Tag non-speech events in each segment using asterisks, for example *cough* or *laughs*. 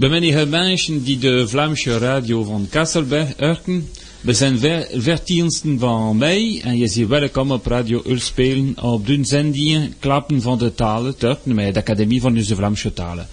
Bemennige mensen die de Vlaamse radio van Kasselberg urken, we zijn vertiensten van mei en je ziet welkom op Radio Ulspelen op de zendingen Klappen van de talen, Turken, met d'Académie van de Vlaamse talen.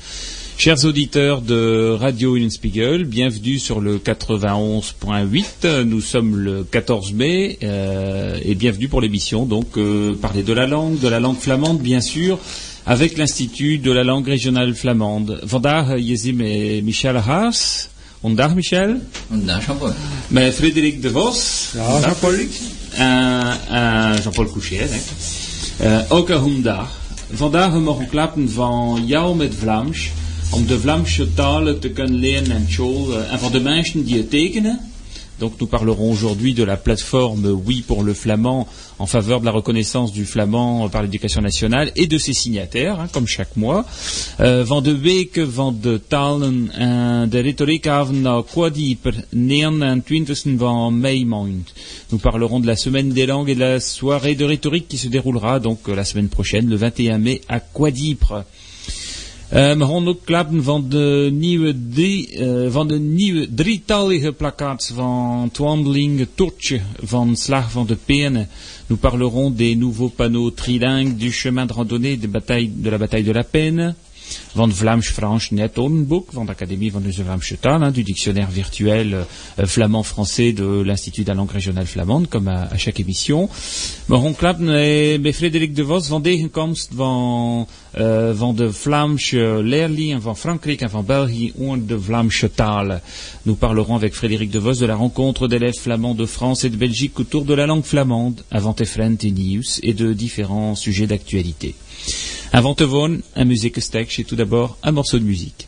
Chers auditeurs de Radio Spiegel, bienvenue sur le 91.8. Nous sommes le 14 mai euh, et bienvenue pour l'émission. Donc, euh, parler de la langue, de la langue flamande, bien sûr avec l'Institut de la langue régionale flamande. Vandaag Jezim et Michel Haas. Vandaag Michel? Vandaag Jean-Paul. Mais Frédéric De Vos. Ja, Jean-Paul. En Jean-Paul Couchier, denk ik. ook vandaag. Vandaag mogen klappen van jou met Vlaams. Om de Vlaamse talen te kunnen leren en school. En van de mensen die het tekenen. Donc nous parlerons aujourd'hui de la plateforme Oui pour le flamand en faveur de la reconnaissance du flamand par l'éducation nationale et de ses signataires, hein, comme chaque mois. Euh, de van talen en de retoriekavond naar Quadieper, 29 van. Nous parlerons de la semaine des langues et de la soirée de rhétorique qui se déroulera donc la semaine prochaine, le 21 mai, à Quadipre. Ook klappen van de nieuwe, drie, uh, van de nieuwe drietalige plakkaats van Twandeling Tortje van Slag van de Pene. Nous parlerons des nouveaux panneaux trilingues du chemin de randonnée de, bataille, de la bataille de la Peine, van Vlaams-Fransch Net Book, van l'Académie van de Vlaamse Taal, hein, du dictionnaire virtuel euh, flamand-français de l'Institut de la langue régionale flamande, comme à, chaque émission. Frederik de Vos tegenkomst van, de Vlaamse van de. Nous parlerons avec Frédéric de Vos de la rencontre d'élèves flamands de France et de Belgique autour de la langue flamande, avant Efrent et et de différents sujets d'actualité. Avant te un un muziekenstek, c'est tout d'abord un morceau de musique.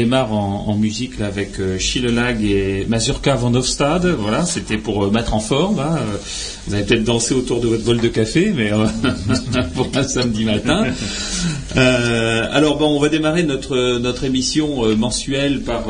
Démarre en, musique avec euh, Schillelag et Mazurka van Hofstad. Voilà, c'était pour euh, mettre en forme. Hein. Vous avez peut-être dansé autour de votre bol de café, mais *laughs* pour un samedi matin. alors bon, on va démarrer notre notre émission mensuelle par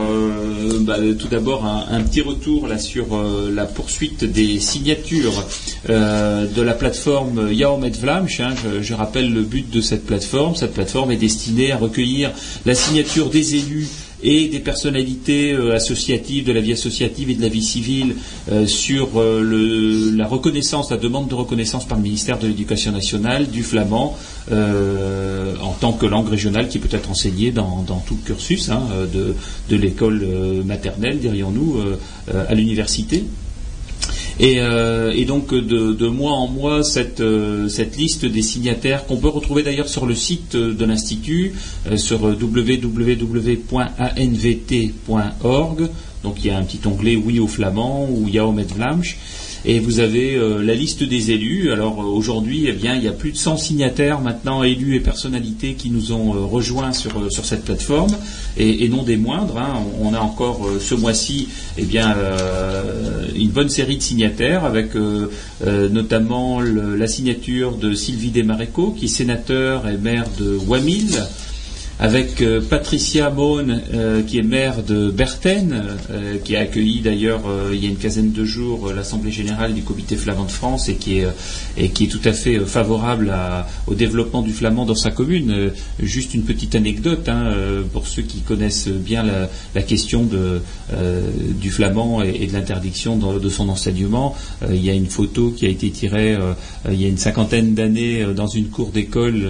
bah, tout d'abord un, petit retour là sur la poursuite des signatures de la plateforme Yaomet Vlamch. Hein. Je rappelle le but de cette plateforme. Cette plateforme est destinée à recueillir la signature des élus et des personnalités euh, associatives, de la vie associative et de la vie civile euh, sur euh, la reconnaissance, la demande de reconnaissance par le ministère de l'Éducation nationale du flamand en tant que langue régionale qui peut être enseignée dans, tout le cursus hein, de, l'école maternelle, dirions-nous, à l'université. Euh, et, donc de, mois en mois, cette, euh, cette liste des signataires qu'on peut retrouver d'ailleurs sur le site de l'Institut, euh, sur www.anvt.org. Donc il y a un petit onglet Oui au flamand ou Yaomet Vlamsch et vous avez euh, la liste des élus. Alors euh, aujourd'hui, eh bien, il y a plus de 100 signataires maintenant, élus et personnalités qui nous ont euh, rejoints sur, sur cette plateforme, et, non des moindres. Hein. On, a encore ce mois-ci eh bien, une bonne série de signataires, avec notamment la signature de Sylvie Desmaréco, qui est sénateur et maire de Wamil avec euh, Patricia Beaune, euh, qui est maire de Berthen, euh, qui a accueilli d'ailleurs il y a une quinzaine de jours l'Assemblée générale du Comité flamand de France et qui est, tout à fait favorable au développement du flamand dans sa commune. juste une petite anecdote hein, pour ceux qui connaissent bien la, question du flamand et, de l'interdiction de, son enseignement. il y a une photo qui a été tirée il y a une cinquantaine d'années dans une cour d'école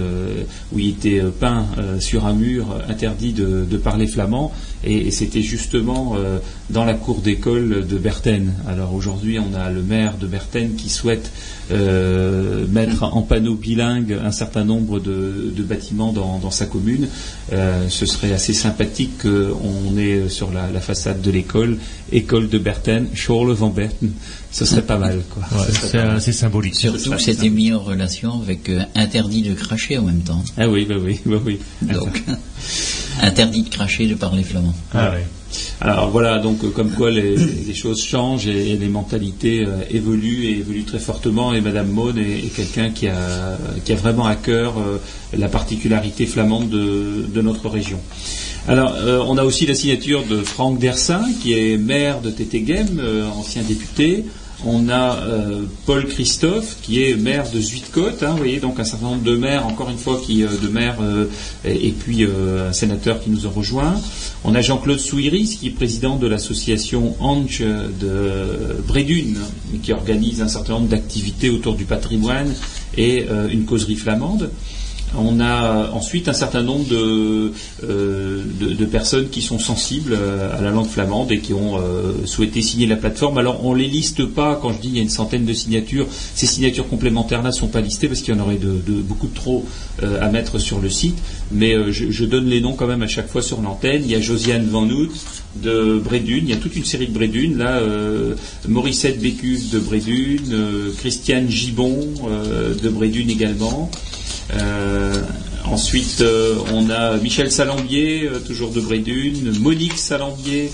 où il était peint sur un interdit de, parler flamand, et, c'était justement euh, dans la cour d'école de Berthen. Alors aujourd'hui, on a le maire de Berthen qui souhaite euh, mettre en panneau bilingue un certain nombre de, bâtiments dans, sa commune. Euh, ce serait assez sympathique qu'on ait sur la, façade de l'école école de Berthen, Schorle van Berten. Ce serait pas mal. c'est assez symbolique. Surtout que c'était mis en relation avec interdit de cracher en même temps. Ah oui, bah oui, bah oui. Donc, *laughs* interdit de cracher de parler flamand. Ah oui. Alors voilà, donc euh, comme quoi les, choses changent et, les mentalités euh, évoluent et évoluent très fortement. Et Madame Maud est, quelqu'un qui a, vraiment à cœur euh, la particularité flamande de, notre région. Alors, on a aussi la signature de Franck Dersin, qui est maire de Tétégem, ancien député. On a euh, Paul Christophe, qui est maire de Zuidcote, hein, vous voyez, donc un certain nombre de maires, encore une fois, qui, euh, de maires, euh, et, puis un sénateur qui nous a rejoint. On a Jean-Claude Souiris, qui est président de l'association Anche de Brédune, qui organise un certain nombre d'activités autour du patrimoine et une causerie flamande. On a ensuite un certain nombre de, euh, personnes qui sont sensibles euh, à la langue flamande et qui ont euh, souhaité signer la plateforme. Alors on ne les liste pas, quand je dis il y a une centaine de signatures, ces signatures complémentaires-là ne sont pas listées parce qu'il y en aurait beaucoup de trop à mettre sur le site, mais je, donne les noms quand même à chaque fois sur l'antenne. Il y a Josiane Van Hout de Brédune, il y a toute une série de Brédune, là, Morissette Bécus de Brédune, Christiane Gibon de Brédune également. Euh, ensuite, euh, on a Michel Salambier, euh, toujours de Brédune, Monique Salambier,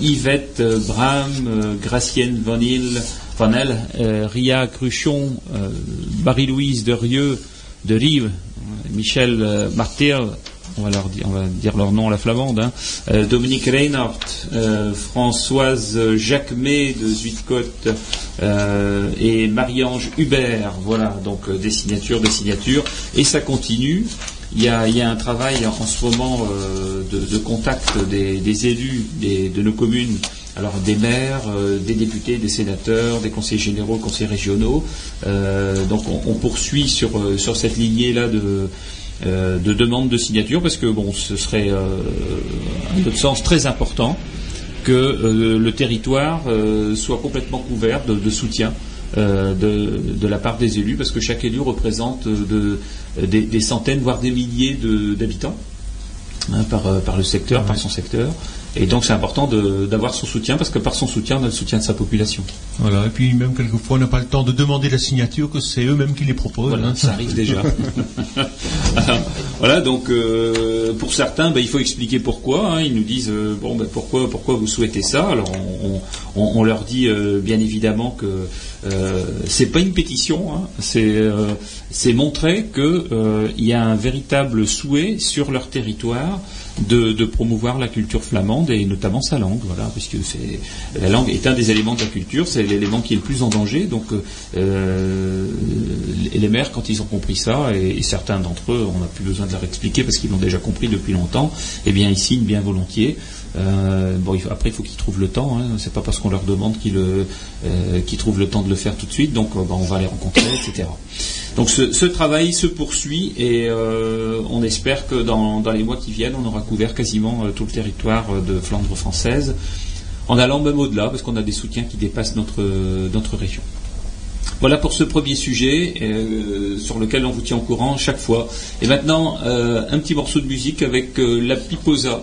Yvette Bram, Gracienne Vanille, Vanel, Ria Cruchon, Marie-Louise de Rieux, de Rive, Michel Martyr, on va, leur dire, on va dire leur nom à la flamande, hein. euh, Dominique Reinhardt, euh, Françoise Jacquemet de Zuidcote euh, et Marie-Ange Hubert. Voilà, donc des signatures, des signatures. Et ça continue. Il y a, un travail en ce moment de, contact des, élus de nos communes alors des maires, des députés, des sénateurs, des conseillers généraux, conseillers régionaux. donc on, poursuit sur, sur cette lignée-là de, euh, de demande de signature parce que bon, ce serait euh, à notre sens très important que euh, le territoire soit complètement couvert de, soutien de, la part des élus parce que chaque élu représente des, centaines voire des milliers d'habitants hein, par, le secteur, par son secteur. Et donc c'est important d'avoir son soutien parce que par son soutien, on a le soutien de sa population. Voilà, et puis même quelquefois on n'a pas le temps de demander la signature, que c'est eux-mêmes qui les proposent. Voilà, hein. ça arrive déjà. *laughs* *laughs* voilà, donc euh, pour certains, ben, il faut expliquer pourquoi. Hein. Ils nous disent euh, bon, ben, pourquoi, pourquoi vous souhaitez ça? Alors on, leur dit euh, bien évidemment que c'est pas une pétition, hein. c'est montrer qu'il y a un véritable souhait sur leur territoire de, promouvoir la culture flamande et notamment sa langue, voilà, puisque la langue est un des éléments de la culture, c'est l'élément qui est le plus en danger. Donc euh, les maires, quand ils ont compris ça, et, certains d'entre eux, on n'a plus besoin de leur expliquer parce qu'ils l'ont déjà compris depuis longtemps, eh bien ils signent bien volontiers. Euh, bon, après, il faut qu'ils trouvent le temps. Hein. C'est pas parce qu'on leur demande qu'ils euh, trouvent le temps de le faire tout de suite. Donc, ben, on va les rencontrer, etc. Donc ce, travail se poursuit et euh, on espère que dans, les mois qui viennent, on aura couvert quasiment euh, tout le territoire euh, de Flandre française, en allant même au-delà, parce qu'on a des soutiens qui dépassent notre, notre région. Voilà pour ce premier sujet sur lequel on vous tient au courant chaque fois. Et maintenant, un petit morceau de musique avec la Piposa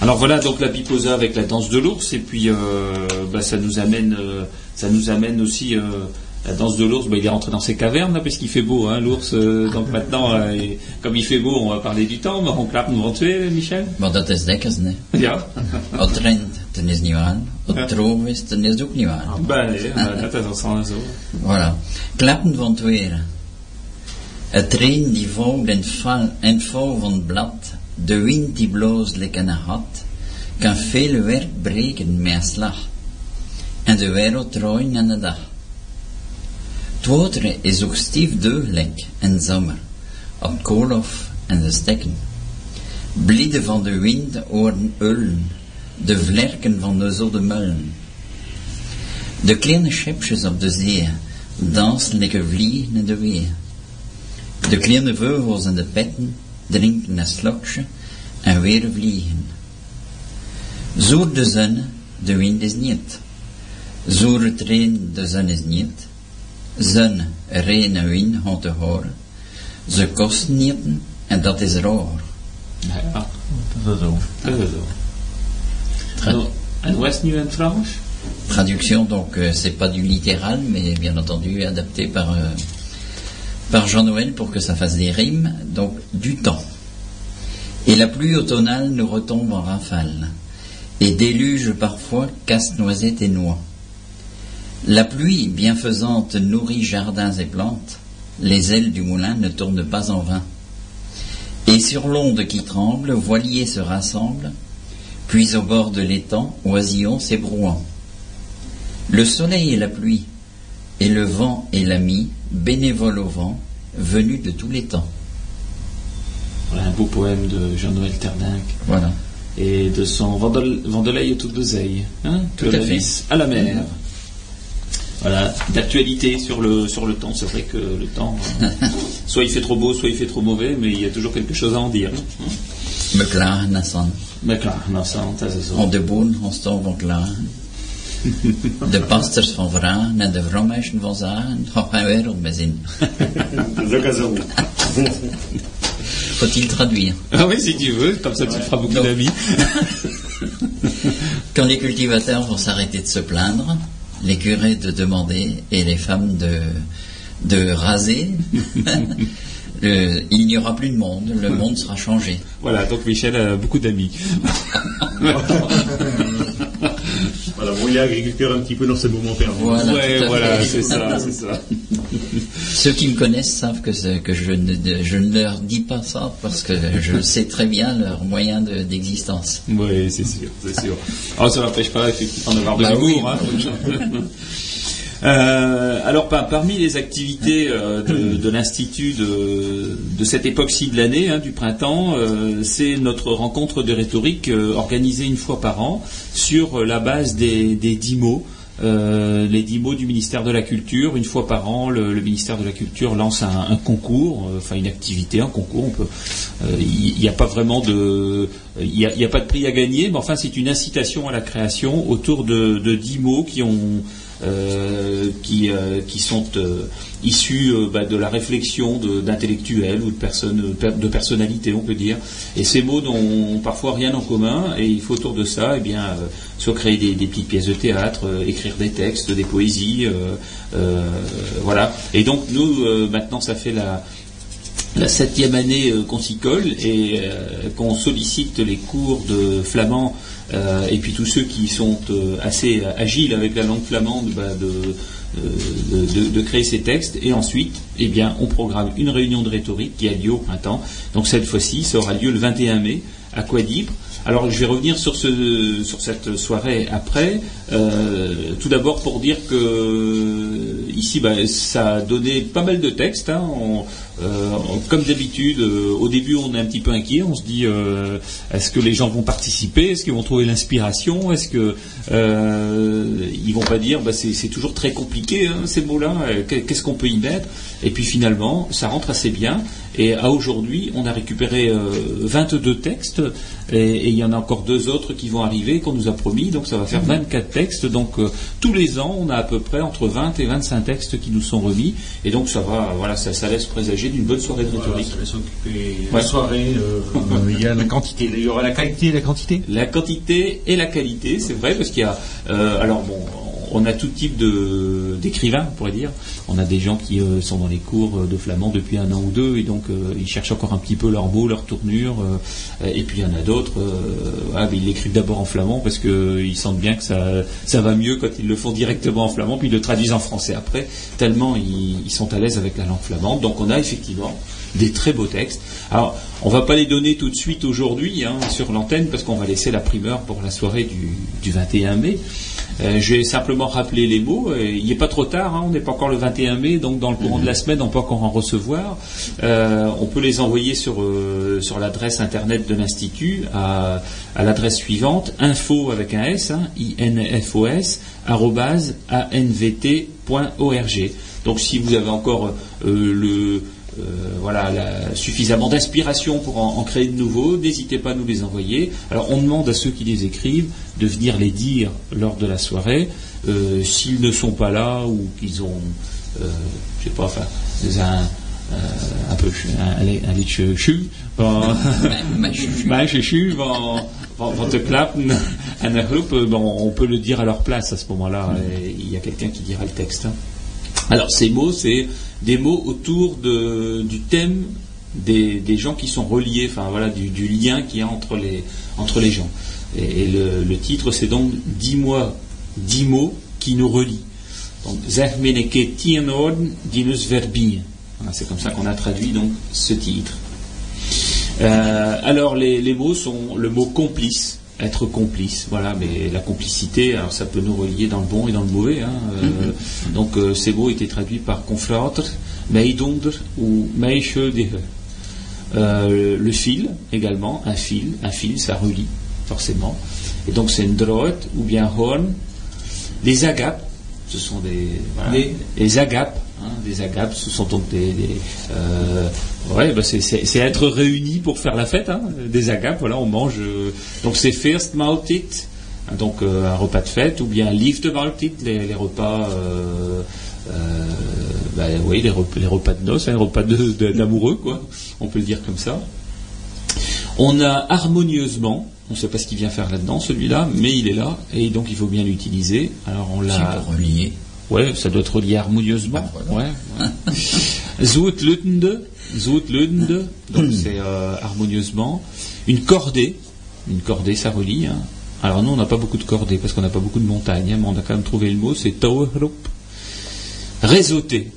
Alors voilà donc la piposa avec la danse de l'ours et puis euh, bah, ça nous amène euh, ça nous amène aussi euh, la danse de l'ours, bah, il est rentré dans ses cavernes là, parce qu'il fait beau, hein, l'ours. euh, donc maintenant, euh, et comme il fait beau, on va parler du temps. Maar on klapt nous tuer, Michel. Maar dat *laughs* is dekkers, ne? Ja. Wat rent, dan is niet waar. Wat Ja. droog is, dan is het ook niet waar. Ben nee, dat is al zo. Voilà. Klappen van het weer. Het reen die in het val, het val van blad. De wind die bloos like een hat. Kan veel werk breken met slag. En de wereld draaien aan de dag. Het water is ook stief deugelijk in zomer. Op koolhof en de stekken. Blieden van de wind horen ullen. De vlerken van de zodde mullen. De kleine schepjes op de zee dansen like vliegen in de wee. De kleine vogels in de petten drinken een slokje en weer vliegen. Zoer de zon, de wind is niet. Zoer het reen, de zon is niet. Zon, reen en wind gaan te horen. Ze kosten niet en dat is raar. Ja, Dat is zo. dat is zo. En- En hoe is het nu in het Frans? Traduction, donc euh, c'est pas du littéral, mais bien entendu adapté par, euh, par Jean-Noël pour que ça fasse des rimes. Donc du temps. Et la pluie automnale nous retombe en rafale, et déluge parfois casse-noisettes et noix. La pluie bienfaisante nourrit jardins et plantes, les ailes du moulin ne tournent pas en vain. Et sur l'onde qui tremble, voiliers se rassemblent, puis au bord de l'étang, oisillons s'ébrouant. Le soleil et la pluie, et le vent et l'ami, bénévole au vent, venu de tous les temps. Voilà un beau poème de Jean-Noël Terdinck Voilà. et de son Vandel- Vandelay autour d'oseille. Hein Tout de à la fait. vis à la mer. Voilà, d'actualité sur le, sur le temps. C'est vrai que le temps, euh, *laughs* soit il fait trop beau, soit il fait trop mauvais, mais il y a toujours quelque chose à en dire. klagen Nassan. Zo. Op de boon gaan staan van klagen. *laughs* De pasters van vragen en de vrouwmeisjes van zagen. Het gaat geen wereld meer zien. Dat is zo. *laughs* Faut-il traduire Ah oui, si tu veux, comme ça tu te feras beaucoup d'amis. *laughs* Quand les cultivateurs vont s'arrêter de se plaindre, les curés de demander et les femmes de, de raser, le- il n'y aura plus de monde, le monde sera changé. Voilà, donc Michel a beaucoup d'amis. Voilà, il est agriculteur un petit peu dans ces moments perdus. Voilà, ouais, voilà, c'est ça, c'est ça. *laughs* Ceux qui me connaissent savent que, je, ne, je ne leur dis pas ça parce que je sais très bien leur moyen de- d'existence. Oui, c'est sûr, c'est sûr. Alors, ça n'empêche pas effectivement d'avoir de Bah l'humour. oui. hein. *laughs* Euh, alors, par- parmi les activités euh, de, l'Institut de, cette époque-ci de l'année, hein, du printemps, euh, c'est notre rencontre de rhétorique organisée une fois par an sur la base des, dix mots. les dix mots du ministère de la Culture. Une fois par an, le, ministère de la Culture lance un, concours, enfin une activité, un concours. Il n'y a pas vraiment de, il n'y a, pas de prix à gagner, mais enfin c'est une incitation à la création autour de, de dix mots qui ont qui, euh, qui sont euh, issus euh, bah, de la réflexion d'intellectuels ou de personnes de personnalités, on peut dire. Et ces mots n'ont parfois rien en commun, et il faut autour de ça, eh bien, euh, soit créer des, petites pièces de théâtre, euh, écrire des textes, des poésies, euh, euh, voilà. Et donc nous, euh, maintenant, ça fait la septième année euh, qu'on s'y colle et euh, qu'on sollicite les cours de flamand euh, et puis tous ceux qui sont euh, assez agiles avec la langue flamande bah, de, euh, de créer ces textes. Et ensuite eh bien on programme une réunion de rhétorique qui a lieu au printemps. Donc cette fois-ci ça aura lieu le 21 mai à Quadibre alors je vais revenir sur, ce, sur cette soirée après. Euh, tout d'abord pour dire que ici bah, ça a donné pas mal de textes. hein. On- euh, on- comme d'habitude, euh, au début on est un petit peu inquiet. On se dit euh, est-ce que les gens vont participer? Est-ce qu'ils vont trouver l'inspiration? Est-ce que euh, ils vont pas dire bah, c'est toujours très compliqué hein, ces mots-là euh, qu'est- Qu'est-ce qu'on peut y mettre? Et puis finalement ça rentre assez bien. Et à aujourd'hui, on a récupéré euh, 22 textes et, et il y en a encore deux autres qui vont arriver qu'on nous a promis. Donc ça va faire 24 textes. Donc euh, tous les ans, on a à peu près entre 20 et 25 textes qui nous sont remis. Et donc ça va, voilà, ça, ça laisse présager d'une bonne soirée de Voilà, rhétorique. ça laisse occuper Ouais. la soirée. euh, euh, il y a *laughs* la quantité, il y aura la qualité et la quantité. La quantité et la qualité, c'est vrai, parce qu'il y a. euh, alors bon, on a tout type de d'écrivains, on pourrait dire. On a des gens qui euh, sont dans les cours de flamand depuis un an ou deux et donc ils cherchent encore un petit peu leur mot, leur tournure. et puis il y en a d'autres, ah, ils l'écrivent d'abord en flamand parce qu'ils sentent bien que ça, ça va mieux quand ils le font directement en flamand, puis ils le traduisent en français après, tellement ils, ils sont à l'aise avec la langue flamande. Donc on a effectivement des très beaux textes. Alors, on va pas les donner tout de suite aujourd'hui hein, sur l'antenne parce qu'on va laisser la primeur pour la soirée du, 21 mai. Euh, je vais simplement rappeler les mots. Euh, il n'est pas trop tard, hein, on n'est pas encore le 21 mai, donc dans le courant de la semaine, on peut encore en recevoir. Euh, on peut les envoyer sur, sur l'adresse internet de l'Institut à, l'adresse suivante info avec un S, hein, infos, anvt.org. Donc si vous avez encore le euh, voilà, suffisamment d'inspiration pour en, créer de nouveaux, n'hésitez pas à nous les envoyer. Alors on demande à ceux qui les écrivent de venir les dire lors de la soirée. Euh, s'ils ne sont pas là ou qu'ils ont, euh, je sais pas, enfin, un, un peu un, liedje schu, *laughs* te klappen *laughs* on peut le dire à leur place à ce moment-là. Il y a quelqu'un qui dira le texte. Hein. Alors ces mots, c'est des mots autour du thème des, gens qui sont reliés, enfin voilà, du, lien qu'il y a entre les, gens. Et, le, titre, c'est donc Dix mois, dix mots qui nous relient. Donc, c'est comme ça qu'on a traduit donc ce titre. Euh, alors les, mots sont le mot complice, être complice, voilà, mais la complicité, alors ça peut nous relier dans le bon et dans le mauvais. Hein, euh, mm-hmm. donc euh, ces mots étaient traduits par conflatre, meidonder ou meishuldige. Euh, le fil également, un fil, un fil, ça relie forcément. Et donc c'est une droite ou bien horn. Les agapes, ce sont des les, agapes, hein, des agapes, ce sont donc des, euh, ouais, bah c'est être réunis pour faire la fête, hein, des agapes. Voilà, on mange. Euh, donc c'est first maltit, hein, donc un repas de fête, ou bien lift maltit, les, les repas euh, bah, oui, les repas, de noces, les repas d'amoureux, quoi. On peut le dire comme ça. On a harmonieusement, on ne sait pas ce qu'il vient faire là-dedans, celui-là, mais il est là, et donc il faut bien l'utiliser. Alors on l'a. relié. Ouais, ça doit être relié harmonieusement. Ah, ouais. *laughs* donc c'est euh, harmonieusement. Une cordée, une cordée, ça relie. Hein. Alors nous, on n'a pas beaucoup de cordées parce qu'on n'a pas beaucoup de montagnes, hein, mais on a quand même trouvé le mot, c'est Tauhrup. Réseauter.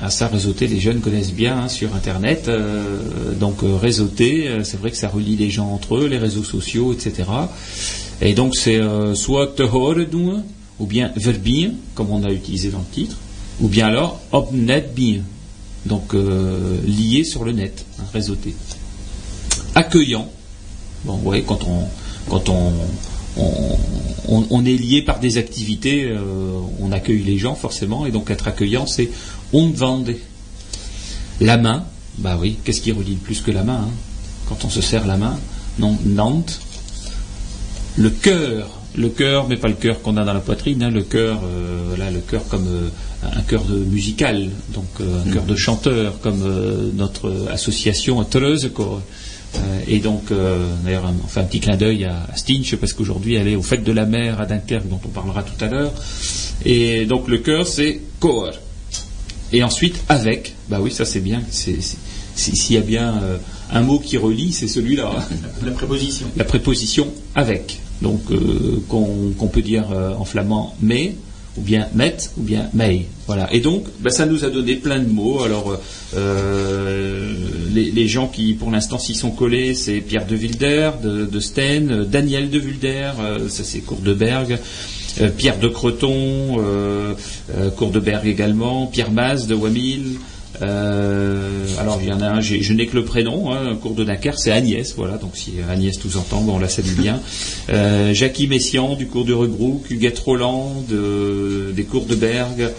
Ah, ça, réseauter, les jeunes connaissent bien hein, sur Internet. Euh, donc, euh, réseauter, euh, c'est vrai que ça relie les gens entre eux, les réseaux sociaux, etc. Et donc, c'est soit te horen ou bien verbien, comme on a utilisé dans le titre, ou bien alors op net bien, donc lié sur le net, hein, réseauter. Accueillant. Bon, vous voyez, quand on, quand on, est lié par des activités, euh, on accueille les gens forcément, et donc être accueillant, c'est on vende. La main, bah oui, qu'est-ce qui relie plus que la main hein? Quand on se serre la main, non, Nantes. Le cœur, le cœur, mais pas le cœur qu'on a dans la poitrine, hein, le cœur, euh, le cœur comme euh, un cœur de musical, donc un cœur de chanteur, comme notre association Toulouse, euh, et donc, euh, d'ailleurs, on fait un petit clin d'œil à, Stinch, parce qu'aujourd'hui, elle est au fait de la mer à Dunkerque, dont on parlera tout à l'heure. Et donc, le cœur, c'est cor. Et ensuite, avec. Bah oui, ça c'est bien. S'il y a bien euh, un mot qui relie, c'est celui-là. La préposition. La préposition avec. Donc, qu'on peut dire en flamand mais, ou bien met, ou bien may. Voilà. Et donc, bah, ça nous a donné plein de mots. Alors, euh, les, gens qui, pour l'instant, s'y sont collés, c'est Pierre de Wilder, de, de Sten, Daniel de Wilder, euh, ça c'est Courdeberg. Euh, Pierre de Creton, Courdeberg également, Pierre Maz de Wamil, alors il y en a un, je n'ai que le prénom, hein, cours de Dakar, c'est Agnès, voilà, donc si Agnès nous entend, on la salue bien. Jackie Messian du cours de Rebrook, Huguette Roland des cours de Berg,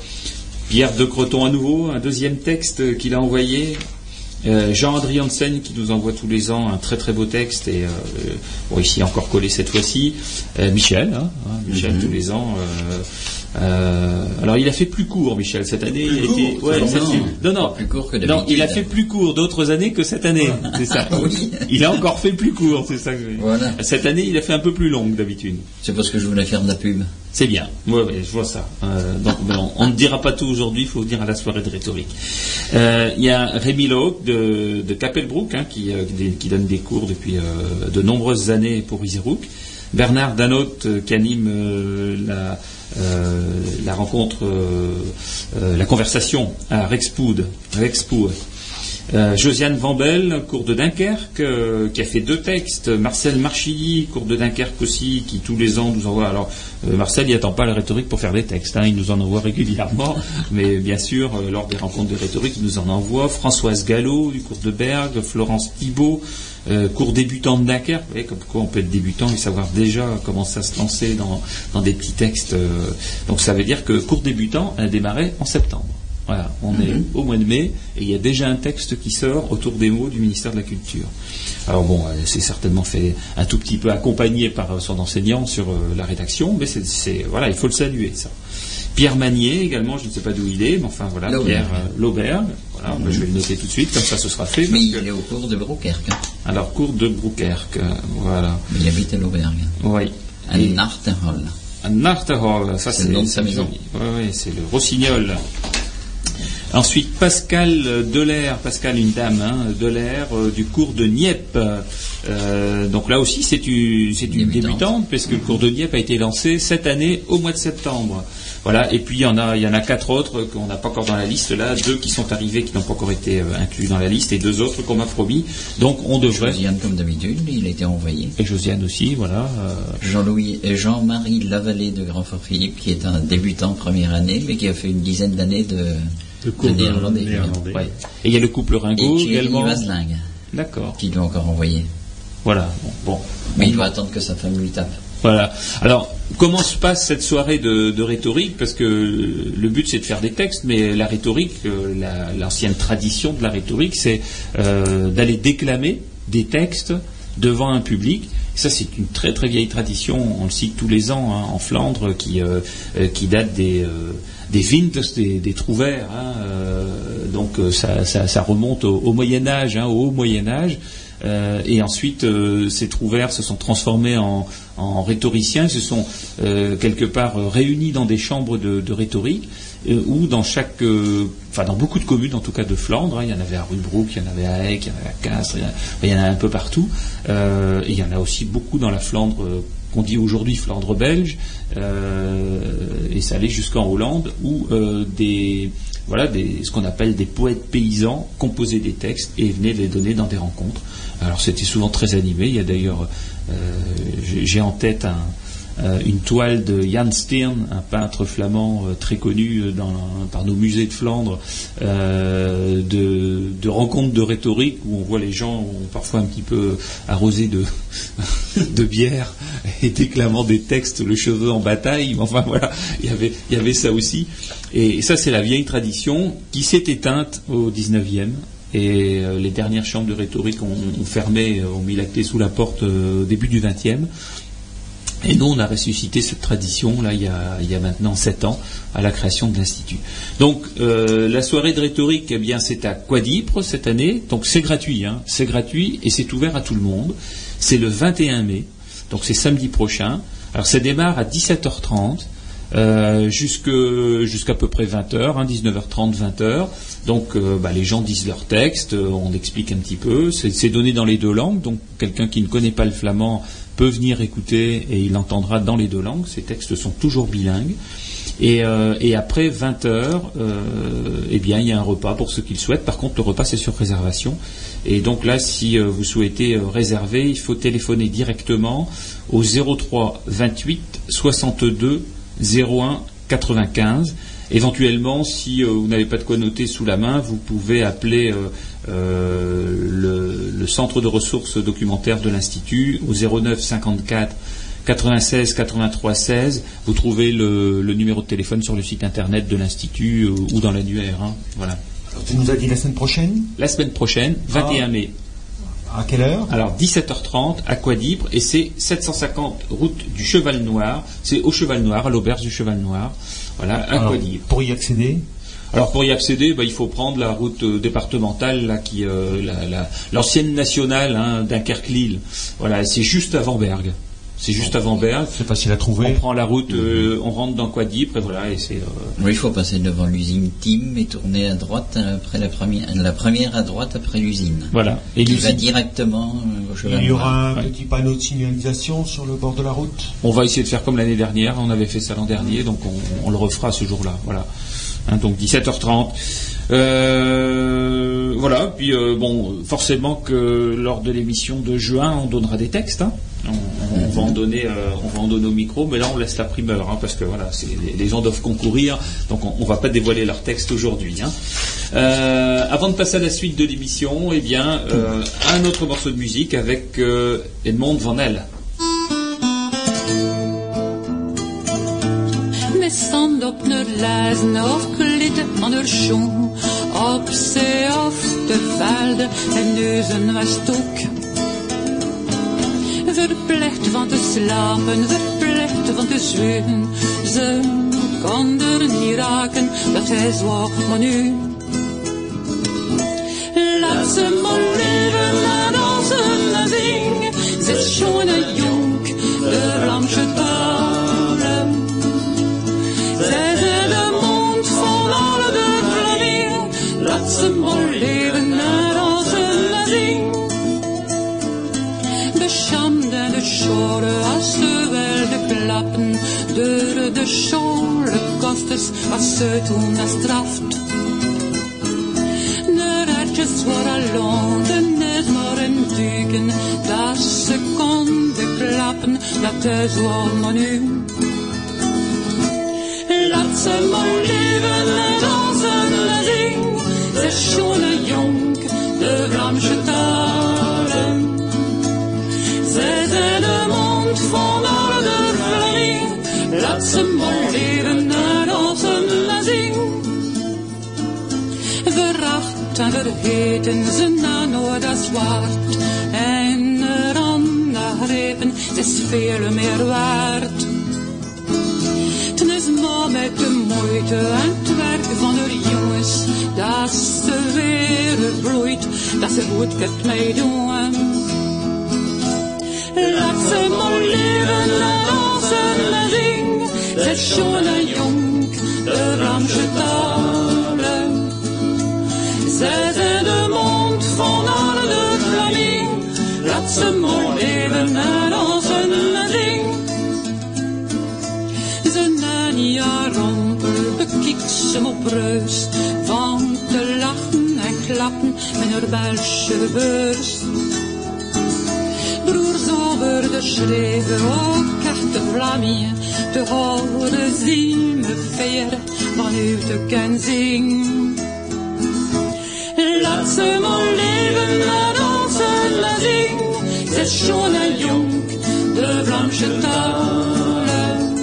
Pierre de Creton à nouveau, un deuxième texte qu'il a envoyé. Euh, Jean-André Hansen qui nous envoie tous les ans un très très beau texte et euh, bon, ici encore collé cette fois-ci. Euh, Michel, hein, hein, Michel mhm. tous les ans. Euh, alors il a fait plus court, Michel, cette année. court, ouais, non, non, non, non, plus court que non, d'habitude. il a fait plus court d'autres années que cette année, c'est ça. Oui. Il a encore fait plus court, c'est ça. que je- Voilà. Cette année, il a fait un peu plus long que d'habitude. C'est parce que je voulais faire de la pub. C'est bien. Ouais, ouais, je vois ça. Euh, donc, ben, on, ne dira pas tout aujourd'hui, il faut venir à la soirée de rhétorique. Euh, Il y a Rémi Loc de, de Capelbrook hein, qui, euh, donne des cours depuis euh, de nombreuses années pour Iserouk. Bernard Danotte euh, qui anime euh, la, la rencontre, euh, euh, la conversation à Rexpoud. Rexpoud. Euh, Josiane Vambel, cours de Dunkerque, euh, qui a fait deux textes. Marcel Marchilly, cours de Dunkerque aussi, qui tous les ans nous envoie. Alors, euh, Marcel, il attend pas la rhétorique pour faire des textes. hein, il nous en envoie régulièrement. *laughs* mais bien sûr, euh, lors des rencontres de rhétorique, il nous en envoie. Françoise Gallo, du cours de Bergue. Florence Thibault, cours débutant de Dunkerque. Vous voyez, comme on peut être débutant et savoir déjà comment ça se lancer dans, dans des petits textes. donc, ça veut dire que cours débutant a démarré en septembre. Voilà, on est au mois de mai et il y a déjà un texte qui sort autour des mots du ministère de la Culture. Alors bon, euh, c'est certainement fait un tout petit peu accompagné par euh, son enseignant sur euh, la rédaction, mais c'est, voilà, il faut le saluer ça. Pierre Magnier également, je ne sais pas d'où il est, mais enfin voilà. Pierre Lauberge. Voilà, je vais le noter tout de suite, comme ça ce sera fait. Mais il est au cours de Brokerque. Alors cours de Broukerque, euh, voilà. Il habite à l'Auberge. Oui. À Et- à Narterhol, ça C'est c'est le nom de sa maison. Ouais, ouais, c'est le Rossignol. Ensuite, Pascal Delair, Pascal, une dame, hein, Delair, euh, du cours de Nieppe. Euh, donc là aussi, c'est une, c'est une Débutante. débutante, parce que le cours de Nieppe a été lancé cette année au mois de septembre. Voilà. Et puis il y en a, il y en a quatre autres qu'on n'a pas encore dans la liste là, deux qui sont arrivés qui n'ont pas encore été euh, inclus dans la liste, et deux autres qu'on m'a promis. Donc on devrait. Josiane, comme d'habitude, il a été envoyé. Et Josiane aussi, voilà. euh, Jean-Louis et Jean-Marie Lavallée de Grand-Fort-Philippe, qui est un débutant première année, mais qui a fait une dizaine d'années de, De cours de néerlandais. néerlandais. ouais. Et il y a le couple Et Ringo Thierry également. D'accord. qui doit encore envoyer. Voilà. Bon. bon. Mais il doit attendre que sa femme lui tape. Voilà. Alors, comment se passe cette soirée de, de rhétorique? Parce que le but, c'est de faire des textes, mais la rhétorique, euh, la- l'ancienne tradition de la rhétorique, c'est euh, d'aller déclamer des textes devant un public. Ça, c'est une très très vieille tradition. On le cite tous les ans hein, en Flandre, qui euh, qui date des des Vintes, des, des Trouvères. hein, euh, donc euh, ça, remonte au, Moyen Âge, hein, au Haut Moyen Âge. Euh, et ensuite, euh, ces trouvères se sont transformés en, en rhétoriciens, se sont quelque part réunis dans des chambres de, rhétorique, où dans chaque, enfin dans beaucoup de communes, en tout cas de Flandre, hein, il y en avait à Rubrook, il y en avait à Eck, il y en avait à Castres, il y en a, il y en a un peu partout, et il y en a aussi beaucoup dans la Flandre qu'on dit aujourd'hui Flandre belge, euh, et ça allait jusqu'en Hollande, où euh, des voilà, ce qu'on appelle des poètes paysans composaient des textes et venaient les donner dans des rencontres. Alors c'était souvent très animé. Il y a d'ailleurs, euh, j'ai- en tête un, une toile de Jan Steen, un peintre flamand euh, très connu euh, par nos musées de Flandre, euh, de, rencontres de rhétorique où on voit les gens parfois un petit peu arrosé *laughs* de, bière et déclamant des textes, le cheveu en bataille. Enfin voilà, il y avait, ça aussi. Et ça, c'est la vieille tradition qui s'est éteinte au 19e. Et euh, les dernières chambres de rhétorique ont, fermé, euh, ont mis la clé sous la porte euh, au début du 20e. Et nous, on a ressuscité cette tradition, là, il y a, maintenant sept ans, à la création de l'Institut. Donc, euh, la soirée de rhétorique, eh bien, c'est à Quadipre cette année. Donc, c'est gratuit, hein. C'est gratuit et c'est ouvert à tout le monde. C'est le 21 mai. Donc, c'est samedi prochain. Alors, ça démarre à 17h30. Euh, jusqu'à peu près 20h, hein, 19h30, 20h. Donc euh, bah, les gens disent leur texte, euh, on explique un petit peu. C'est donné dans les deux langues, donc quelqu'un qui ne connaît pas le flamand peut venir écouter et il entendra dans les deux langues. Ces textes sont toujours bilingues. Et, euh, après 20 heures, euh, eh bien, il y a un repas pour ceux qui le souhaitent. Par contre, le repas, c'est sur réservation. Et donc là, si euh, vous souhaitez réserver, il faut téléphoner directement au 03 28 62 01 95. Éventuellement, si euh, vous n'avez pas de quoi noter sous la main, vous pouvez appeler euh, euh, le, le centre de ressources documentaires de l'Institut au 09 54 96 83 16. Vous trouvez le, le numéro de téléphone sur le site internet de l'Institut euh, ou dans l'annuaire. hein. Voilà. Alors, tu nous as dit la semaine prochaine? La semaine prochaine, 21 mai. À quelle heure? Alors 17h30 à Quadibre et c'est 750 route du Cheval Noir. C'est au Cheval Noir, à l'auberge du Cheval Noir. Voilà, à Alors. Pour y accéder Alors pour y accéder, bah, il faut prendre la route euh, départementale, là, qui, euh, la- la- l'ancienne nationale hein, Dunkerque-Lille. Voilà, c'est juste avant Bergue. C'est juste avant Bergue. C'est facile à On trouver. prend la route, euh, on rentre dans Quadibre et voilà, et c'est. euh, Oui, il faut passer devant l'usine Tim et tourner à droite après la première, la première à droite après l'usine. voilà. Et Il va directement euh, au cheval Il y aura un Ouais. petit panneau de signalisation sur le bord de la route? On va essayer de faire comme l'année dernière. On avait fait ça l'an dernier, donc on, on le refera ce jour-là. Voilà. Hein, donc 17h30. Euh, voilà. Puis euh, bon, forcément que lors de l'émission de juin, on donnera des textes. hein. On, on va en donner, euh, on va en donner au micro, mais là on laisse la primeur hein, parce que voilà, les, gens doivent concourir, donc on, on va pas dévoiler leur texte aujourd'hui. hein. Euh, avant de passer à la suite de l'émission, eh bien, euh, un autre morceau de musique avec Edmond Van Elle. Verplicht van te slapen, verplicht van te zweten. Ze kon er niet raken, dat hij zwaar, maar nu. Laat ze maar leven en dansen en zingen. Scholenkosters als ze toen straft. De ratjes waren londen, net maar een duiken. Dat ze konden klappen, dat is wel nu. Laat ze maar leven en dansen en zingen. Ze is schone jonk, de Vlaamse talen. Zij zijn de mond van de Vlamingen. Laat ze En vergeten ze na nooit dat zwart. En eraan grepen, ze is veel meer waard. Ten is maar met de moeite en het werk van de jongens. Dat ze weer bloeit, dat ze goed kunt meedoen. Laat ze maar leven en dansen en zingen. Ze is schone jonk, de Ramse talen. Laat ze maar leven en dansen en zingen. Ze na een jaar rompel bekikt ze op reus. Van te lachen en klappen met haar Belgische beurs. Broers over de schreven, ook echt de Vlamingen. Te horen zien me veren vanuit de kenzing. Laat ze maar leven en dansen en zingen. Ze is schoon en jong, de talen.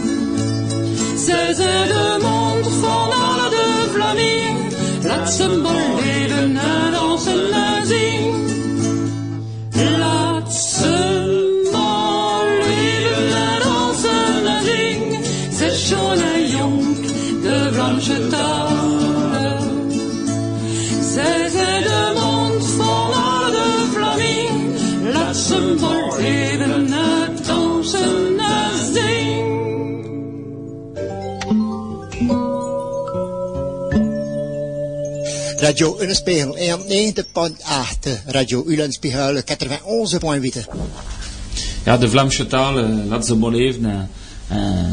Zij zijn de mond van alle de Vlamingen. Laat ze maar Radio Ulenspiegel 91.8, Radio Ulenspiegel 91.8. Ja, de Vlaamse taal, euh, laat ze maar leven. Un, un,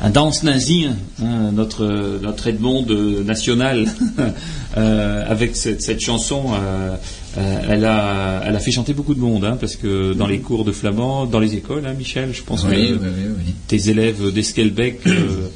un danse nazi, hein, notre, notre Edmond national, *laughs* euh, avec cette, cette chanson, euh, euh, elle, a, elle a fait chanter beaucoup de monde, hein, parce que dans les cours de flamand, dans les écoles, hein, Michel, je pense Oui, que oui, oui, oui. tes élèves d'Esquelbec, euh,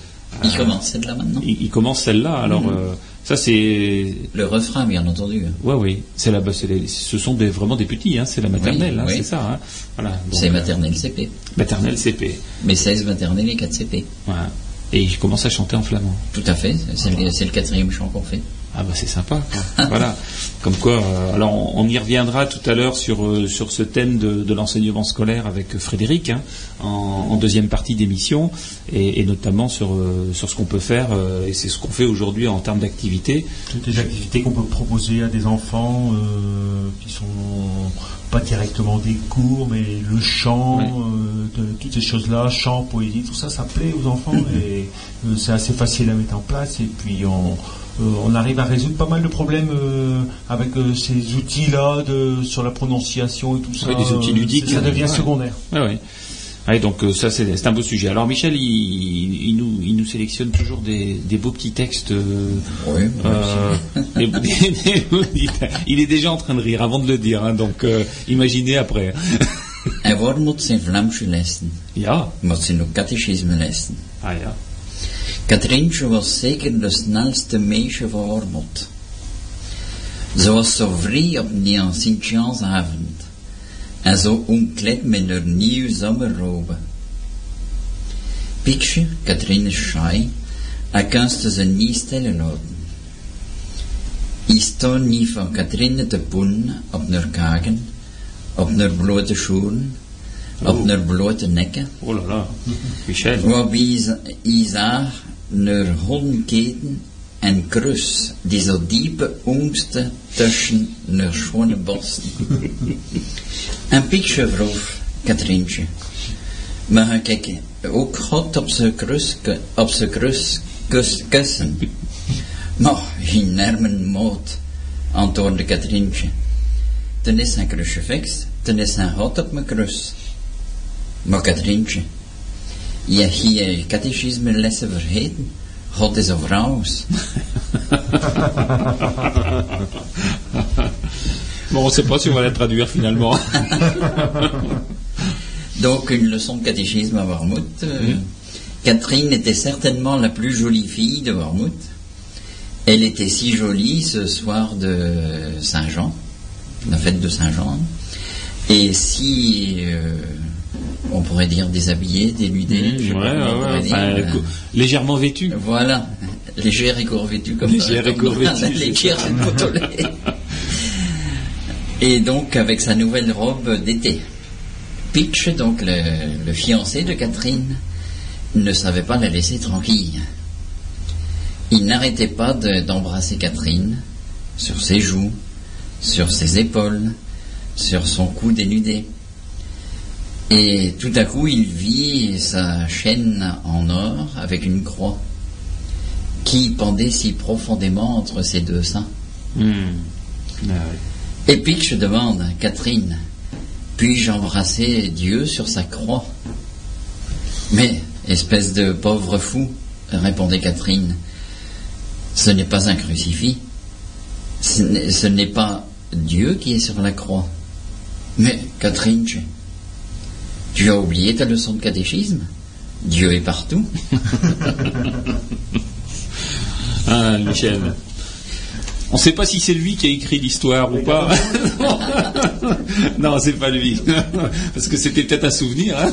Il euh, commence celle-là maintenant. ils, ils commencent celle-là. Alors, Mhm. euh, ça c'est Le refrain, bien entendu. Ouais, oui, c'est là, bah, ce sont des, vraiment des petits, hein, c'est la maternelle, Oui, hein, oui. c'est ça. Hein, voilà, C'est euh, maternelle CP. maternelle CP. Mais 16 maternelle et 4 CP. Voilà. Et je commence à chanter en flamand. Tout à fait. C'est le, c'est le quatrième chant qu'on fait. Ah bah c'est sympa. quoi. *laughs* voilà. Comme quoi, euh, alors on, on y reviendra tout à l'heure sur euh, sur ce thème de, de l'enseignement scolaire avec Frédéric hein, en, en deuxième partie d'émission et, et notamment sur euh, sur ce qu'on peut faire euh, et c'est ce qu'on fait aujourd'hui en termes d'activité. Toutes les activités qu'on peut proposer à des enfants euh, qui sont pas directement des cours, mais le chant, Ouais. euh, de- toutes ces choses-là, chant, poésie, tout ça, ça plaît aux enfants *laughs* et euh, c'est assez facile à mettre en place. Et puis on, euh, on arrive à résoudre pas mal de problèmes euh, avec euh, ces outils-là de sur la prononciation et tout ça. Des outils Euh, ludiques. ça devient Ouais. secondaire. Ouais, ouais. Ouais, donc euh, ça c'est c'est un beau sujet. Alors Michel, il, il nous, il nous sélectionne toujours des, des beaux petits textes. euh, Oui, euh, des- *laughs* des- il est déjà en train de rire avant de le dire, hein, donc euh, imaginez après. En waar moet zijn lessen? Ja, Moet zijn ook catechisme lessen? ah ja. Katrientje was zeker de snelste meisje van haar mot. Ze was zo vrij op een Sint-Jansavond en zo omkleed met haar nieuwe zomerrobe. Piekje, Katrien is shy, en kunste ze niet stellen laten. Ik stond niet van Katrine te poen op haar kaken, op haar blote schoenen, op haar blote nekken, Oh là là, *laughs* Michel. waarbij naar hondenketen en krus, die zo diepe angsten tussen haar schone borsten. Een *laughs* piekje vroeg Katrientje. Maar kijk, ook God op zijn krus, op zijn krus kus, kussen. Maar geen nermen moot, antwoordde Katrientje. Ten is zijn krusje fix, ten is zijn God op mijn krus. Maar Katrientje, je je catechisme lessen vergeten. God is een vrouw. *laughs* Bon, on ne sait pas si on va la traduire finalement. *laughs* Donc une leçon de catéchisme à Warmouth. Euh, Catherine était certainement la plus jolie fille de Warmouth. Elle était si jolie ce soir de Saint-Jean, la fête de Saint-Jean, et si, euh, on pourrait dire ouais, ouais, ouais, dire. enfin, co- légèrement vêtu. Voilà, légère et courvêtue comme Légère et courvêtue, légère *laughs* et donc avec sa nouvelle robe d'été. Pitch, donc le, le fiancé de Catherine, ne savait pas la laisser tranquille. Il n'arrêtait pas de- d'embrasser Catherine sur ses joues, sur ses épaules, sur son cou dénudé. Et tout à coup, il vit sa chaîne en or avec une croix qui pendait si profondément entre ses deux seins. Hmm. Ah ouais. Et Pitch demande, Catherine, puis-je embrasser Dieu sur sa croix? Mais, espèce de pauvre fou, répondait Catherine, ce n'est pas un crucifix, ce n'est- ce n'est pas Dieu qui est sur la croix. Mais, Catherine, tu, as oublié ta leçon de catéchisme? Dieu est partout. *laughs* Ah, Michel. On ne sait pas si c'est lui qui a écrit l'histoire ou pas. *laughs* non, c'est pas lui. *laughs* Parce que c'était peut-être un souvenir. hein.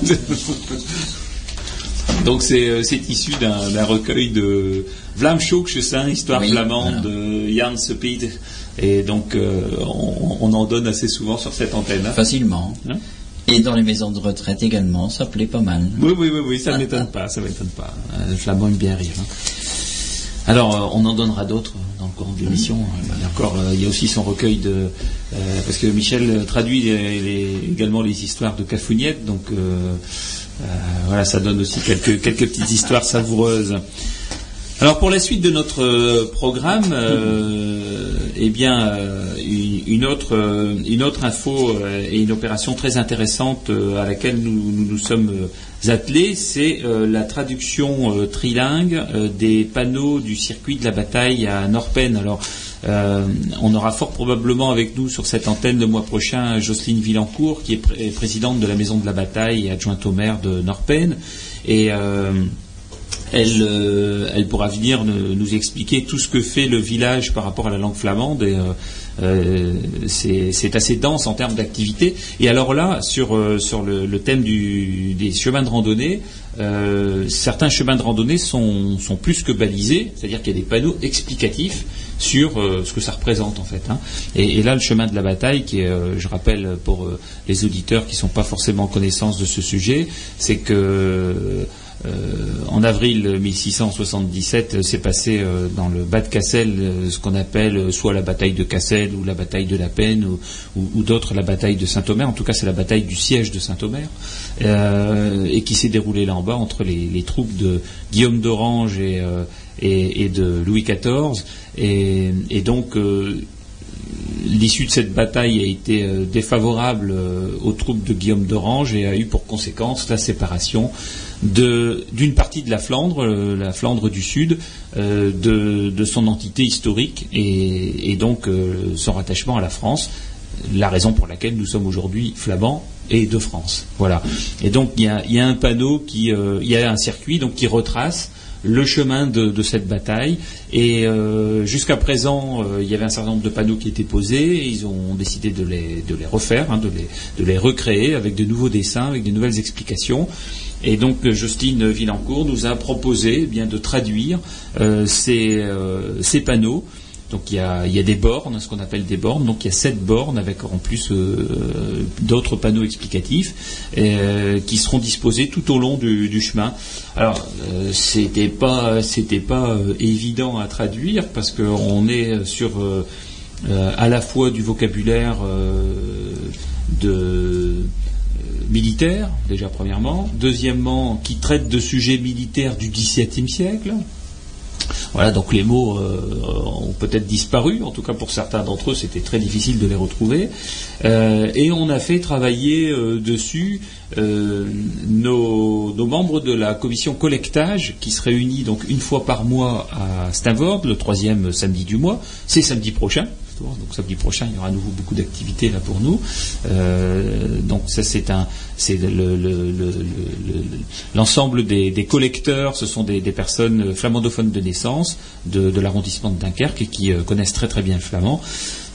Donc c'est euh, c'est issu d'un d'un recueil de Vlamschookse histoire Oui, flamande voilà. de Jan Sepied. Et donc euh, on, on en donne assez souvent sur cette antenne. hein. Facilement. Hein? Et dans les maisons de retraite également, ça plaît pas mal. Oui, oui, oui, oui, ça ne m'étonne pas, ça m'étonne pas. Euh, Le flamand aime bien rire. hein. Alors, euh, on en donnera d'autres dans le cours de l'émission. Euh, D'accord, euh, il y a aussi son recueil de... euh, parce que Michel traduit les- les- également les histoires de Cafouniette, donc euh, euh, voilà, ça donne aussi quelques, quelques petites histoires savoureuses. Alors pour la suite de notre euh, programme, euh, eh bien euh, une, autre euh, une autre info euh, et une opération très intéressante à laquelle nous nous, nous sommes attelés, c'est la traduction trilingue des panneaux du circuit de la bataille à Norpen. Alors on aura fort probablement avec nous sur cette antenne le mois prochain Jocelyne Villancourt, qui est pré- présidente de la Maison de la Bataille et adjointe au maire de Norpen. Et euh, elle, euh, elle pourra venir nous expliquer tout ce que fait le village par rapport à la langue flamande. Et, euh, euh, c'est assez dense en termes d'activité. Et alors là, sur, euh, le, thème des chemins de randonnée, certains chemins de randonnée sont, plus que balisés, c'est-à-dire qu'il y a des panneaux explicatifs sur ce que ça représente en fait. Hein. Et, là, le chemin de la bataille, qui je rappelle pour les auditeurs qui ne sont pas forcément en connaissance de ce sujet, c'est que en avril 1677 s'est passé euh, dans le bas de Cassel euh, ce qu'on appelle soit la bataille de Cassel ou la bataille de la Peine ou, d'autres la bataille de Saint-Omer. En tout cas, c'est la bataille du siège de Saint-Omer et qui s'est déroulée là en bas entre les, troupes de Guillaume d'Orange et, de Louis XIV. Et donc l'issue de cette bataille a été euh, défavorable euh, aux troupes de Guillaume d'Orange et a eu pour conséquence la séparation d'une partie de la Flandre, euh, la Flandre du Sud, de, son entité historique et, donc son rattachement à la France. La raison pour laquelle nous sommes aujourd'hui flamands et de France. Voilà. Et donc il y a, un panneau qui, il y a un circuit donc qui retrace le chemin de, cette bataille. Et euh, jusqu'à présent, euh, il y avait un certain nombre de panneaux qui étaient posés. Ils ont décidé de les, refaire, hein, de, les, recréer avec de nouveaux dessins, avec de nouvelles explications. Et donc Justine Villancourt nous a proposé eh bien de traduire euh, ces panneaux donc il y, a, des bornes, ce qu'on appelle des bornes. Donc il y a sept bornes avec en plus euh, d'autres panneaux explicatifs euh, qui seront disposés tout au long du, chemin. Alors euh, c'était pas c'était pas évident à traduire parce qu'on est sur à la fois du vocabulaire militaire, déjà premièrement, deuxièmement, qui traite de sujets militaires du XVIIe siècle, voilà, donc les mots euh, ont peut-être disparu, en tout cas pour certains d'entre eux, c'était très difficile de les retrouver. Euh, et on a fait travailler euh, dessus nos, membres de la commission collectage qui se réunit donc une fois par mois à Stanford, le troisième samedi du mois. C'est samedi prochain. Donc samedi prochain, il y aura à nouveau beaucoup d'activités là pour nous. donc ça c'est un, c'est l'ensemble des, collecteurs, ce sont des, personnes flamandophones de naissance de, l'arrondissement de Dunkerque et qui euh, connaissent très très bien le flamand.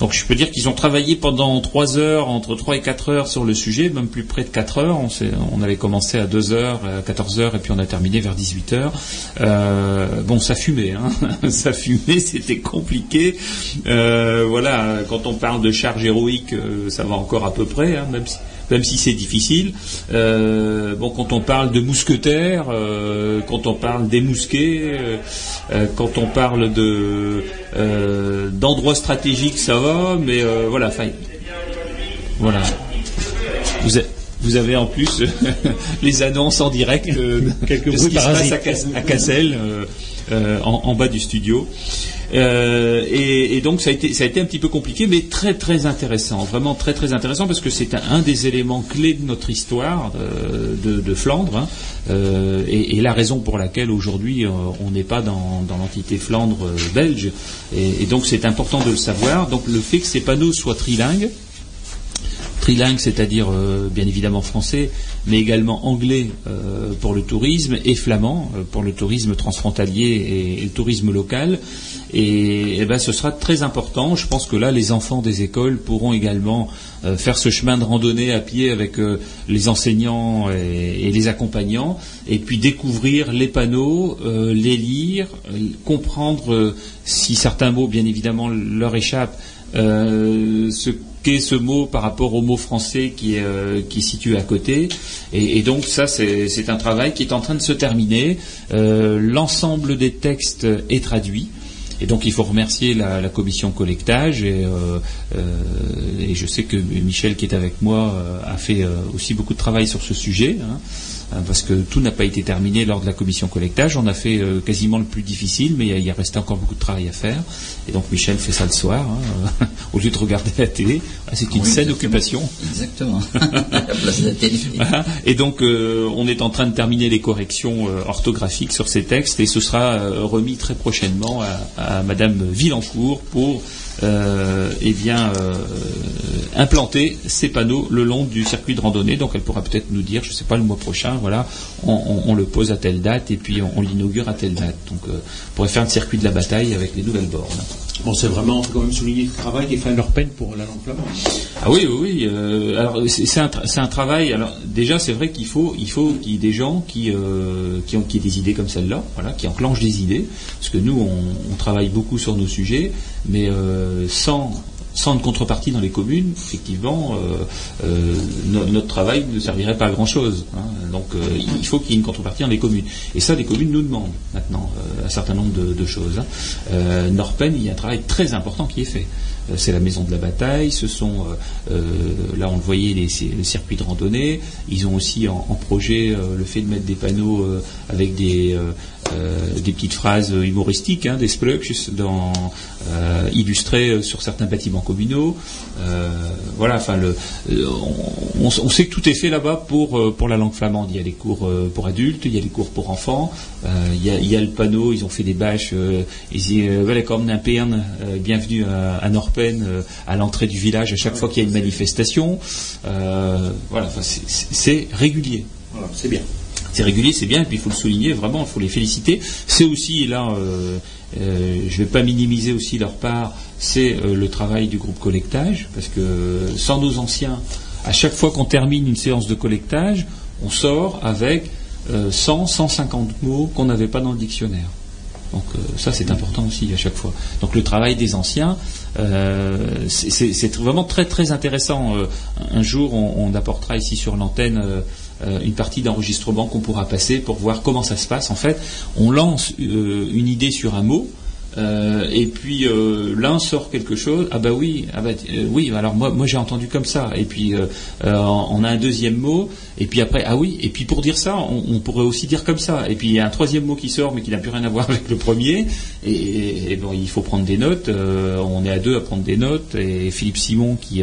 Donc je peux dire qu'ils ont travaillé pendant trois heures, entre trois et quatre heures sur le sujet, même plus près de quatre heures. On, avait commencé à 2 heures, à 14 heures, et puis on a terminé vers 18 heures. Euh, bon, ça fumait, hein *laughs* ça fumait, c'était compliqué. Euh, voilà, quand on parle de charge héroïque, ça va encore à peu près, hein, même si même si c'est difficile. Euh, bon, quand on parle de mousquetaires, euh, quand on parle des mousquets, euh, quand on parle de d'endroits stratégiques, ça va, mais voilà, enfin, voilà. Vous, avez en plus *laughs* les annonces en direct de, ce qui se passe à, Cassel, en, bas du studio. Euh, et, donc ça a, été, un petit peu compliqué, mais très très intéressant, vraiment très très intéressant parce que c'est un, des éléments clés de notre histoire euh, de, Flandre hein. euh, et, la raison pour laquelle aujourd'hui on n'est pas dans, l'entité Flandre belge. Et, donc c'est important de le savoir. Donc le fait que ces panneaux soient trilingues, c'est-à-dire bien évidemment français, mais également anglais pour le tourisme et flamand pour le tourisme transfrontalier et, le tourisme local. Et, eh ben, ce sera très important. Je pense que là, les enfants des écoles pourront également euh, faire ce chemin de randonnée à pied avec euh, les enseignants et, les accompagnants, et puis découvrir les panneaux, euh, les lire, comprendre si certains mots, bien évidemment, leur échappent, ce qu'est ce mot par rapport au mot français qui est, qui situé à côté. Et, donc ça, c'est un travail qui est en train de se terminer. L'ensemble des textes est traduit. Et donc il faut remercier la, commission collectage et, euh, euh, et, je sais que Michel qui est avec moi euh, a fait aussi beaucoup de travail sur ce sujet. Hein. Hein, parce que tout n'a pas été terminé lors de la commission collectage. On a fait euh, quasiment le plus difficile, mais il y, a resté encore beaucoup de travail à faire. Et donc Michel fait ça le soir, hein, *laughs* au lieu de regarder la télé. Ah, c'est une saine occupation. Exactement. *laughs* la place de la télé. Et donc euh, on est en train de terminer les corrections euh, orthographiques sur ces textes et ce sera remis très prochainement à, à Madame Villancourt pour eh bien, implanter ces panneaux le long du circuit de randonnée. Donc elle pourra peut-être nous dire, je ne sais pas, le mois prochain, voilà, on, le pose à telle date et puis on, l'inaugure à telle date. Donc on pourrait faire un circuit de la bataille avec les nouvelles bornes. Bon, c'est vraiment, quand même souligner le travail qui fait leur peine pour la langue flamande. Ah oui, oui, oui. Euh, alors c'est un, un, travail. Alors déjà, c'est vrai qu'il faut, il faut qu'il y ait des gens qui, euh, qui ont, qui aient des idées comme celle-là, voilà, qui enclenchent des idées. Parce que nous, on travaille beaucoup sur nos sujets, mais euh, sans sans une contrepartie dans les communes, effectivement, euh, euh, notre travail ne servirait pas à grand-chose. Hein. Donc il faut qu'il y ait une contrepartie dans les communes. Et ça, les communes nous demandent maintenant un certain nombre de, choses. Hein. Norpen, il y a un travail très important qui est fait. C'est la maison de la bataille, ce sont, là on le voyait, les, circuits de randonnée. Ils ont aussi en, projet le fait de mettre des panneaux avec des, des petites phrases humoristiques, hein, des sprucks, dans, illustrés sur certains bâtiments communaux. voilà, enfin, on, sait que tout est fait là-bas pour, pour la langue flamande. Il y a des cours pour adultes, il y a des cours pour enfants, il y, a, le panneau, ils ont fait des bâches, ils disent bienvenue à, à Norpen, à l'entrée du village à chaque fois qu'il y a une manifestation. voilà, c'est régulier. C'est bien c'est régulier, c'est bien, et puis il faut le souligner, vraiment, il faut les féliciter. C'est aussi, là, je ne vais pas minimiser aussi leur part, c'est le travail du groupe collectage, parce que sans nos anciens, à chaque fois qu'on termine une séance de collectage, on sort avec 100, 150 mots qu'on n'avait pas dans le dictionnaire. Donc ça c'est important aussi à chaque fois. Donc le travail des anciens, c'est vraiment très très intéressant. un jour on, apportera ici sur l'antenne une partie d'enregistrement qu'on pourra passer pour voir comment ça se passe. En fait, on lance une idée sur un mot, euh, et puis euh, l'un sort quelque chose, ah bah oui, ah bah, euh, oui, alors moi, moi j'ai entendu comme ça. Et puis on a un deuxième mot, et puis après, ah oui, et puis pour dire ça, on, pourrait aussi dire comme ça. Et puis il y a un troisième mot qui sort, mais qui n'a plus rien à voir *laughs* avec le premier. Et, bon, il faut prendre des notes. on est à deux à prendre des notes. Et Philippe Simon, qui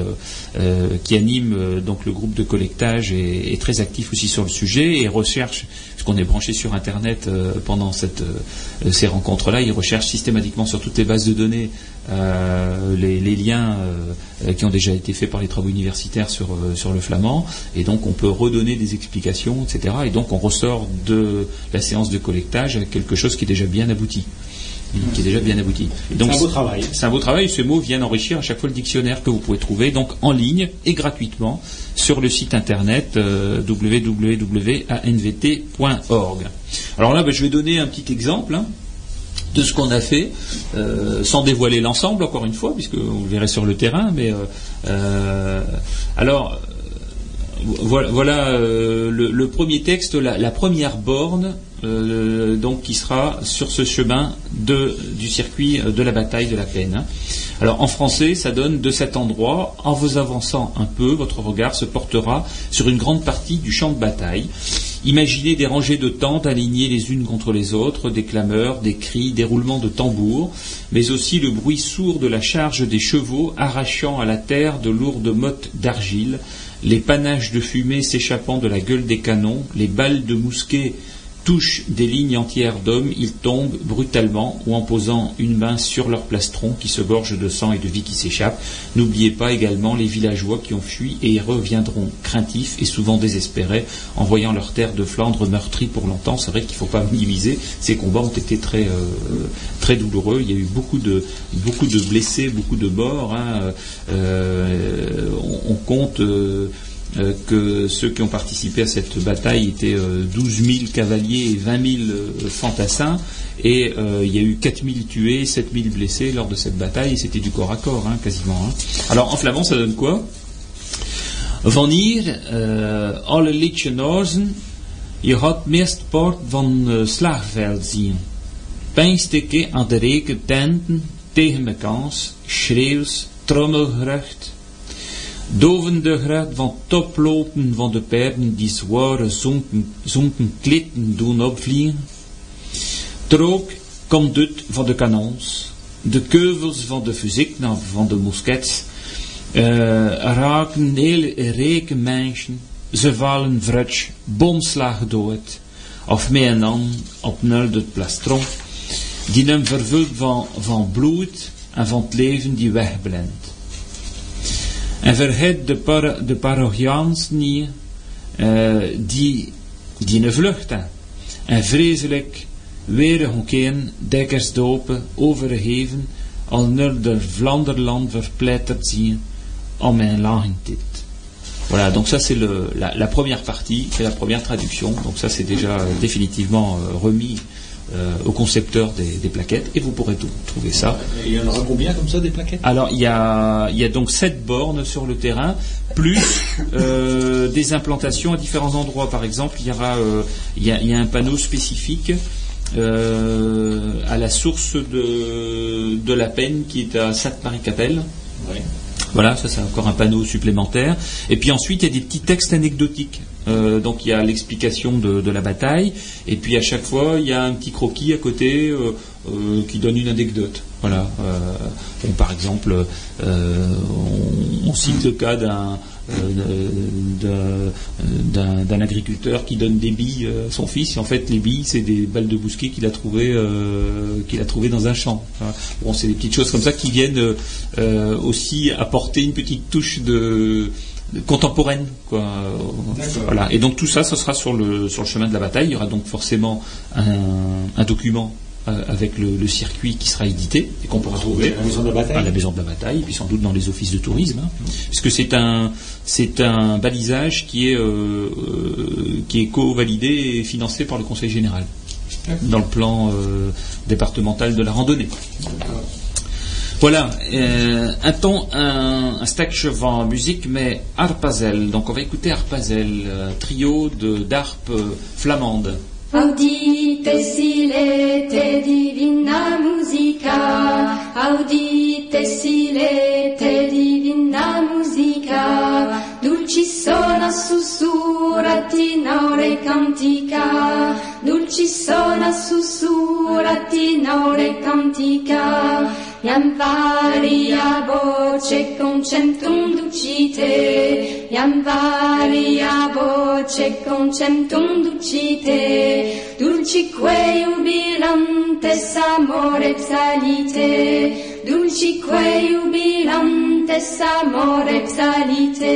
qui anime donc le groupe de collectage, est, est, très actif aussi sur le sujet et recherche qu'on est branché sur Internet euh, pendant euh, ces rencontres-là. Ils recherchent systématiquement sur toutes les bases de données euh, les, liens qui ont déjà été faits par les travaux universitaires sur, le flamand. Et donc on peut redonner des explications, etc. Et donc on ressort de la séance de collectage quelque chose qui est déjà bien abouti qui est déjà bien abouti. C'est un beau travail. C'est un beau travail. Ces mots viennent enrichir à chaque fois le dictionnaire que vous pouvez trouver donc en ligne et gratuitement sur le site internet euh, www.anvt.org. Alors là, ben, je vais donner un petit exemple. Hein, de ce qu'on a fait, euh, sans dévoiler l'ensemble, encore une fois, puisque vous le verrez sur le terrain. Mais euh, alors, voilà, le, premier texte, la première borne euh, donc qui sera sur ce chemin du circuit de la bataille de la peine. Hein. Alors en français, ça donne de cet endroit, en vous avançant un peu, votre regard se portera sur une grande partie du champ de bataille. Imaginez des rangées de tentes alignées les unes contre les autres, des clameurs, des cris, des roulements de tambours, mais aussi le bruit sourd de la charge des chevaux arrachant à la terre de lourdes mottes d'argile, les panaches de fumée s'échappant de la gueule des canons, les balles de mousquet touchent des lignes entières d'hommes, ils tombent brutalement ou en posant une main sur leur plastron qui se gorge de sang et de vie qui s'échappe. N'oubliez pas également les villageois qui ont fui et y reviendront craintifs et souvent désespérés en voyant leur terre de Flandre meurtrie pour longtemps. C'est vrai qu'il ne faut pas minimiser. Ces combats ont été très, euh, très douloureux. Il y a eu beaucoup de, beaucoup de blessés, beaucoup de morts. Hein. Euh, on, compte. Euh, euh, que ceux qui ont participé à cette bataille étaient 12 000 cavaliers et 20 000 euh, fantassins, et euh, il y a eu 4 000 tués, 7 000 blessés lors de cette bataille, et c'était du corps à corps, hein, quasiment. Hein. Alors en flamand, ça donne quoi? Wanneer uh, alle lichtjenozen je had meest poort van uh, slagveld zien. Pijnstikken aan de reken tenten tegen mekaars, schreeuws, trommelgerucht, Dovende gerucht van toplopen van de paarden die zware zonken, zonken klitten doen opvliegen. Trook komt uit van de kanons. De keuvels van de fysiek, nou, van de moskets, uh, raken hele rijke mensen. Ze vallen vrutsch, bomslag dood. Of met een an op nul het plastron. Die hem vervuld van, van bloed en van het leven die wegblendt. En vergeet de, par de parochiaans niet, uh, die, die een vlucht hebben. En vreselijk weer een keer dekkers dopen, overgeven, al de Vlaanderland verpletterd zien om mijn dit. Voilà, donc ça c'est la, la, première partie, c'est la première traduction, donc ça c'est déjà euh, définitivement euh, remis euh, au concepteur des, des, plaquettes et vous pourrez tout, trouver ça. Et il y en aura combien comme ça des plaquettes? Alors il y a, il y a donc sept bornes sur le terrain, plus euh, des implantations à différents endroits. Par exemple, il y aura, euh, il, y a, il y a un panneau spécifique euh, à la source de, de la peine qui est à Sainte-Marie-Capelle. Voilà, ça c'est encore un panneau supplémentaire. Et puis ensuite, il y a des petits textes anecdotiques. Euh, donc il y a l'explication de, la bataille, et puis à chaque fois il y a un petit croquis à côté euh, euh, qui donne une anecdote. Voilà. par exemple, on, cite le cas d'un d'un agriculteur qui donne des billes à son fils. Et en fait, les billes, c'est des balles de bousquet qu'il a trouvé qu'il a trouvé dans un champ. Bon, c'est des petites choses comme ça qui viennent aussi apporter une petite touche de contemporaine. Quoi. Voilà. Et donc tout ça, ce sera sur le, sur le chemin de la bataille. Il y aura donc forcément un, document euh, avec le, circuit qui sera édité et qu'on pourra trouver à la maison de la bataille, à la maison de la bataille, et puis sans doute dans les offices de tourisme, hein. puisque c'est un c'est un balisage qui est euh, euh, qui est co-validé et financé par le Conseil général dans le plan départemental de la randonnée. Voilà, euh, un ton, un, un stack en musique, mais Arpazel. Donc on va écouter Arpazel, euh, trio de d'arpe flamande. Audite silete divina musica, audite silete divina musica, dulci sona sussurrati naure cantica, dulci sona sussurrati naure cantica, iam varia voce concentum ducite. Iam varia voce concentum ducite. Dulcique jubilantes amore salite dulcique jubilantes amore salite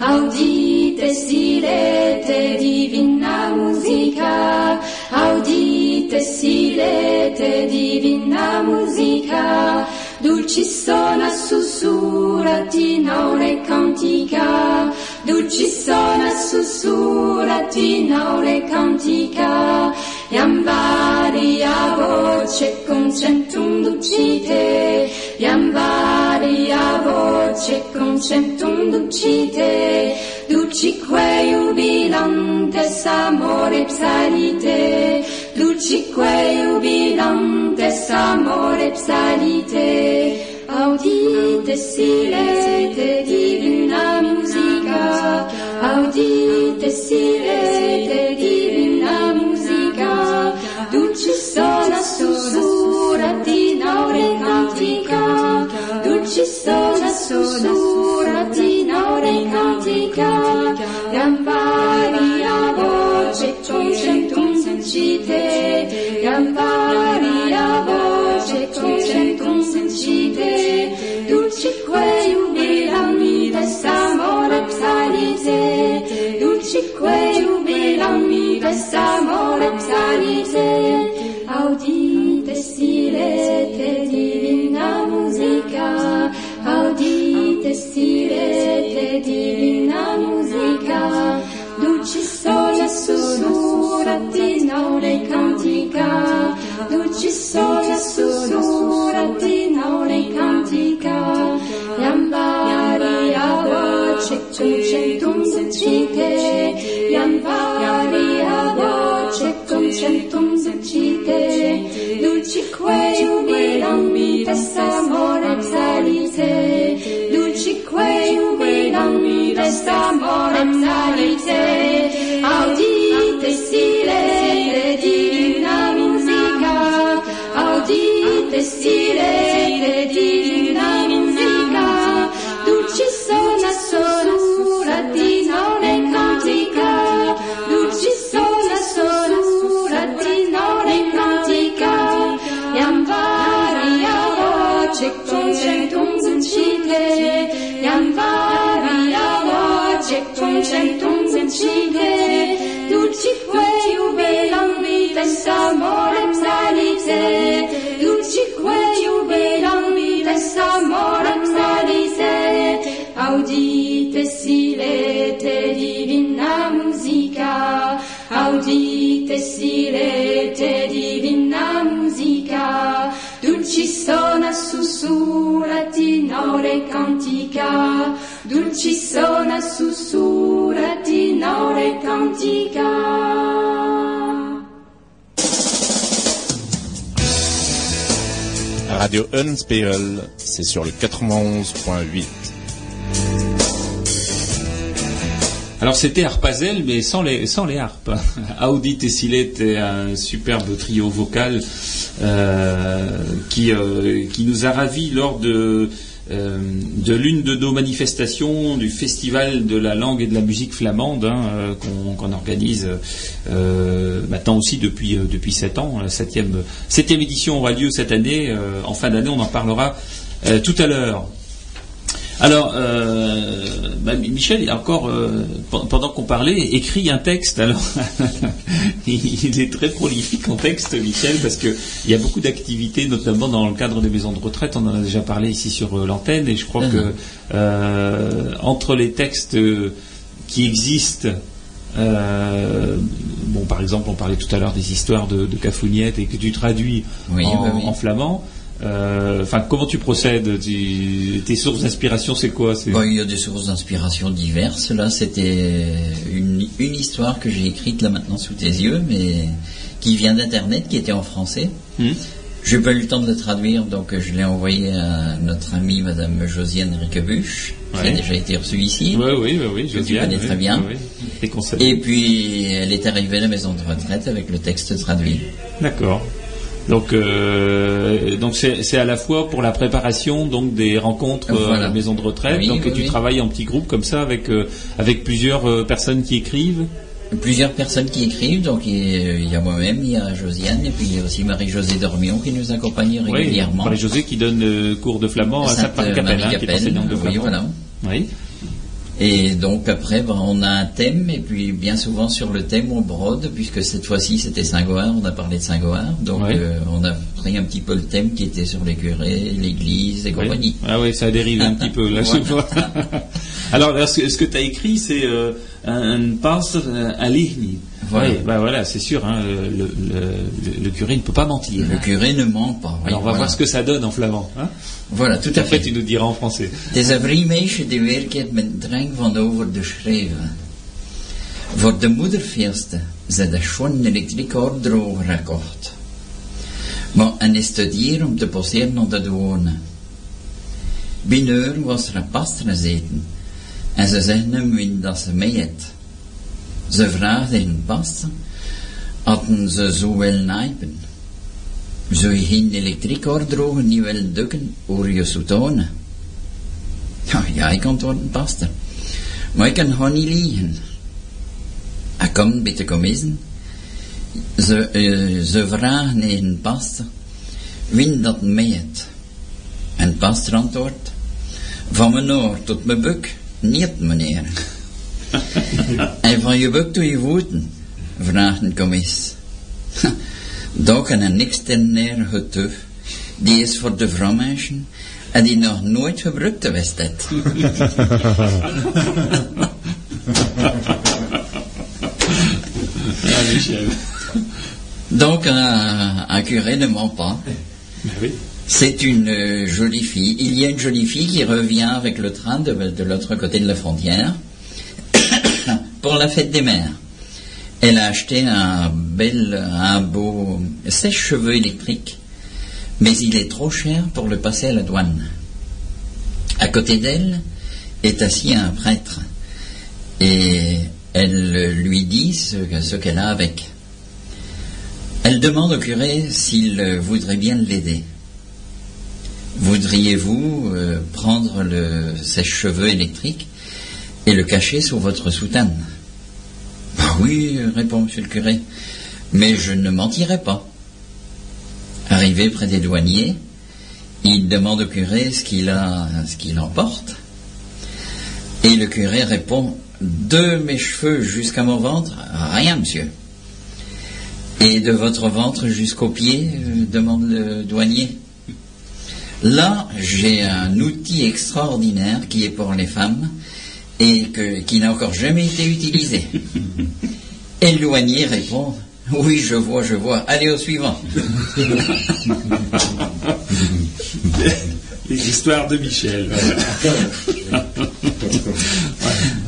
audite silete divina musica. Audite te silete divina musica dulci sona sussurrati naure cantica. Dulci sona sussurrati naure cantica. Iam varia voce concentum ducite iam varia voce concentum ducite ducique jubilantes amore psalite lucique jubilantes amore psalite, audite silete divina musica, audite silete divina musica, dulcis sona susurrat in aure cantica, dulcis sona susurrat vincite, Campania voce concentrum sincite, dulcique iubilamites amore psalite, dulcique iubilamites amore psalite, audite silete divina musica, audite silete divina musica, dulcis sola sonus, cantica dulcissola sonora di naure cantica iambari ava cectum centum secite iambari ava cectum centum secite dulcique jubilam vides amore exalite dulcique jubilam vides amore exalite audi vestire di dinamica, dolci sono assoluta di non è cantica, dolci sono assoluta di non è cantica, e ampari a voce con centum zincite, e ampari a voce con centum zincite, dolci fueu belambi, pensamore cantica, dulci sona sussurrati nore cantica. Radio Unspeel, c'est sur le 91.8. Alors c'était Harpazel, mais sans les, sans les harpes. *laughs* Audi Tessilet est un superbe trio vocal euh, qui, euh, qui nous a ravis lors de, euh, de l'une de nos manifestations du Festival de la langue et de la musique flamande hein, euh, qu'on organise euh, maintenant aussi depuis, euh, depuis 7 ans. La septième, septième édition aura lieu cette année. en fin d'année, on en parlera tout à l'heure. Alors, euh, bah, Michel, encore, euh, pe- pendant qu'on parlait, écrit un texte. Alors, *laughs* il est très prolifique en texte, Michel, parce que il y a beaucoup d'activités, notamment dans le cadre des maisons de retraite. On en a déjà parlé ici sur euh, l'antenne, et je crois que euh, entre les textes qui existent. euh, bon, par exemple, on parlait tout à l'heure des histoires de, de Cafouniette et que tu traduis Oui, en, oui, oui. en flamand. Euh, Enfin, comment tu procèdes Tu- Tes sources d'inspiration, c'est quoi Bon, il y a des sources d'inspiration diverses. Là, c'était une, une histoire que j'ai écrite là maintenant sous tes yeux, mais qui vient d'Internet, qui était en français. Hmm J'ai pas eu le temps de le traduire, donc euh, je l'ai envoyé à notre amie Madame Josiane Riquebuche, qui a Ouais. déjà été reçue ici. Oui, oui, oui, oui, Josiane, connais oui, très bien. oui. Et puis, elle est arrivée à la maison de retraite avec le texte traduit. D'accord. Donc, euh, donc c'est à la fois pour la préparation donc des rencontres euh, à la maison de retraite. Oui, donc oui, tu oui. travailles en petits groupes comme ça avec euh, avec plusieurs euh, personnes qui écrivent? Plusieurs personnes qui écrivent, donc il y a- moi-même, il y a Josiane, et puis il y a aussi Marie-Josée Dormion qui nous accompagne régulièrement. Marie-Josée qui donne cours de flamand à Sainte-Marie-Capelle, hein, qui est enseignante de flamand. voilà. Oui. Et donc après, ben, on a un thème, et puis bien souvent sur le thème, on brode, puisque cette fois-ci c'était Saint-Goard, on a parlé de Saint-Goard, donc Ouais. euh, on a pris un petit peu le thème qui était sur les curés, l'église et compagnie. Ah oui, ça dérive un petit peu là. je vois. *laughs* Alors, là, ce, ce que tu as écrit, c'est euh, un, un passe à Ligny. Voilà. Oui, bah voilà, c'est sûr. hein, le, le- le- curé ne peut pas mentir. Le curé ne ment pas. oui, Alors, on va voilà. voir ce que ça donne en flamand. Hein Voilà, tout à fait. tu nous diras en français. Het is een vrij meisje die werkt met drang van over te schrijven. Voor de moederfeesten ze de schoon elektriekoordroger akkoord. Maar en studeer om te passeren om te wonen. Binnen was er een pastor gezeten. En ze zeggen hem dat ze mee het. Ze vraagde een pastor, hadden ze zo wel nijpen. Zou je geen elektriekoordroger niet willen dukken over je soutane? Ja, ja, ik antwoordde pastor. Maar ik kan gewoon niet liegen. Hij komt bij de commissie. Ze, eh, ze vragen een pastor, wie dat meet. En pastor antwoordt, van mijn oor tot mijn buk, niet meneer. En van je buk tot je voeten, vraagt een commissie. Daar kan een externair getuf. Die is voor de vrouwmensen en die nog nooit gebruikt geweest heeft. Michel. Donc un, un curé ne ment pas. Oui. C'est une euh, jolie fille. Il y a une jolie fille qui revient avec le train de, de l'autre côté de la frontière pour la fête des mères. Elle a acheté un bel, beau sèche-cheveux électrique, mais il est trop cher pour le passer à la douane. À côté d'elle est assis un prêtre et elle lui dit ce, qu'elle a avec. Elle demande au curé s'il voudrait bien l'aider. Voudriez-vous euh, prendre le sèche-cheveux électrique et le cacher sous votre soutane Bah oui, répond monsieur le curé, mais je ne mentirai pas. Arrivé près des douaniers, il demande au curé ce qu'il a, ce qu'il emporte. Et le curé répond De mes cheveux jusqu'à mon ventre, rien, monsieur. Et de votre ventre jusqu'aux pieds euh, demande le douanier. Là, j'ai un outil extraordinaire qui est pour les femmes et que, qui n'a encore jamais été utilisé. *laughs* Éloigné répond Oui, je vois, je vois. Allez au suivant. *laughs* Les histoires de Michel. *laughs*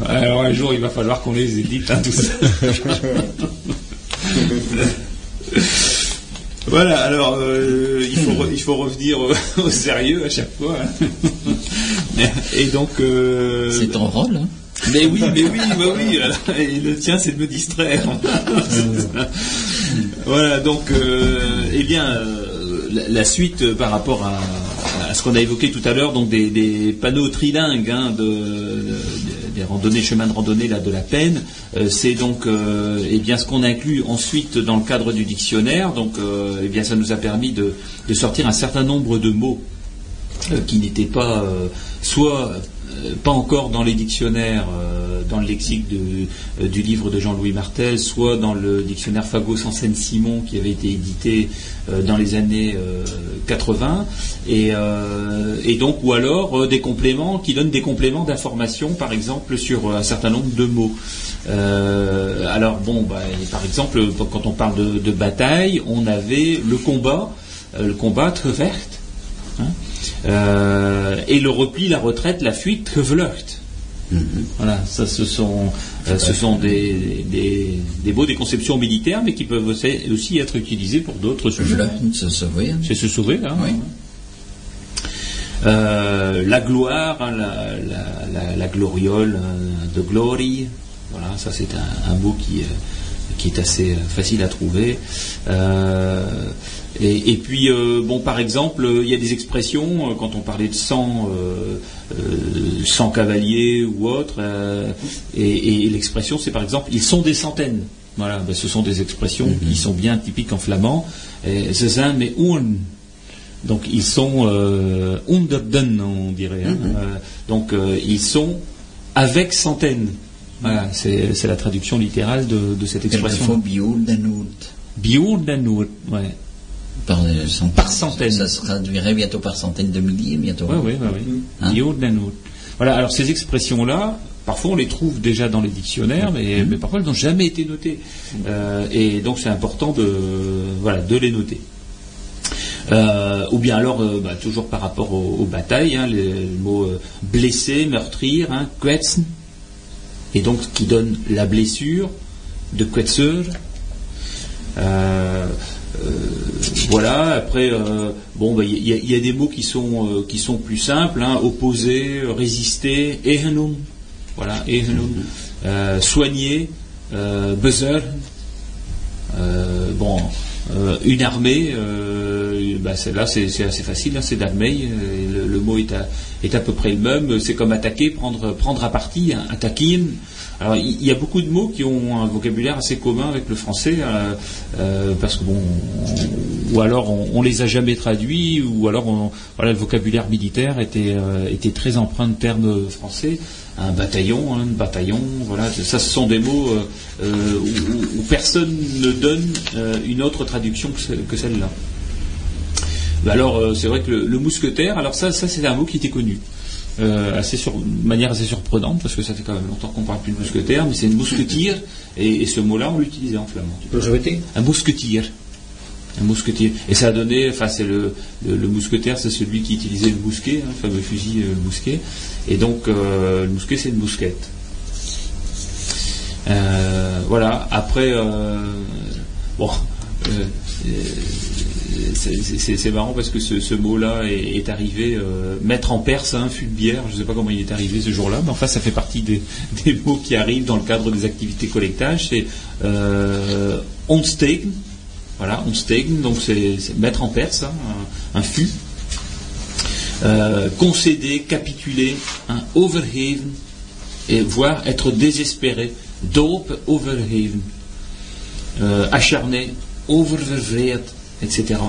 voilà. Alors un jour, il va falloir qu'on les édite, hein, tout ça. Voilà, alors euh, il, faut re- il faut revenir au, au sérieux à chaque fois. hein. *laughs* Et donc. euh, C'est ton rôle, hein mais oui, mais oui, bah oui. Et le tien, c'est de me distraire. *laughs* voilà, donc, euh, eh bien, euh, la, la suite par rapport à, à ce qu'on a évoqué tout à l'heure, donc des, des panneaux trilingues hein, de, de- des randonnées, chemins de randonnée là, de la peine, euh, c'est donc euh, eh bien ce qu'on inclut ensuite dans le cadre du dictionnaire. Donc, euh, eh bien, ça nous a permis de, de sortir un certain nombre de mots qui n'étaient pas euh, soit euh, pas encore dans les dictionnaires, euh, dans le lexique du livre de Jean-Louis Martel, soit dans le dictionnaire Fagos en Seine-Simon qui avait été édité dans les années euh, 80, et, donc ou alors des compléments qui donnent des compléments d'information, par exemple sur un certain nombre de mots. Alors bon, bah, par exemple, quand on parle de, bataille, on avait le combat, le combat verte. Et le repli, la retraite, la fuite, gevlucht. Voilà, ça ce sont, euh, ce sont des, des, des mots, des conceptions militaires, mais qui peuvent aussi, être utilisés pour d'autres Je sujets. se sauver. hein. C'est se sauver, là. Oui. Euh, la gloire, hein, la, la, la, la gloriole hein, de glory, voilà, ça c'est un, un mot qui, euh, qui est assez euh, facile à trouver. Euh, et, et puis, euh, bon, par exemple, il y a des expressions, quand on parlait de 100, euh, 100 cavaliers ou autre, et, et l'expression c'est par exemple, ils sont des centaines. Voilà, ben, ce sont des expressions qui sont bien typiques en flamand. Zijn met oen. Donc ils sont on dirait. hein. Euh, donc ils sont avec centaines. Voilà, c'est la traduction littérale de, de cette expression. Biourdanur, ouais. Par, euh, cent- Par centaines. Ça se traduirait bientôt par centaines de milliers, bientôt. Oui, oui, oui. Hein? Voilà, alors ces expressions-là, parfois on les trouve déjà dans les dictionnaires, mais, mais parfois elles n'ont jamais été notées. Euh, et donc c'est important de, voilà, de les noter. Euh, ou bien alors, euh, bah, toujours par rapport aux, aux batailles, hein, les- le mot blessé, meurtrir, hein, kwetsen, et donc qui donne la blessure de kwetser. Euh, euh, voilà. Après, euh, bon, bah, il y, a- il y a des mots qui sont qui sont plus simples. Hein, opposer, résister, ehenum. Voilà, ehenum. Euh, soigner, buzzer. Bon, euh, une armée, euh, c'est- là c'est assez facile, hein, c'est d'armée. euh, Le, mot est à, est à peu près le même. C'est comme attaquer, prendre, prendre à partie, hein, attaquer. Alors il y, a beaucoup de mots qui ont un vocabulaire assez commun avec le français, euh, euh, parce que bon, on- ou alors on, les a jamais traduits, ou alors le vocabulaire militaire était, euh, était très empreint de termes français. Un bataillon, hein, un bataillon, voilà, ça ce sont des mots où, personne ne donne une autre traduction que, ce- que celle-là. Bah alors c'est vrai que le, mousquetaire, alors ça c'est un mot qui était connu. Euh, assez sur, de manière assez surprenante parce que ça fait quand même longtemps qu'on parle plus de mousquetaire, mais c'est une mousquetière et, et ce mot-là on l'utilisait en flamand. Tu peux le répéter Un mousquetier. Un mousquetier. Et ça a donné, enfin c'est le, le, le mousquetaire, c'est celui qui utilisait le mousquet, hein, le fameux fusil euh, mousquet. Et donc euh, le mousquet c'est une mousquette. Voilà. Après, bon, c'est- marrant parce que ce, mot-là est, arrivé euh, mettre en perse un fût de bière. Je ne sais pas comment il est arrivé ce jour-là, mais enfin ça fait partie des, *laughs* mots qui arrivent dans le cadre des activités collectage. C'est euh, onsteken. Voilà, onsteken, donc c'est mettre en perse hein, un, un fût. Euh, concéder, capituler, hein, overheven, et voire être désespéré. Dope, overheven. Euh, acharné, oververvreerd, etc.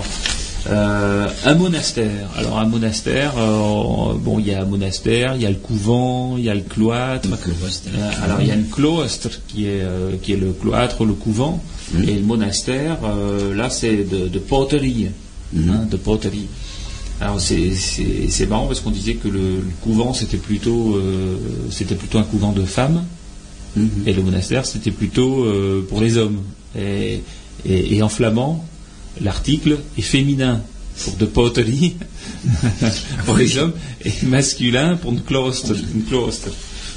Euh, un monastère. Alors un monastère, euh, bon, il y a un monastère, il y a le couvent, il y a le cloître. Le. Euh, alors il y a une cloître qui est qui est le cloître, le couvent, et le monastère. là, c'est de, de poterie, hein, de poterie. Alors c'est- c'est c'est marrant parce qu'on disait que le, le couvent c'était plutôt c'était plutôt un couvent de femmes Mhm. et le monastère c'était plutôt pour les hommes. Et, et- et en flamand, l'article est féminin pour de poterie *laughs* pour les hommes et masculin pour une closter. Une.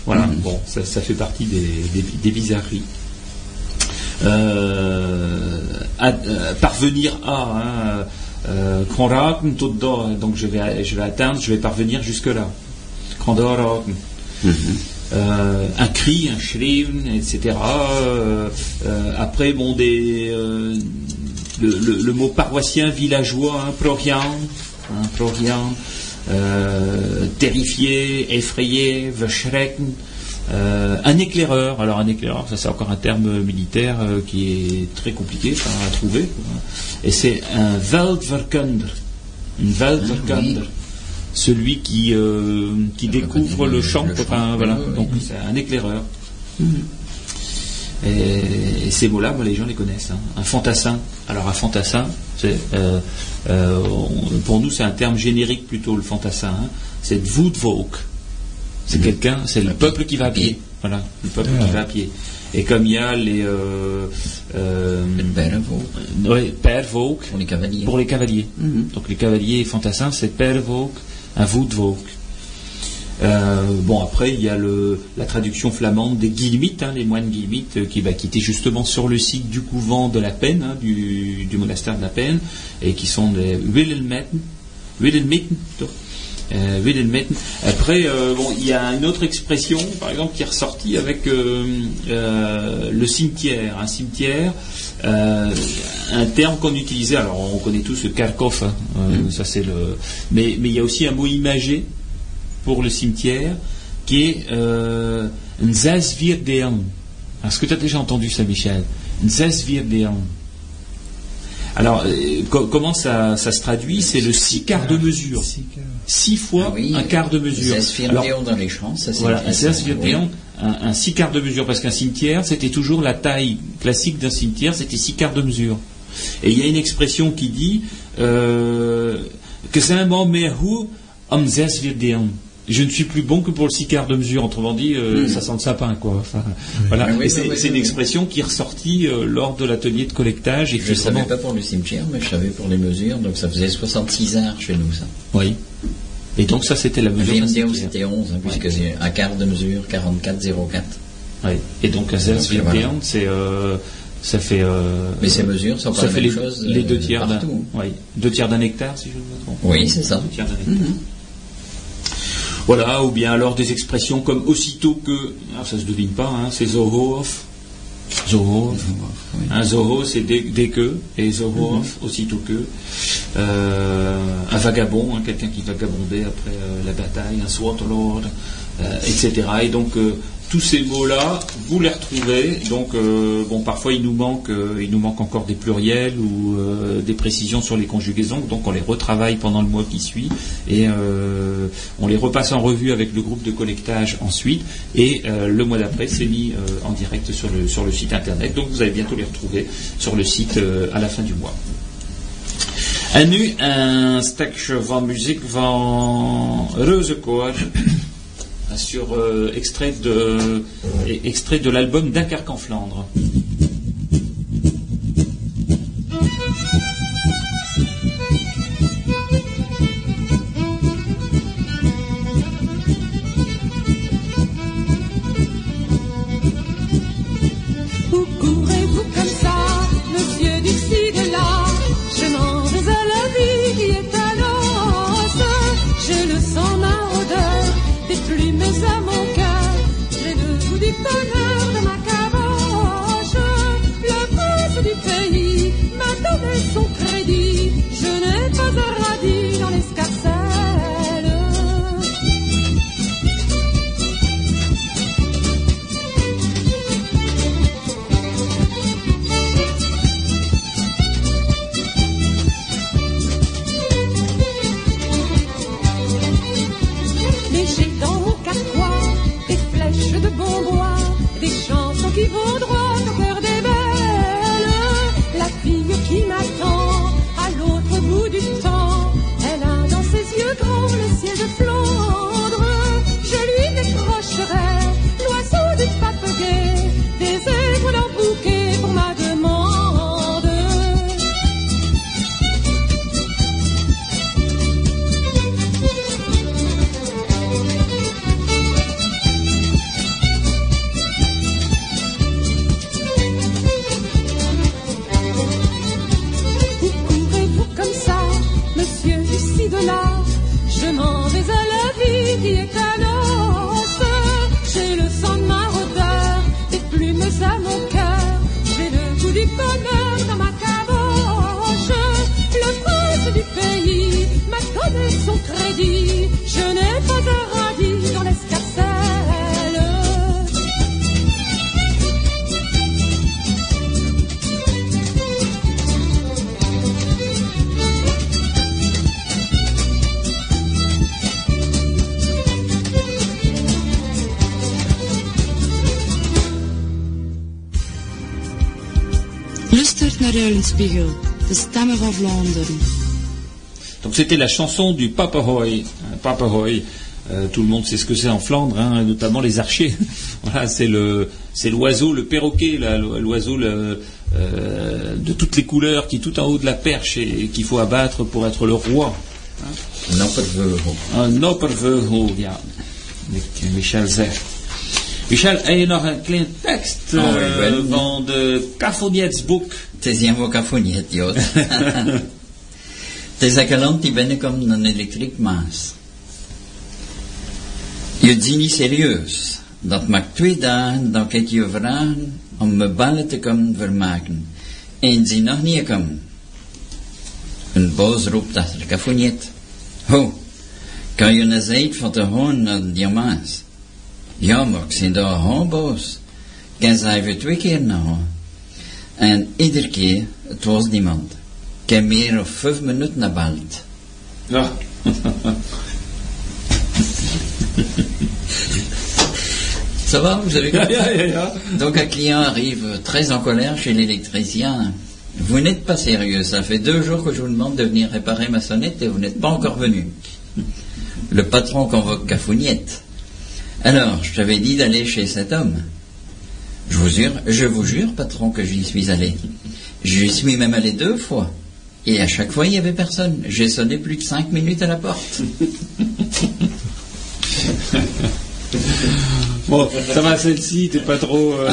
Voilà, bon, ça, ça fait partie des, des- des bizarreries. Euh, à- euh, parvenir à hein, euh, donc je vais, je vais atteindre, je vais parvenir jusque là. Kronraken. Euh, un cri, un schreien, etc. Euh, euh, après, bon, des, le, le- le mot paroissien, villageois, hein, prorian, hein, prorian, euh, terrifié, effrayé, verschrecken, euh, un éclaireur. Alors un éclaireur, ça c'est encore un terme militaire euh, qui est très compliqué à trouver. Et c'est un Weltverkunder. Une Weltverkunder. Celui qui, qui découvre le champ, enfin, voilà. Donc c'est un éclaireur. Et, et ces mots-là, les gens les connaissent. hein. Un fantassin. Alors un fantassin, euh, euh, on- pour nous, c'est un terme générique plutôt le fantassin. hein. C'est Voetvolk. C'est quelqu'un, c'est le peuple qui va à pied. Voilà, le peuple Ah. qui va à pied. Et comme il y a les euh, euh, Le Bervo, ouais, Pervolk pour les cavaliers. pour les cavaliers. Mhm. Donc les cavaliers fantassins, c'est Pervolk, un Voetvolk. Euh, bon, après, il y a le, la traduction flamande des Guilmites, hein, les moines Guilmites, euh, qui, bah, qui étaient justement sur le site du couvent de la Peine, hein, du, du monastère de la Peine, et qui sont des Wilhelmeten, Wilhelmeten. Euh, Wilhelmeten. Après, euh, bon, il y a une autre expression, par exemple, qui est ressortie avec le cimetière. Un cimetière, un terme qu'on utilisait. Alors, on connaît tous le Kharkov, hein, euh, ça c'est le. Mais, mais il y a aussi un mot imagé pour le cimetière qui est euh. Est-ce que tu as déjà entendu ça, Michel? Alors, euh, co- comment ça, ça se traduit? C'est le six quarts de mesure. Six fois Ah oui, un quart de mesure. Alors, dans les champs, ça c'est voilà, un, un six quarts de mesure, parce qu'un cimetière, c'était toujours la taille classique d'un cimetière, c'était six quarts de mesure. Et il y a une expression qui dit euh, que c'est un moment mehu Zesvirdeon. Je ne suis plus bon que pour le six quarts de mesure, autrement dit, euh, ça sent le sapin, quoi. Enfin, voilà. Ah oui, Et oui, c'est une expression qui est ressortie euh, lors de l'atelier de collectage et Je ne savais pas pour le cimetière, mais je savais pour les mesures, donc ça faisait 66 heures chez nous, ça. Oui. Et donc ça, c'était la mesure. c'était 11, hein, puisque c'est un quart de mesure, 44,04. Oui. Et donc un Zesvirdeon, voilà. c'est euh, ça fait. euh, Mais ces mesures sont pas ça la fait même les, chose les deux tiers d'un partout. oui, deux tiers d'un hectare si je ne me trompe. Oui, c'est ça. Deux tiers d'un hectare. Voilà, ou bien alors des expressions comme aussitôt que, ah, ça se devine pas, hein, c'est Zohof. Zohof. Oui. Un Zoho, c'est dès, dès que, et Zohof, aussitôt que. Euh, un vagabond, hein, quelqu'un qui vagabondait après euh, la bataille, un Swaterlord, euh, etc. Et donc, euh, tous ces mots-là, vous les retrouvez. Donc, euh, bon, parfois il nous manque, euh, nous manque encore des pluriels ou euh, des précisions sur les conjugaisons. Donc, on les retravaille pendant le mois qui suit et on les repasse en revue avec le groupe de collectage ensuite. Et le mois d'après, c'est mis en direct sur le site internet. Donc, vous allez bientôt les retrouver sur le site à la fin du mois. En nu een stukje van muziek van sur euh, extrait de extrait de l'album Dunkerque en Flandre. Donc c'était la chanson du Papahoy. Euh, Papahoy, euh, tout le monde sait ce que c'est en Flandre, hein, notamment les archers. *laughs* voilà, c'est le, c'est l'oiseau, le perroquet, là, l'oiseau le, euh, de toutes les couleurs qui est tout en haut de la perche et, et qu'il faut abattre pour être le roi. Een oppervleugel. Een oppervleugel, ja. Met Michel zegt. Michel, heb je nog een klein tekst Oh, ik ben- van de Cafonietsboek? Het is een vocafoniet, Jood. Het is je land die binnenkomt een elektriek maas. Je ziet niet serieus. Dat maakt twee dagen dat ik je vragen om me ballen te komen vermaken. En ze nog niet komen. Een boos roept achter kafoniet. Ho, kan je een zijt van te horen naar die maas? Ja, maar ik ben daar gewoon boos. Ik kan ze even twee keer naar horen. En iedere keer, het was niemand. Ik heb meer of vijf minuten nabald. Ja. *laughs* Ça va, vous avez compris? Donc un client arrive très en colère chez l'électricien. Vous n'êtes pas sérieux, ça fait deux jours que je vous demande de venir réparer ma sonnette et vous n'êtes pas encore venu. Le patron convoque Cafouniette. Alors, je t'avais dit d'aller chez cet homme. Je vous jure, je vous jure, patron, que j'y suis allé. J'y suis même allé deux fois. Et à chaque fois, il n'y avait personne. J'ai sonné plus de cinq minutes à la porte. *laughs* Bon, ça va celle-ci, t'es pas trop... euh,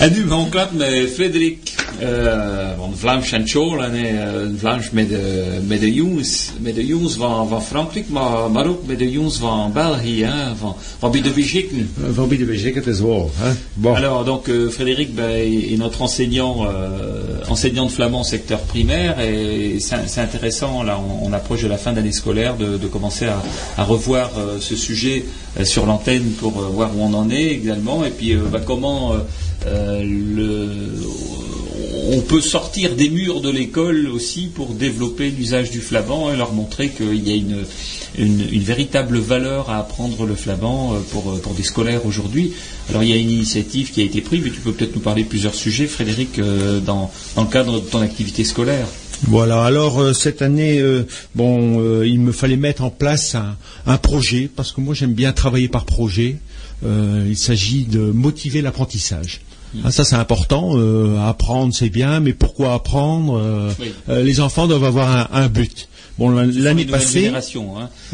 En nu van klap met Eh, van Vlaams en School en eh, Vlaams met de, met de jongens, met de jongens van, van Frankrijk, maar, maar ook met de jongens van België, hè, van, van bij de Belgique. Van Belgique, het is. Hè? Bon. Alors donc euh, Frédéric ben, est notre enseignant euh, enseignant de flamand secteur primaire et c'est c'est intéressant là on, on approche de la fin d'année scolaire de, de commencer à, à revoir euh, ce sujet euh, sur l'antenne pour euh, voir où on en est également et puis euh, bah, comment le, on peut sortir des murs de l'école aussi pour développer l'usage du flamand et leur montrer qu'il y a une, véritable valeur à apprendre le flamand euh, pour, euh, pour des scolaires aujourd'hui. Alors il y a une initiative qui a été prise, mais tu peux peut-être nous parler de plusieurs sujets, Frédéric, euh, dans, le cadre de ton activité scolaire. Voilà, alors cette année, bon, il me fallait mettre en place un, projet, parce que moi j'aime bien travailler par projet. Il s'agit de motiver l'apprentissage. Ah, ça c'est important, euh, apprendre c'est bien, mais pourquoi apprendre Euh, Oui. euh, Les enfants doivent avoir un, un but. Bon, l'année passée, hein.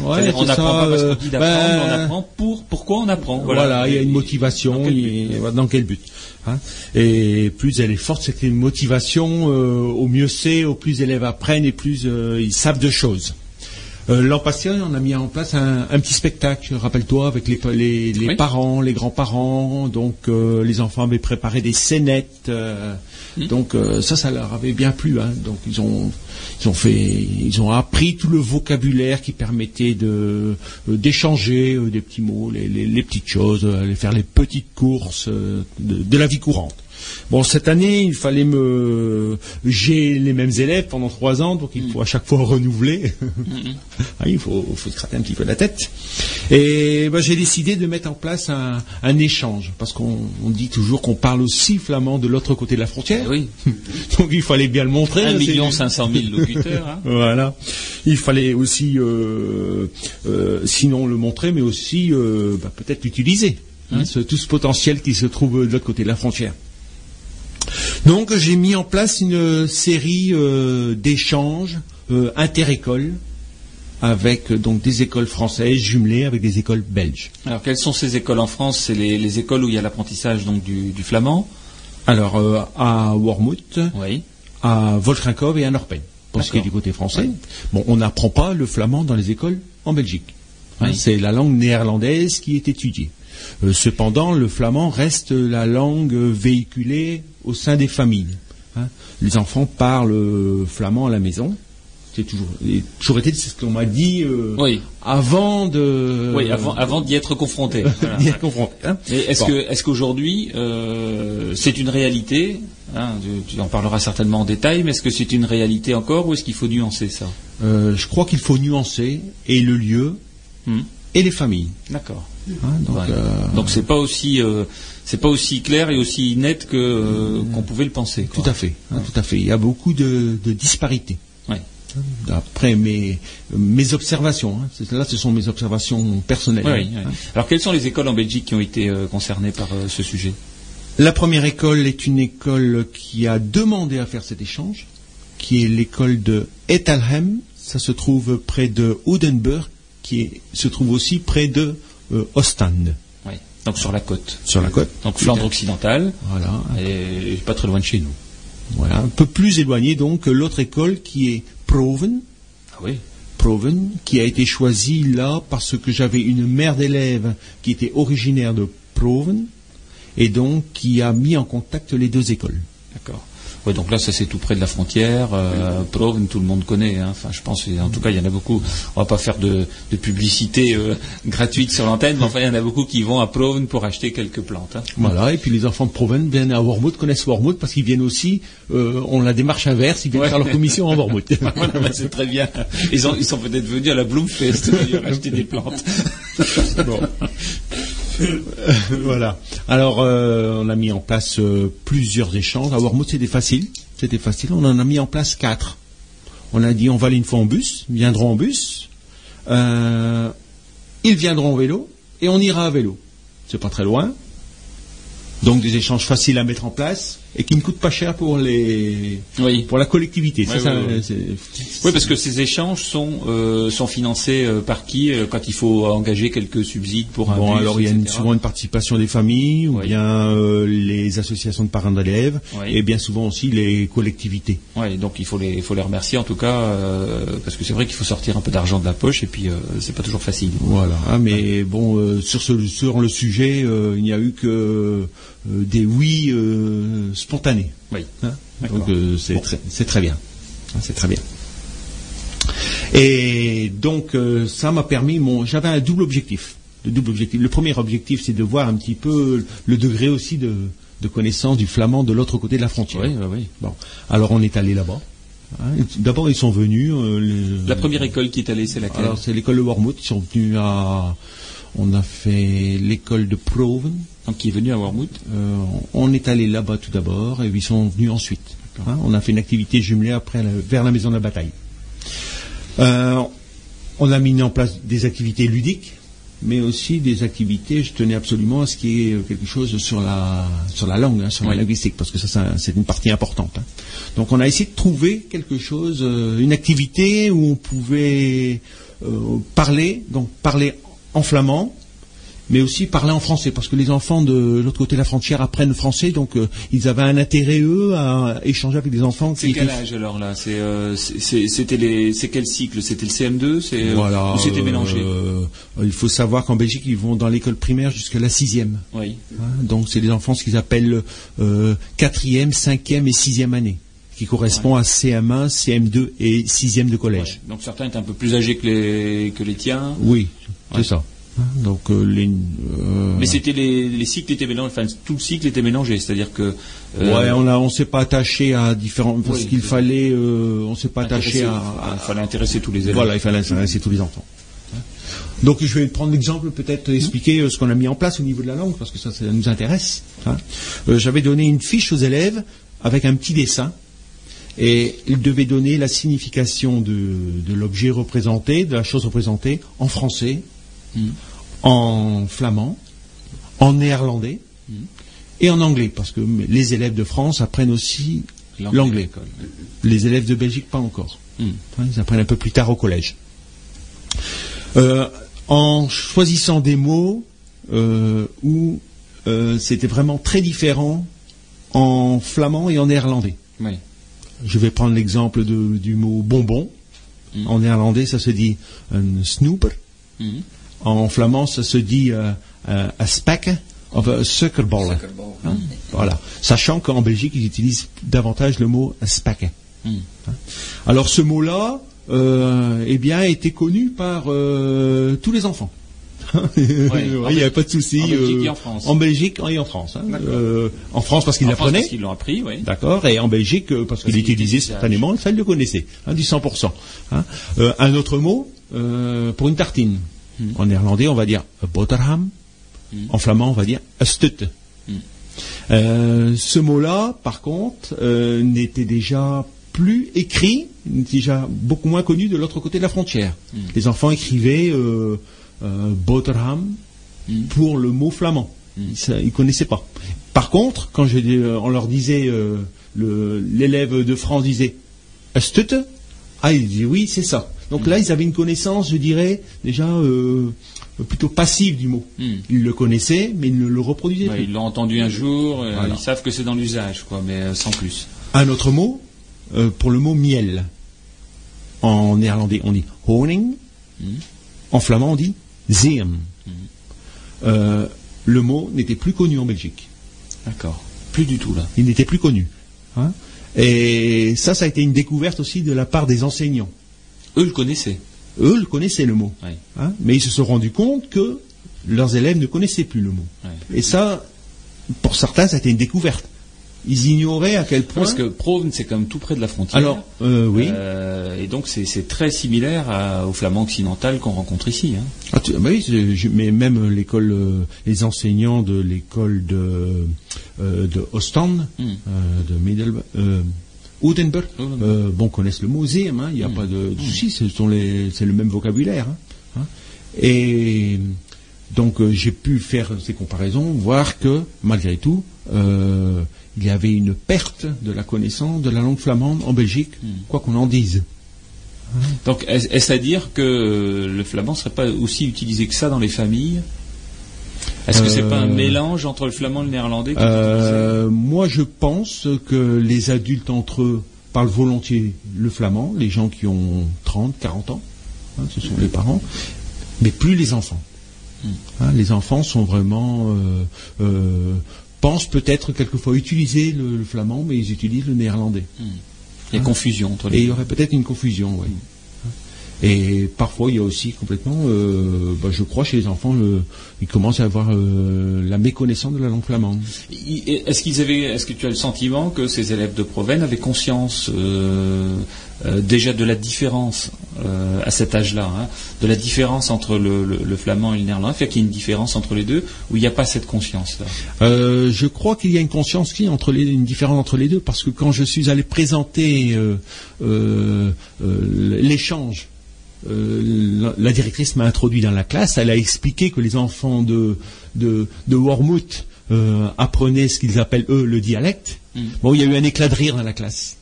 Ouais, on c'est n'apprend pas parce euh, qu'on dit d'apprendre, ben, on apprend pour pourquoi on apprend. Voilà, il y a une Et- motivation. dans quel but voilà, dans quel but hein. Et plus elle est forte, cette motivation, euh, au mieux c'est, au plus les élèves apprennent et plus euh, ils savent de choses. Euh, L'an passé, on a mis en place un, un petit spectacle, rappelle-toi, avec les, les, les Oui. parents, les grands-parents. Donc, euh, les enfants avaient préparé des scénettes. euh, Hmm. Donc, euh, ça, ça leur avait bien plu. Hein. Donc, ils ont, ils ont fait, ils ont appris tout le vocabulaire qui permettait de euh, d'échanger des petits mots, les, les- les petites choses, aller faire les petites courses de, de la vie courante. Bon, cette année, il fallait me, j'ai les mêmes élèves pendant trois ans, donc il faut à chaque fois renouveler. *laughs* Ah, il faut, faut se gratter un petit peu la tête. Et ben, j'ai décidé de mettre en place un, un échange, parce qu'on on dit toujours qu'on parle aussi flamand de l'autre côté de la frontière. Oui, *laughs* Donc il fallait bien le montrer. 1 C'est- million 500 000 locuteurs. hein. *laughs* voilà. Il fallait aussi, euh, euh, sinon le montrer, mais aussi euh, bah, peut-être l'utiliser. hein, ce- tout ce potentiel qui se trouve de l'autre côté de la frontière. Donc j'ai mis en place une série euh, d'échanges euh, interécoles avec euh, donc des écoles françaises jumelées avec des écoles belges. Alors quelles sont ces écoles en France? C'est les, les écoles où il y a l'apprentissage donc du, du flamand? Alors euh, à Wormhout, Oui. à Volkrinkov et à Norpen. Pour ce qui est du côté français, bon, on n'apprend pas le flamand dans les écoles en Belgique. Hein, Oui. C'est la langue néerlandaise qui est étudiée. Euh, cependant, le flamand reste la langue véhiculée au sein des familles. hein. Les enfants parlent euh, flamand à la maison. C'est toujours, toujours été, c'est ce qu'on m'a dit euh, Oui. avant de. Oui, avant, avant d'y être confronté. Voilà. *laughs* d'y être confronté, hein. Est-ce Bon. que, est-ce qu'aujourd'hui, euh, c'est une réalité hein, tu, tu en parleras certainement en détail, mais est-ce que c'est une réalité encore ou est-ce qu'il faut nuancer ça? Euh, je crois qu'il faut nuancer et le lieu Hmm. et les familles. D'accord. Hein. donc, Ouais. euh, Donc c'est pas aussi, euh, c'est pas aussi clair et aussi net que euh, qu'on pouvait le penser. Tout à fait, hein, tout à fait. Il y a beaucoup de, de disparités. Ouais. D'après mes, mes observations, hein. Là ce sont mes observations personnelles. Hein. Alors, quelles sont les écoles en Belgique qui ont été euh, concernées par ce sujet? La première école est une école qui a demandé à faire cet échange, qui est l'école de Ethelhem. Ça se trouve près de Oudenburg, qui est- se trouve aussi près de euh, Ostende. Donc sur la côte. sur la côte. Donc Flandre occidentale, Voilà. et pas très loin de chez nous. voilà. Un peu plus éloigné donc que l'autre école qui est Proven. Ah oui. Proven, qui a été choisi là parce que j'avais une mère d'élèves qui était originaire de Proven et donc qui a mis en contact les deux écoles. Ouais, donc là, ça c'est tout près de la frontière. Euh, Proven, tout le monde connaît. hein. Enfin, je pense, en tout cas, il y en a beaucoup. On va pas faire de, de publicité euh, *laughs* gratuite sur l'antenne, mais enfin, il y en a beaucoup qui vont à Proven pour acheter quelques plantes. hein. Voilà, et puis les enfants de Proven viennent à Wormwood, connaissent Wormwood parce qu'ils viennent aussi, euh, on la démarche inverse, ils viennent Ouais. faire leur commission en Wormwood. *laughs* Voilà, bah, c'est très bien. Ils, ont- ils sont peut-être venus à la Bloomfest d'ailleurs, acheter des plantes. *laughs* Bon. *laughs* voilà. Alors, euh, on a mis en place euh, plusieurs échanges. À Wormwood, c'était facile. C'était facile. On en a mis en place quatre. On a dit, on va aller une fois en bus. Ils viendront en bus. Euh, ils viendront en vélo. Et on ira à vélo. C'est pas très loin. Donc, des échanges faciles à mettre en place et qui ne coûtent pas cher pour les, Oui. pour la collectivité. Ouais, Ça, Oui, parce que ces échanges sont, euh, sont financés euh, par qui euh, quand il faut engager quelques subsides pour un Bon, bus, alors il y a une- souvent une participation des familles, ou Oui. bien les associations de parents d'élèves, Oui. et bien souvent aussi les collectivités. Ouais, donc il faut les, il faut les remercier en tout cas, parce que c'est vrai qu'il faut sortir un peu d'argent de la poche et puis c'est pas toujours facile. Voilà. hein, mais bon, euh, sur, ce, sur le sujet, il n'y a eu que des oui euh, spontanés. Oui. hein. Donc euh, c'est Bon. très, très bien. Hein, C'est très bien. Et donc euh, ça m'a permis, mon, j'avais un double objectif. Le double objectif. Le premier objectif, c'est de voir un petit peu le degré aussi de, de connaissance du flamand de l'autre côté de la frontière. Oui, oui, oui. Bon, alors on est allé là-bas. Hein, D'abord, ils sont venus. euh, les- La première école qui est allée, c'est laquelle? Alors, c'est l'école de Wormwood. Ils sont venus à. On a fait l'école de Proven. Donc qui est venue à Wormwood Euh, on est allé là-bas tout d'abord et ils sont venus ensuite. Hein, on a fait une activité jumelée après la- vers la maison de la bataille. Euh, on a mis en place des activités ludiques, mais aussi des activités. Je tenais absolument à ce qu'il y ait quelque chose sur la sur la langue, hein, sur la linguistique, parce que ça, ça, c'est une partie importante. hein. Donc, on a essayé de trouver quelque chose, euh, une activité où on pouvait parler, donc parler en flamand, mais aussi parler en français, parce que les enfants de l'autre côté de la frontière apprennent le français, donc euh, ils avaient un intérêt eux à échanger avec des enfants C'est quel étaient âge alors là? C'est euh, c'est- les quel cycle? C'était le CM2 C'est euh, voilà, ou c'était mélangé? il faut savoir qu'en Belgique, ils vont dans l'école primaire jusqu'à la sixième. Oui. hein. donc, c'est des enfants ce qu'ils appellent quatrième, cinquième et sixième année, qui correspond à CM1, CM2 et sixième de collège. Ouais. Donc certains étaient un peu plus âgés que les que les tiens. Oui, c'est ça. Hein, Donc, euh, les, euh, Mais c'était les, les cycles étaient mélangés, enfin tout le cycle était mélangé, c'est-à-dire que euh, Ouais, on a, on s'est pas attaché à différents, parce Oui, qu'il fallait, euh, on s'est pas attaché à, il fallait intéresser tous les élèves. Voilà, il fallait intéresser tous les enfants. Donc je vais prendre l'exemple, peut-être expliquer euh, ce qu'on a mis en place au niveau de la langue, parce que ça, ça nous intéresse. hein. Euh, J'avais donné une fiche aux élèves avec un petit dessin, et ils devaient donner la signification de, de l'objet représenté, de la chose représentée, en français, en flamand, en néerlandais et en anglais, parce que les élèves de France apprennent aussi L'anglais. Les élèves de Belgique, pas encore. Hmm. Ils apprennent un peu plus tard au collège. Euh, en choisissant des mots euh, où euh, c'était vraiment très différent en flamand et en néerlandais. Oui. Je vais prendre l'exemple du mot bonbon. Mm. En néerlandais, ça se dit un snoeper. Mhm. En flamand, ça se dit euh, euh, un spek, enfin un suikerball. Suikerball. Hein, Voilà. Sachant qu'en Belgique, ils utilisent davantage le mot spek. Mm. Hein? Alors ce mot-là, euh, eh bien, a été connu par euh, tous les enfants. *laughs* Il n'y avait pas de souci. En Belgique euh, et en France. En Belgique et en France. hein. Euh, en France parce qu'ils l'apprenaient. parce qu'ils l'ont appris, oui. D'accord, et en Belgique, euh, parce qu'il qu'il était utilisait d'usage. spontanément, ça, il le connaissait, hein, du 100%. hein. Euh, un autre mot, euh, pour une tartine. Hmm. En néerlandais, on va dire boterham. En flamand, on va dire stut. Euh, ce mot-là, par contre, euh, n'était déjà plus écrit, déjà beaucoup moins connu de l'autre côté de la frontière. Les enfants écrivaient euh, euh, Boterham pour le mot flamand. Ils ne connaissaient pas. Par contre, quand je, on leur disait, le- l'élève de France disait Astute Ah, il dit oui, c'est ça. Donc là, ils avaient une connaissance, je dirais, déjà euh, plutôt passive du mot. Hmm. Ils le connaissaient, mais ils ne le reproduisaient Ouais, plus. ils l'ont entendu un jour, euh, Voilà. ils savent que c'est dans l'usage, quoi, mais euh, sans plus. Un autre mot euh, pour le mot miel. En néerlandais, on dit honing. En flamand, on dit zeem. Euh, le mot n'était plus connu en Belgique. D'accord. Plus du tout là. Il n'était plus connu. hein. Et ça, ça a été une découverte aussi de la part des enseignants. Eux le connaissaient. Eux le connaissaient le mot. Ouais. hein, mais ils se sont rendus compte que leurs élèves ne connaissaient plus le mot. Ouais. Et ça, pour certains, ça a été une découverte. Ils ignoraient à quel point. Parce que Provne, c'est comme tout près de la frontière. Alors, euh, oui. Euh, et donc c'est très similaire à- au flamand occidental qu'on rencontre ici. hein. Ah, tu- bah oui, je- mais même l'école, euh, les enseignants de l'école de, de Ostende, Mm. euh, de Middelburg, Oudenburg, Oudenburg. euh, bon, connaissent le mot hein, il n'y a pas de, de souci, ce c'est le même vocabulaire. hein, hein. Et donc euh, j'ai pu faire ces comparaisons, voir que malgré tout, euh, il y avait une perte de la connaissance de la langue flamande en Belgique, quoi qu'on en dise. Donc est- est-ce à dire que le flamand serait pas aussi utilisé que ça dans les familles Est-ce que c'est pas un Euh, mélange entre le flamand et le néerlandais Euh, moi, je pense que les adultes entre eux parlent volontiers le flamand, les gens qui ont 30, 40 ans, hein, ce sont les parents, mais plus les enfants. Hein, les enfants sont vraiment euh, euh, pensent peut-être quelquefois utiliser le, le flamand, mais ils utilisent le néerlandais. disais Il y a confusion entre Et les il y aurait peut-être une confusion, oui. Et parfois, il y a aussi complètement, euh, bah, je crois, chez les enfants, ils commencent à avoir euh, la méconnaissance de la langue flamande. Est-ce qu'ils avaient, est-ce que tu as le sentiment que ces élèves de Provence avaient conscience euh, déjà de la différence à cet âge-là, hein, de la différence entre le, le- le flamand et le néerlandais, fait qu'il y a une différence entre les deux, ou il n'y a pas cette conscience-là? Je crois qu'il y a une conscience qui entre les, une différence entre les deux parce que quand je suis allé présenter l'échange, euh, la, directrice m'a introduit dans la classe. Elle a expliqué que les enfants de de, euh, apprenaient ce qu'ils appellent eux le dialecte. Bon, il y a eu un éclat de rire dans la classe.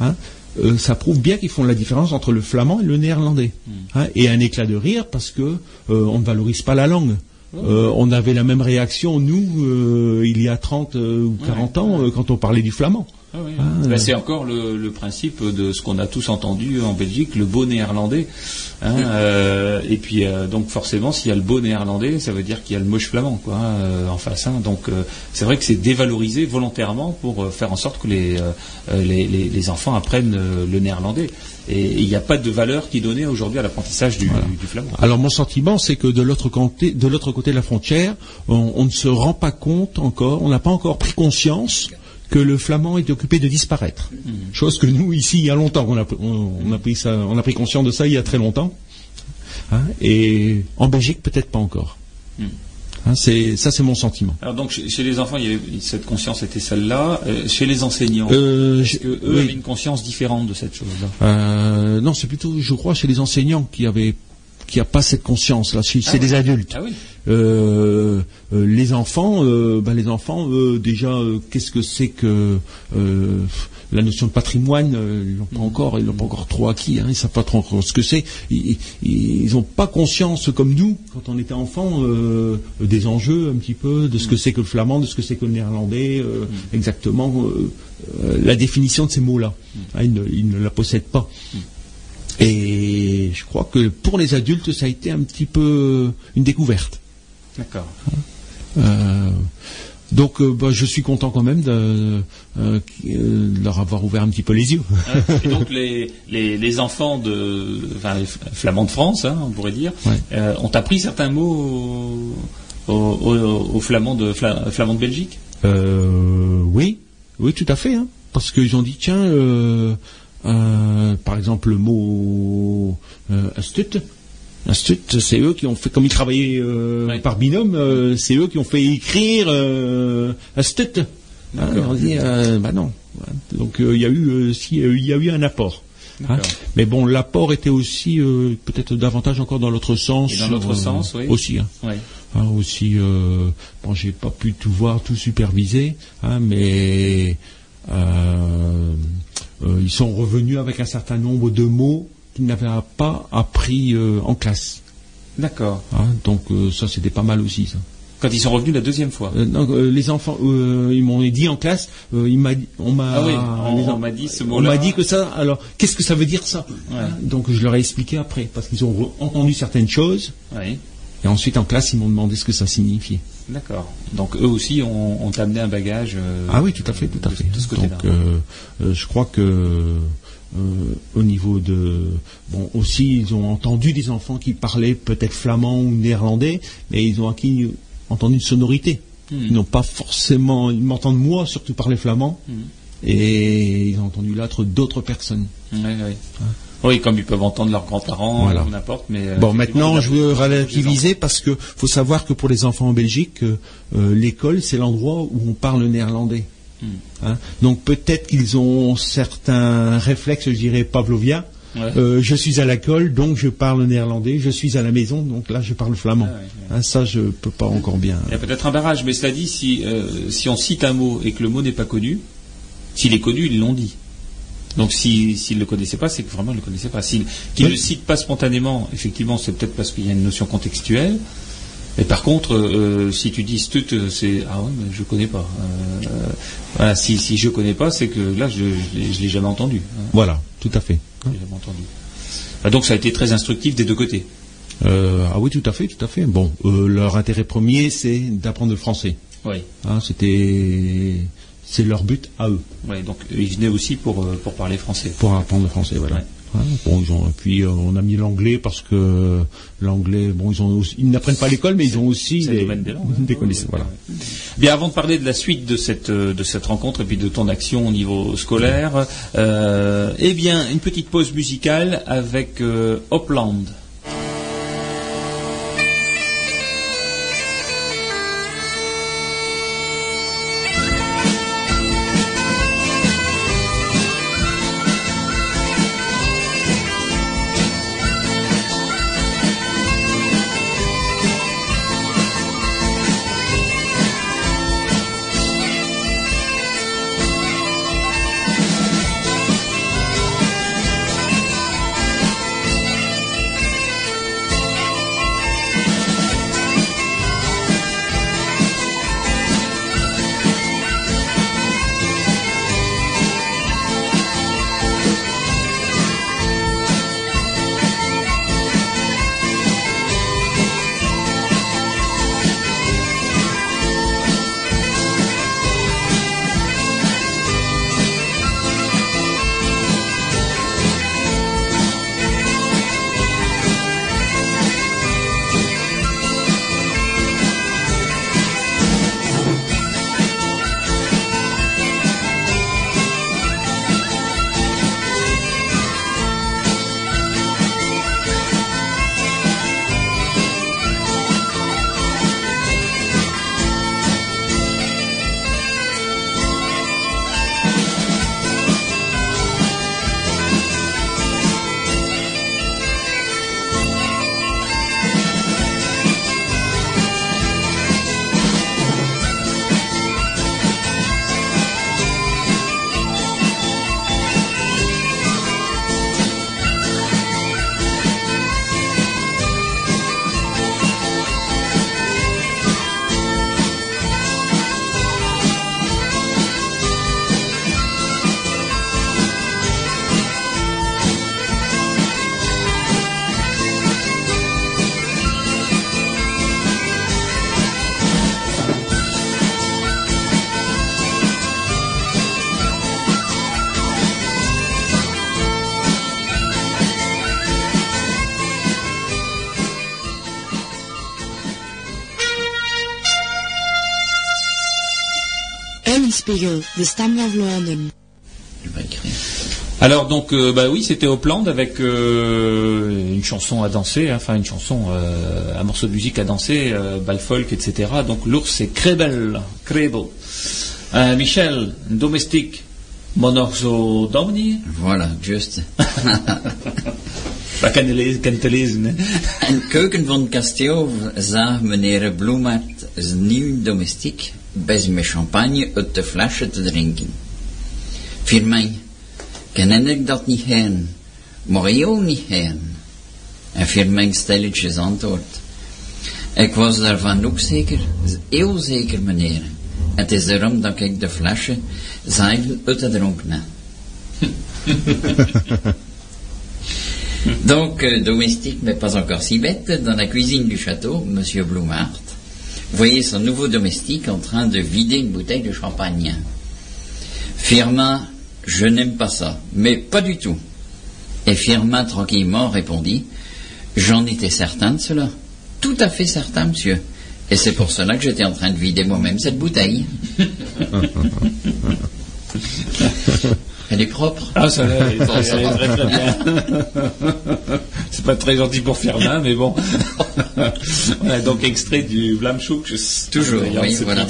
Hein Euh, ça prouve bien qu'ils font la différence entre le flamand et le néerlandais. Hein, et un éclat de rire parce que on ne valorise pas la langue. Euh, on avait la même réaction, nous, euh, il y a 30 euh, ou 40 ans, euh, quand on parlait du flamand. Ah oui. Ah, Ben, c'est encore le, le principe de ce qu'on a tous entendu en Belgique, le beau néerlandais. hein, euh, et puis euh, donc forcément, s'il y a le beau néerlandais, ça veut dire qu'il y a le moche flamand quoi, euh, en face. hein. donc euh, c'est vrai que c'est dévalorisé volontairement pour euh, faire en sorte que les, euh, les, les- les enfants apprennent le néerlandais. Et il n'y a pas de valeur qui est donnée aujourd'hui à l'apprentissage du, du flamand. Alors mon sentiment, c'est que de l'autre côté, de l'autre côté de la frontière, on, on ne se rend pas compte encore, on n'a pas encore pris conscience que le flamand est occupé de disparaître. Chose que nous ici, il y a longtemps, on a, on, on a pris ça, on a pris conscience de ça il y a très longtemps. Hein, et en Belgique, peut-être pas encore. Hein, c'est ça, c'est mon sentiment. Alors donc chez, chez les enfants, il y avait, cette conscience était celle-là. Euh, chez les enseignants, Euh, est-ce je- que eux oui. avaient une conscience différente de cette chose-là? Euh, non, c'est plutôt, je crois, chez les enseignants qui avaient, qui a pas cette conscience là. C'est Ah oui. des adultes. Ah oui. Euh, euh, les enfants, euh, ben, les enfants, déjà, qu'est-ce que c'est que la notion de patrimoine Ils l'ont pas encore, ils l'ont pas encore trop acquis. Hein, ils savent pas trop encore ce que c'est. Ils, ils ont pas conscience comme nous quand on était enfant des enjeux un petit peu de ce que c'est que le flamand, de ce que c'est que le néerlandais, euh, exactement la définition de ces mots-là. Hein, ils, ne, ils ne la possèdent pas. Et je crois que pour les adultes, ça a été un petit peu une découverte. D'accord. Euh, donc, euh, bah, je suis content quand même de, euh, de leur avoir ouvert un petit peu les yeux. Ouais. Et donc les, les, les enfants de enfin, les flamands de France, hein, on pourrait dire, Ouais. euh, ont appris certains mots aux, aux, aux- aux flamands de fla- flamands de Belgique? Oui, oui, tout à fait. hein. parce qu'ils ont dit, tiens, euh, par exemple, le mot euh, astute, Institut, c'est eux qui ont fait, comme ils travaillaient euh, Ouais. par binôme, c'est eux qui ont fait écrire Institut. Hein, on dit, bah non. Donc il y a eu, si, il y a eu un apport. Hein. Mais bon, l'apport était aussi euh, peut-être davantage encore dans l'autre sens. Et dans l'autre sens, oui. Aussi. hein. Ouais. Hein, aussi, euh, bon, j'ai pas pu tout voir, tout superviser, hein, mais ils sont revenus avec un certain nombre de mots qu'ils n'avaient pas appris euh, en classe. D'accord. hein. donc euh, ça, c'était pas mal aussi. Ça. Quand ils sont revenus la deuxième fois. Euh, non, euh, les enfants, euh, ils m'ont dit en classe, euh, il m'a, dit- on m'a, Ah oui, les on, en- on m'a dit ce on mot-là. m'a dit que ça. Alors, qu'est-ce que ça veut dire ça? Ouais. Hein, Donc je leur ai expliqué après, parce qu'ils ont entendu certaines choses, et ensuite en classe, ils m'ont demandé ce que ça signifiait. D'accord. Donc eux aussi ont, ont amené un bagage. euh, Ah oui, tout à fait, tout à fait. De ce. Donc, euh, euh, je crois que euh, au niveau de bon aussi, ils ont entendu des enfants qui parlaient peut-être flamand ou néerlandais, mais ils ont acquis entendu une sonorité. Hmm. Ils n'ont pas forcément, ils m'entendent moi surtout parler flamand, Hmm. et ils ont entendu l'autre d'autres personnes. Oui, oui. Oui, comme ils peuvent entendre leurs grands-parents Voilà. ou n'importe. Mais euh, Bon, maintenant, je veux relativiser parce que faut savoir que pour les enfants en Belgique, euh, euh, l'école, c'est l'endroit où on parle néerlandais. Hmm. Hein? Donc peut-être qu'ils ont certains réflexes, je dirais. Ouais. Euh, je suis à l'école, donc je parle néerlandais. Je suis à la maison, donc là, je parle flamand. Ah ouais, Hein, ça, je peux pas encore bien. Il y a peut-être un barrage, mais cela dit, si, euh, si on cite un mot et que le mot n'est pas connu, s'il est connu, ils l'ont dit. Donc si- s'ils ne le connaissaient pas, c'est que vraiment ils ne le connaissaient pas. Qu'ils ne Oui. le citent pas spontanément, effectivement, c'est peut-être parce qu'il y a une notion contextuelle. Mais par contre, euh, si tu dis stut, euh, c'est ah ouais, mais je connais pas. Euh, voilà, si, si je connais pas, c'est que là, je je l'ai- jamais entendu. hein. Voilà, tout à fait. Je jamais entendu. Ah, donc ça a été très instructif des deux côtés. Euh, ah oui, tout à fait, tout à fait. Bon, leur intérêt premier, c'est d'apprendre le français. Oui. Hein, C'était, c'est leur but à eux. Ouais, donc ils venaient aussi pour, euh, pour parler français. pour apprendre le français, voilà. Ouais. Bon, ils ont, et puis euh, on a mis l'anglais parce que l'anglais, bon, ils ont, aussi- ils n'apprennent pas à l'école, mais ils ont aussi des, langues. hein. *laughs* des connaissances, voilà. Bien, avant de parler de la suite de cette, euh, de cette rencontre et puis de ton action au niveau scolaire, euh, eh bien, une petite pause musicale avec euh, Hopland. Vlaanderen. Alors donc euh, bah oui c'était Opland avec euh, une chanson à danser, hein, enfin une chanson, euh, un morceau de musique à danser, euh, bal folk, etc. Donc l'ours c'est Krebel, Krebel. Euh, Michel, domestique, monorzo domini, Voilà, just. *laughs* la kan te lezen. hè. En keuken van Kasteel zag meneer Bloemart zijn nieuw domestiek met champagne uit de flesje te drinken. Voor mij ken ik dat niet heen, maar je ook niet heen. En voor mijn stilletjes antwoord. Ik was daarvan ook zeker, heel zeker meneer. Het is daarom dat ik de flesje de dronken heb. *laughs* *laughs* Donc, euh, domestique, mais pas encore si bête, dans la cuisine du château, Monsieur Blumhardt voyait son nouveau domestique en train de vider une bouteille de champagne. Firmin, je n'aime pas ça, mais pas du tout. Et Firmin tranquillement répondit, j'en étais certain de cela. Tout à fait certain, monsieur. Et c'est pour cela que j'étais en train de vider moi-même cette bouteille. *laughs* Elle est propre. Ah ça va, ça, ça va très très bien. c'est pas très gentil pour Firmin, mais bon. *laughs* voilà, donc extrait du Blamchouk. Toujours, oui, voilà.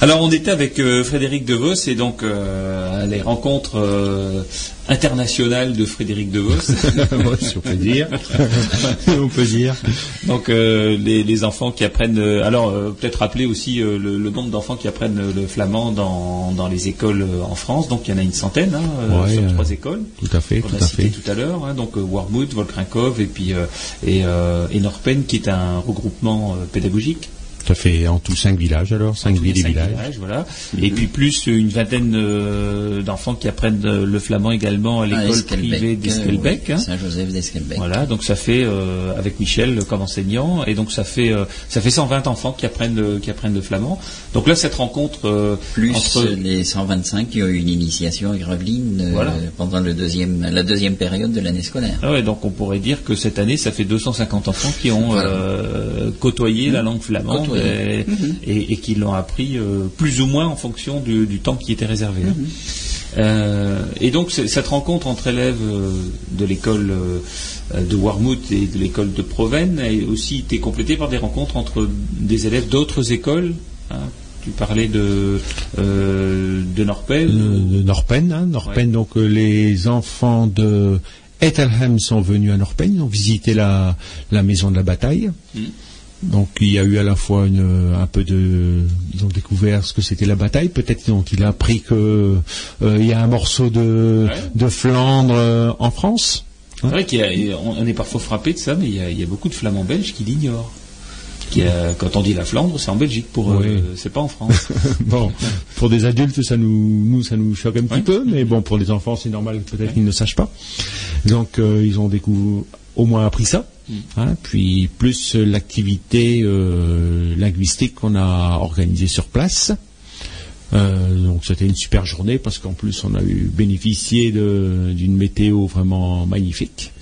Alors on était avec euh, Frédéric DeVos et donc euh, les rencontres euh, internationales de Frédéric DeVos. *laughs* Ouais, si on peut dire. on peut dire. Donc euh, les, les enfants qui apprennent. euh, alors euh, peut-être rappeler aussi euh, le, le nombre d'enfants qui apprennent le flamand dans, dans les écoles en France. Donc il y en a une centaine hein, Ouais, sur trois écoles. Tout à fait, qu'on tout a à cité fait. tout à l'heure. hein. donc Warmouth, Volkrinkov et puis euh, et, euh, et Norpen qui est un regroupement pédagogique. Tout à fait. En tout cinq villages alors, cinq villes et villages. villages, voilà. Et puis plus une vingtaine euh, d'enfants qui apprennent euh, le flamand également à À l'école privée d'Esquelbec. euh, hein. oui, Saint-Joseph d'Esquelbec. Voilà, donc ça fait euh, avec Michel comme enseignant, et donc ça fait euh, ça fait 120 enfants qui apprennent le, qui apprennent le flamand. Donc là, cette rencontre euh, Plus entre les 125 qui ont eu une initiation à Gravelines euh, Voilà. pendant le deuxième, la deuxième période de l'année scolaire. Ah ouais, donc on pourrait dire que cette année, ça fait 250 enfants qui ont Voilà. euh, côtoyé la langue flamande Côtoyé. Et, et- et qui l'ont appris euh, plus ou moins en fonction du, du temps qui était réservé. hein. Euh, et donc cette rencontre entre élèves euh, de l'école euh, de Warmouth et de l'école de Provence a aussi été complétée par des rencontres entre des élèves d'autres écoles. hein. Tu parlais de, euh, de. Euh, Norpen, hein, Norpen, donc euh, les enfants de Ethelham sont venus à Norpen, ils ont visité la, la maison de la bataille. Mm. Donc il y a eu à la fois une, un peu de, ils ont découvert ce que c'était la bataille. Peut-être donc il a appris que euh, il y a un morceau de, Ouais. de Flandre euh, en France. C'est vrai qu'il y a- on on est parfois frappé de ça, mais il y a, il y a beaucoup de flamands belges qui l'ignorent. Qui a- quand on dit la Flandre, c'est en Belgique pour eux, Oui. c'est pas en France. *laughs* bon, pour des adultes, ça nous, nous, ça nous choque un petit peu, mais bon, pour les enfants, c'est normal peut-être qu'ils ne sachent pas. Donc, euh, ils ont découvert, au moins appris ça. hein, puis plus euh, l'activité euh, linguistique qu'on a organisée sur place. Euh, donc c'était une super journée parce qu'en plus on a eu bénéficié d'une météo vraiment magnifique.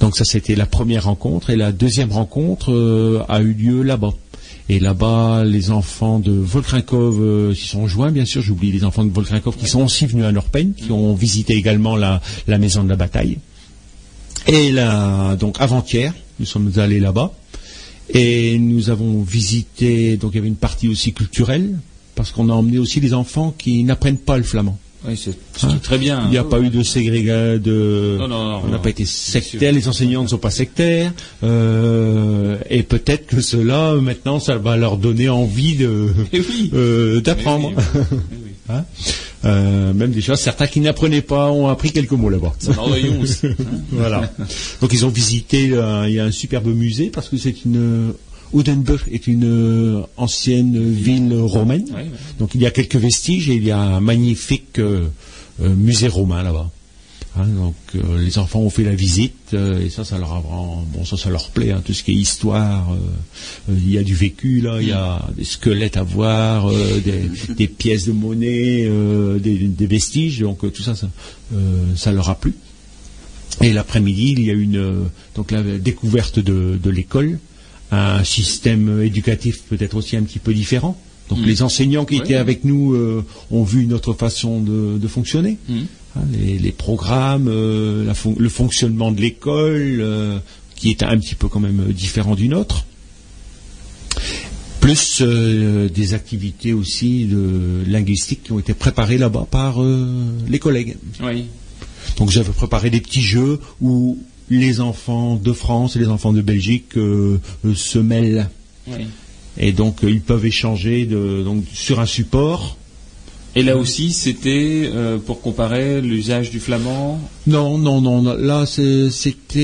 Donc ça c'était la première rencontre et la deuxième rencontre euh, a eu lieu là-bas. Et là-bas, les enfants de Volkrinkov euh, s'y sont joints, bien sûr. J'oublie les enfants de Volkrinkov qui sont aussi venus à Norpen, qui ont visité également la, la maison de la bataille. Et là, donc avant-hier, nous sommes allés là-bas et nous avons visité. Donc il y avait une partie aussi culturelle parce qu'on a emmené aussi les enfants qui n'apprennent pas le flamand. Oui, c'est très bien. Il n'y a pas eu de ségrégation, de... Non, non, non, on n'a pas été sectaire, les enseignants ne sont pas sectaires, euh, et peut-être que cela, maintenant, ça va leur donner envie de *laughs* oui. euh, d'apprendre. Oui. *laughs* Hein? Euh, même des choses, certains qui n'apprenaient pas ont appris quelques mots là-bas. *laughs* Voilà. Donc ils ont visité, euh, il y a un superbe musée parce que c'est une Oudenburg est une euh, ancienne ville romaine. Ouais, ouais. Donc il y a quelques vestiges et il y a un magnifique euh, musée romain là-bas. Hein, donc euh, les enfants ont fait la visite euh, et ça, ça leur a vraiment, bon ça, ça leur plaît. hein, tout ce qui est histoire, euh, euh, il y a du vécu là, il y a des squelettes à voir, des, *laughs* des pièces de monnaie, des, des vestiges. Donc tout ça, ça, ça leur a plu. Et l'après-midi, il y a une donc la découverte de, de l'école, un système éducatif peut-être aussi un petit peu différent. Donc Mm. les enseignants qui Ouais. étaient avec nous ont vu notre façon de, de fonctionner. Mhm. Hein, les, les programmes, euh, la fon- le fonctionnement de l'école, euh, qui est un petit peu quand même euh, différent du nôtre. Plus euh, des activités aussi de linguistiques qui ont été préparées là-bas par les collègues. Oui. Donc j'avais préparé des petits jeux où les enfants de France et les enfants de Belgique se mêlent. oui. Et donc ils peuvent échanger de, donc, sur un support. Et là aussi, c'était euh, pour comparer l'usage du flamand? Non, non, non. Là, c'était.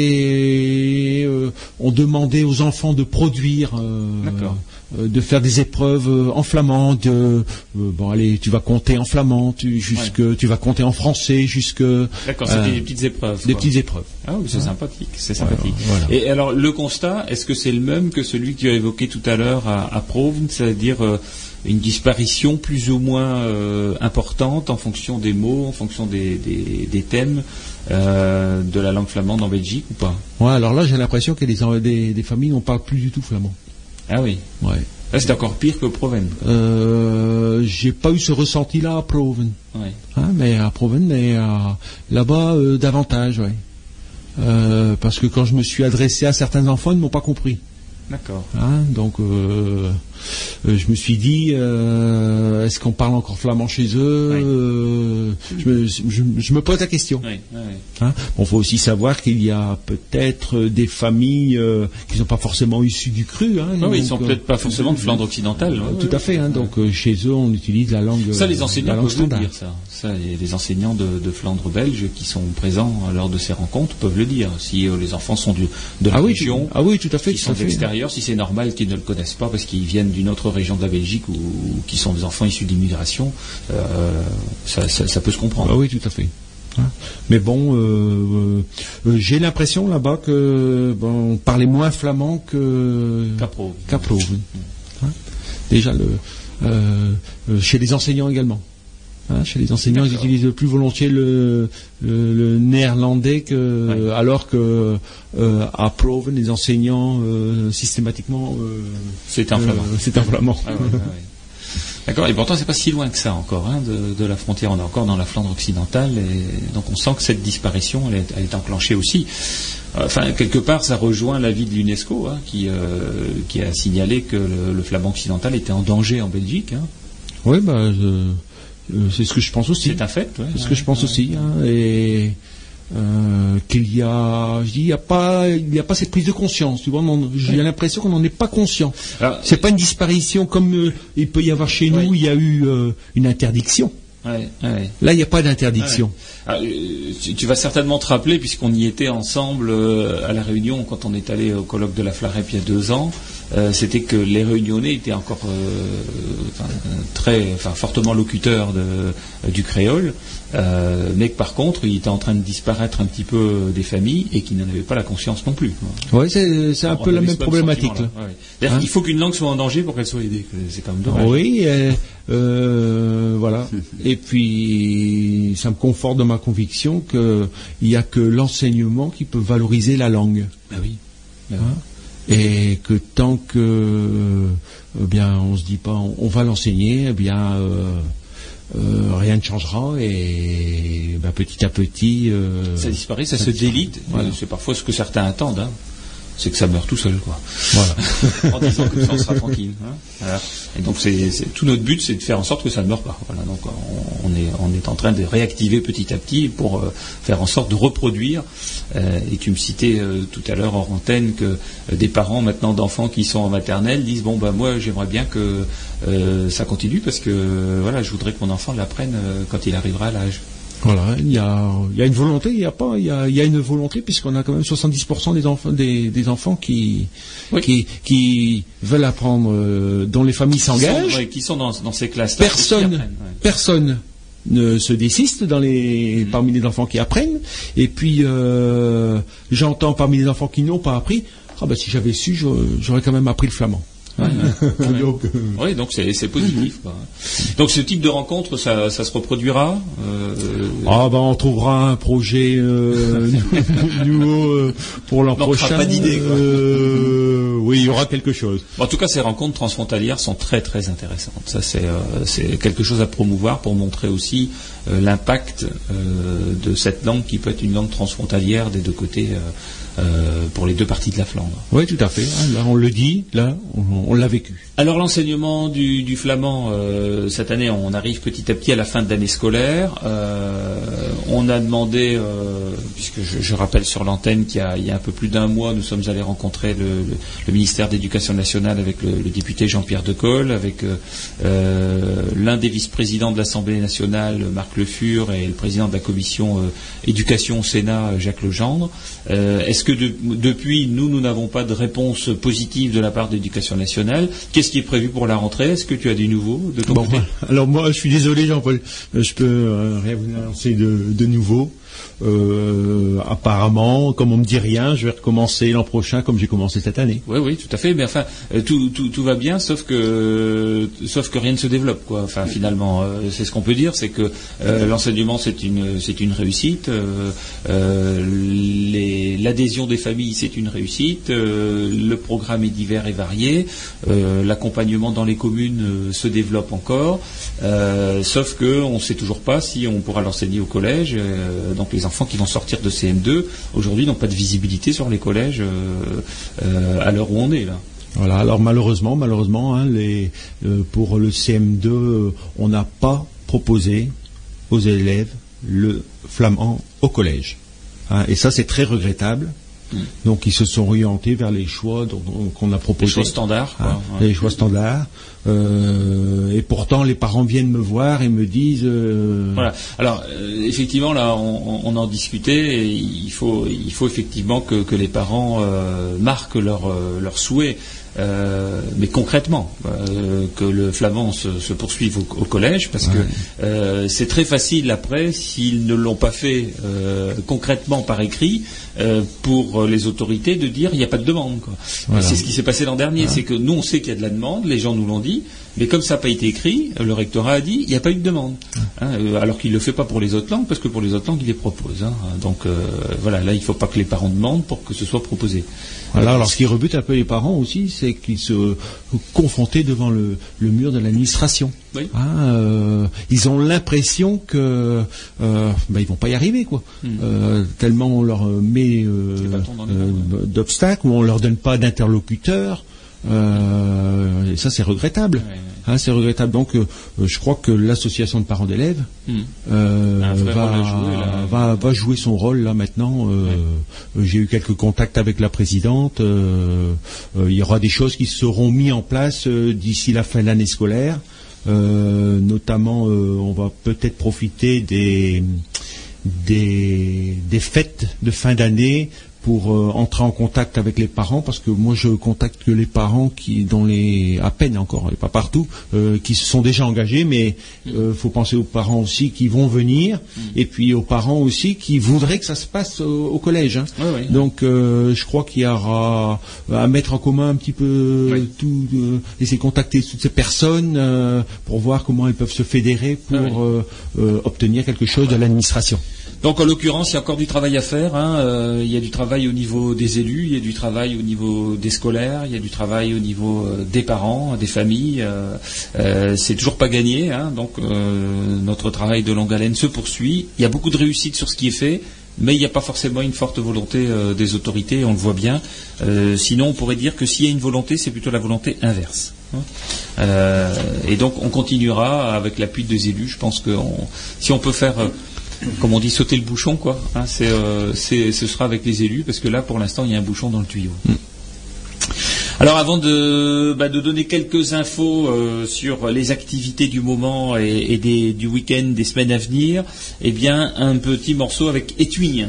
euh, on demandait aux enfants de produire. euh, euh, de faire des épreuves euh, en flamand. De, euh, bon, allez, tu vas compter en flamand, tu, jusque, tu vas compter en français, jusque. D'accord, c'était des petites épreuves. Des quoi. petites épreuves. Ah oui, c'est sympathique, c'est sympathique. voilà. Et alors, le constat, est-ce que c'est le même que celui que tu as évoqué tout à l'heure à, à Provence, c'est-à-dire euh, une disparition plus ou moins euh, importante en fonction des mots, en fonction des, des- des thèmes euh, de la langue flamande en Belgique ou pas? Ouais, alors là, j'ai l'impression que des, des, des familles n'ont pas plus du tout flamand. Ah oui. Ouais. Là, c'est encore pire que Provence. Euh, j'ai pas eu ce ressenti-là à Proven. Ouais. Hein, mais à Proven, mais là-bas euh, davantage, ouais. Parce que quand je me suis adressé à certains enfants, ils ne m'ont pas compris. D'accord. Hein, donc je me suis dit, euh, est-ce qu'on parle encore flamand chez eux Oui. Euh, je, me, je- je me pose la question. Oui, oui. Hein. Bon, faut aussi savoir qu'il y a peut-être des familles euh, qui ne sont pas forcément issues du cru. Hein, oui, donc, ils sont euh, peut-être pas forcément de Flandre occidentale. euh, ouais, tout à fait. Hein, donc euh, chez eux, on utilise la langue. Ça, les enseignants peuvent le standard. dire, ça. Ça, les, les enseignants de, de Flandre belge qui sont présents lors de ces rencontres peuvent le dire. Si euh, les enfants sont du, de la Ah région, ah oui, tout à fait. qui tout sont à de l'extérieur, si c'est normal qu'ils ne le connaissent pas parce qu'ils viennent d'une autre région de la Belgique ou, ou qui sont des enfants issus d'immigration, euh, ça, ça- ça peut se comprendre. Ah oui, tout à fait. Hein? Mais bon, euh, euh, j'ai l'impression là-bas que bon, on parlait moins flamand que Capro. Ploven. Hein? Déjà le, chez les enseignants également. Hein, chez les enseignants, ils utilisent plus volontiers le, le, le néerlandais que, alors que euh, à Proven, les enseignants euh, systématiquement, euh, C'est un euh, flamand. c'est un flamand. Ah ouais, ouais, ouais. D'accord, et pourtant c'est pas si loin que ça encore hein, de, de la frontière, on est encore dans la Flandre occidentale, et donc on sent que cette disparition, elle est, elle est enclenchée aussi. Enfin, quelque part, ça rejoint l'avis de l'UNESCO, hein, qui, qui a signalé que le, le flamand occidental était en danger en Belgique. Oui, bah, je- c'est ce que je pense aussi. C'est un fait. ouais, C'est ce ouais, que je pense ouais. aussi. hein, et euh, qu'il y a, il n'y a pas, il y a pas cette prise de conscience. Tu vois, on- j'ai l'impression qu'on n'en est pas conscient. C'est pas une disparition comme euh, il peut y avoir chez nous. Il y a eu euh, une interdiction. Ouais, ouais. Là, il n'y a pas d'interdiction. Ah, euh, tu, tu vas certainement te rappeler, puisqu'on y était ensemble euh, à la Réunion quand on est allé au colloque de la Flarep il y a deux ans, euh, c'était que les Réunionnais étaient encore euh, enfin, très, enfin, fortement locuteurs de, du créole, mais que par contre, il était en train de disparaître un petit peu des familles et qu'ils n'en avaient pas la conscience non plus. Ouais, c'est c'est un peu la même problématique. là. ouais. Hein qu'il faut qu'une langue soit en danger pour qu'elle soit aidée. C'est quand même dommage. Oui, euh, voilà. *laughs* Et puis, ça me conforte dans ma conviction qu'il n'y a que l'enseignement qui peut valoriser la langue. Bah oui. Bah Hein et que tant que euh, eh bien on se dit pas on, on va l'enseigner eh bien euh, euh, rien ne changera et ben, petit à petit euh, Ça disparaît, ça, ça se disparaît. délite. Voilà. C'est parfois ce que certains attendent. hein. C'est que ça meurt tout seul, quoi. voilà. *laughs* en disant que ça sera tranquille. hein. Voilà. Et donc c'est, tout notre but, c'est de faire en sorte que ça ne meure pas. Voilà. Donc on, est, en train de réactiver petit à petit pour euh, faire en sorte de reproduire. Euh, et tu me citais euh, tout à l'heure hors antenne que des parents maintenant d'enfants qui sont en maternelle disent bon bah moi j'aimerais bien que ça continue parce que voilà je voudrais que mon enfant l'apprenne quand il arrivera à l'âge. Voilà, il y a, il y a une volonté, il y a pas, il y a, il y a une volonté puisqu'on a quand même 70% des enfants, des, des enfants qui, Oui. qui, qui veulent apprendre, euh, dont les familles s'engagent. qui sont dans, dans ces classes. personne, personne ne se désiste dans les, Mm. parmi les enfants qui apprennent. Et puis, euh, j'entends parmi les enfants qui n'ont pas appris, ah ben si j'avais su, j'aurais quand même appris le flamand. Donc, euh, Oui, donc c'est positif. quoi. Donc ce type de rencontre, ça, ça se reproduira. euh, Ah bah on trouvera un projet euh, *laughs* nouveau euh, pour l'an prochain. pas d'idées, quoi. Euh, oui, il y aura quelque chose. En tout cas, ces rencontres transfrontalières sont très très intéressantes. Ça, c'est euh, quelque chose à promouvoir pour montrer aussi euh, l'impact euh, de cette langue qui peut être une langue transfrontalière des deux côtés euh, pour les deux parties de la Flandre. Oui, tout à fait. Là, on le dit, là, on, on l'a vécu. Alors l'enseignement du, du flamand, euh, cette année, on arrive petit à petit à la fin de l'année scolaire. Euh, on a demandé, puisque je, je rappelle sur l'antenne qu'il y, a- il y a un peu plus d'un mois, nous sommes allés rencontrer le, le- le ministère d'éducation nationale avec le, le député Jean-Pierre Decolle, avec l'un des vice-présidents de l'Assemblée nationale, Marc Le Fur, et le président de la commission éducation au Sénat, Jacques Legendre. Est-ce que de- depuis, nous, nous n'avons pas de réponse positive de la part de l'éducation nationale. Qu'est-ce qui est prévu pour la rentrée? Est-ce que tu as du nouveau de ton Bon, côté? alors moi, je suis désolé, Jean-Paul, euh, je peux euh, rien vous annoncer de, de nouveau. Euh, apparemment, comme on me dit rien, je vais recommencer l'an prochain comme j'ai commencé cette année. Oui, oui, tout à fait. Mais enfin, euh, tout, tout, tout va bien, sauf que, sauf que rien ne se développe, quoi. Enfin, finalement, euh, c'est ce qu'on peut dire, c'est que l'enseignement c'est une, c'est une réussite. L'adhésion des familles c'est une réussite. le programme est divers et varié. L'accompagnement dans les communes se développe encore. sauf que on ne sait toujours pas si on pourra l'enseigner au collège. Les enfants qui vont sortir de CM2 aujourd'hui n'ont pas de visibilité sur les collèges euh, euh, à l'heure où on est là. Voilà. Alors malheureusement, malheureusement, hein, euh, pour le CM2, euh, on n'a pas proposé aux élèves le flamand au collège. Hein, et ça, c'est très regrettable. Mm. Donc, ils se sont orientés vers les choix qu'on a Les proposés. choses standards. quoi. Ouais. les choix standards. Euh, et pourtant, les parents viennent me voir et me disent. euh, Voilà. Alors euh, effectivement là, on, on en discutait. Et il faut, il faut effectivement que, que les parents euh, marquent leur, euh, leur souhait. Euh, mais concrètement, euh, que le flamand se, se poursuive au, au collège, parce que euh, c'est très facile après, s'ils ne l'ont pas fait concrètement par écrit, pour les autorités de dire il n'y a pas de demande. Voilà. C'est ce qui s'est passé l'an dernier, c'est que nous on sait qu'il y a de la demande, les gens nous l'ont dit, mais comme ça n'a pas été écrit, le rectorat a dit il n'y a pas eu de demande. Hein, alors qu'il ne le fait pas pour les autres langues, parce que pour les autres langues, il les propose. hein. Donc euh, voilà, là, il ne faut pas que les parents demandent pour que ce soit proposé. Voilà, alors ce qui rebute un peu les parents aussi, c'est qu'ils se confrontés devant le, le mur de l'administration. Oui. Hein, euh, ils ont l'impression que euh, ben, ils vont pas y arriver quoi. Euh, tellement on leur met euh, d'obstacles ou on leur donne pas d'interlocuteur. Euh, et ça c'est regrettable. Ouais, ouais. Hein, c'est regrettable. Donc euh, je crois que l'association de parents d'élèves Hmm. euh, va, jouer, là. va- va jouer son rôle là maintenant. Euh, euh, J'ai eu quelques contacts avec la présidente. euh, euh, il y aura des choses qui seront mises en place euh, d'ici la fin de l'année scolaire. Euh, notamment, euh, on va peut-être profiter des, des, des fêtes de fin d'année pour euh, entrer en contact avec les parents parce que moi je contacte que les parents qui dans les à peine encore et pas partout euh, qui se sont déjà engagés mais euh, faut penser aux parents aussi qui vont venir et puis aux parents aussi qui voudraient que ça se passe au, au collège hein. Ouais, ouais. donc euh, je crois qu'il y aura à mettre en commun un petit peu Oui. tout euh, essayer de contacter toutes ces personnes euh, pour voir comment elles peuvent se fédérer pour Ah oui. obtenir quelque chose de l'administration Donc en l'occurrence, il y a encore du travail à faire. hein. Euh, il y a du travail au niveau des élus, il y a du travail au niveau des scolaires, il y a du travail au niveau euh, des parents, des familles. Euh, euh, c'est toujours pas gagné. hein. Donc euh, notre travail de longue haleine se poursuit. Il y a beaucoup de réussite sur ce qui est fait. Mais il n'y a pas forcément une forte volonté euh, des autorités, on le voit bien. Sinon, on pourrait dire que s'il y a une volonté, c'est plutôt la volonté inverse. hein. Et donc, on continuera avec l'appui des élus. Je pense que on- si on peut faire comme on dit, sauter le bouchon, quoi. Hein, c'est, euh, c'est- ce sera avec les élus, parce que là, pour l'instant, il y a un bouchon dans le tuyau. Alors, avant de, bah, de donner quelques infos euh, sur les activités du moment et, et des, du week-end, des semaines à venir, eh bien, un petit morceau avec Etwing.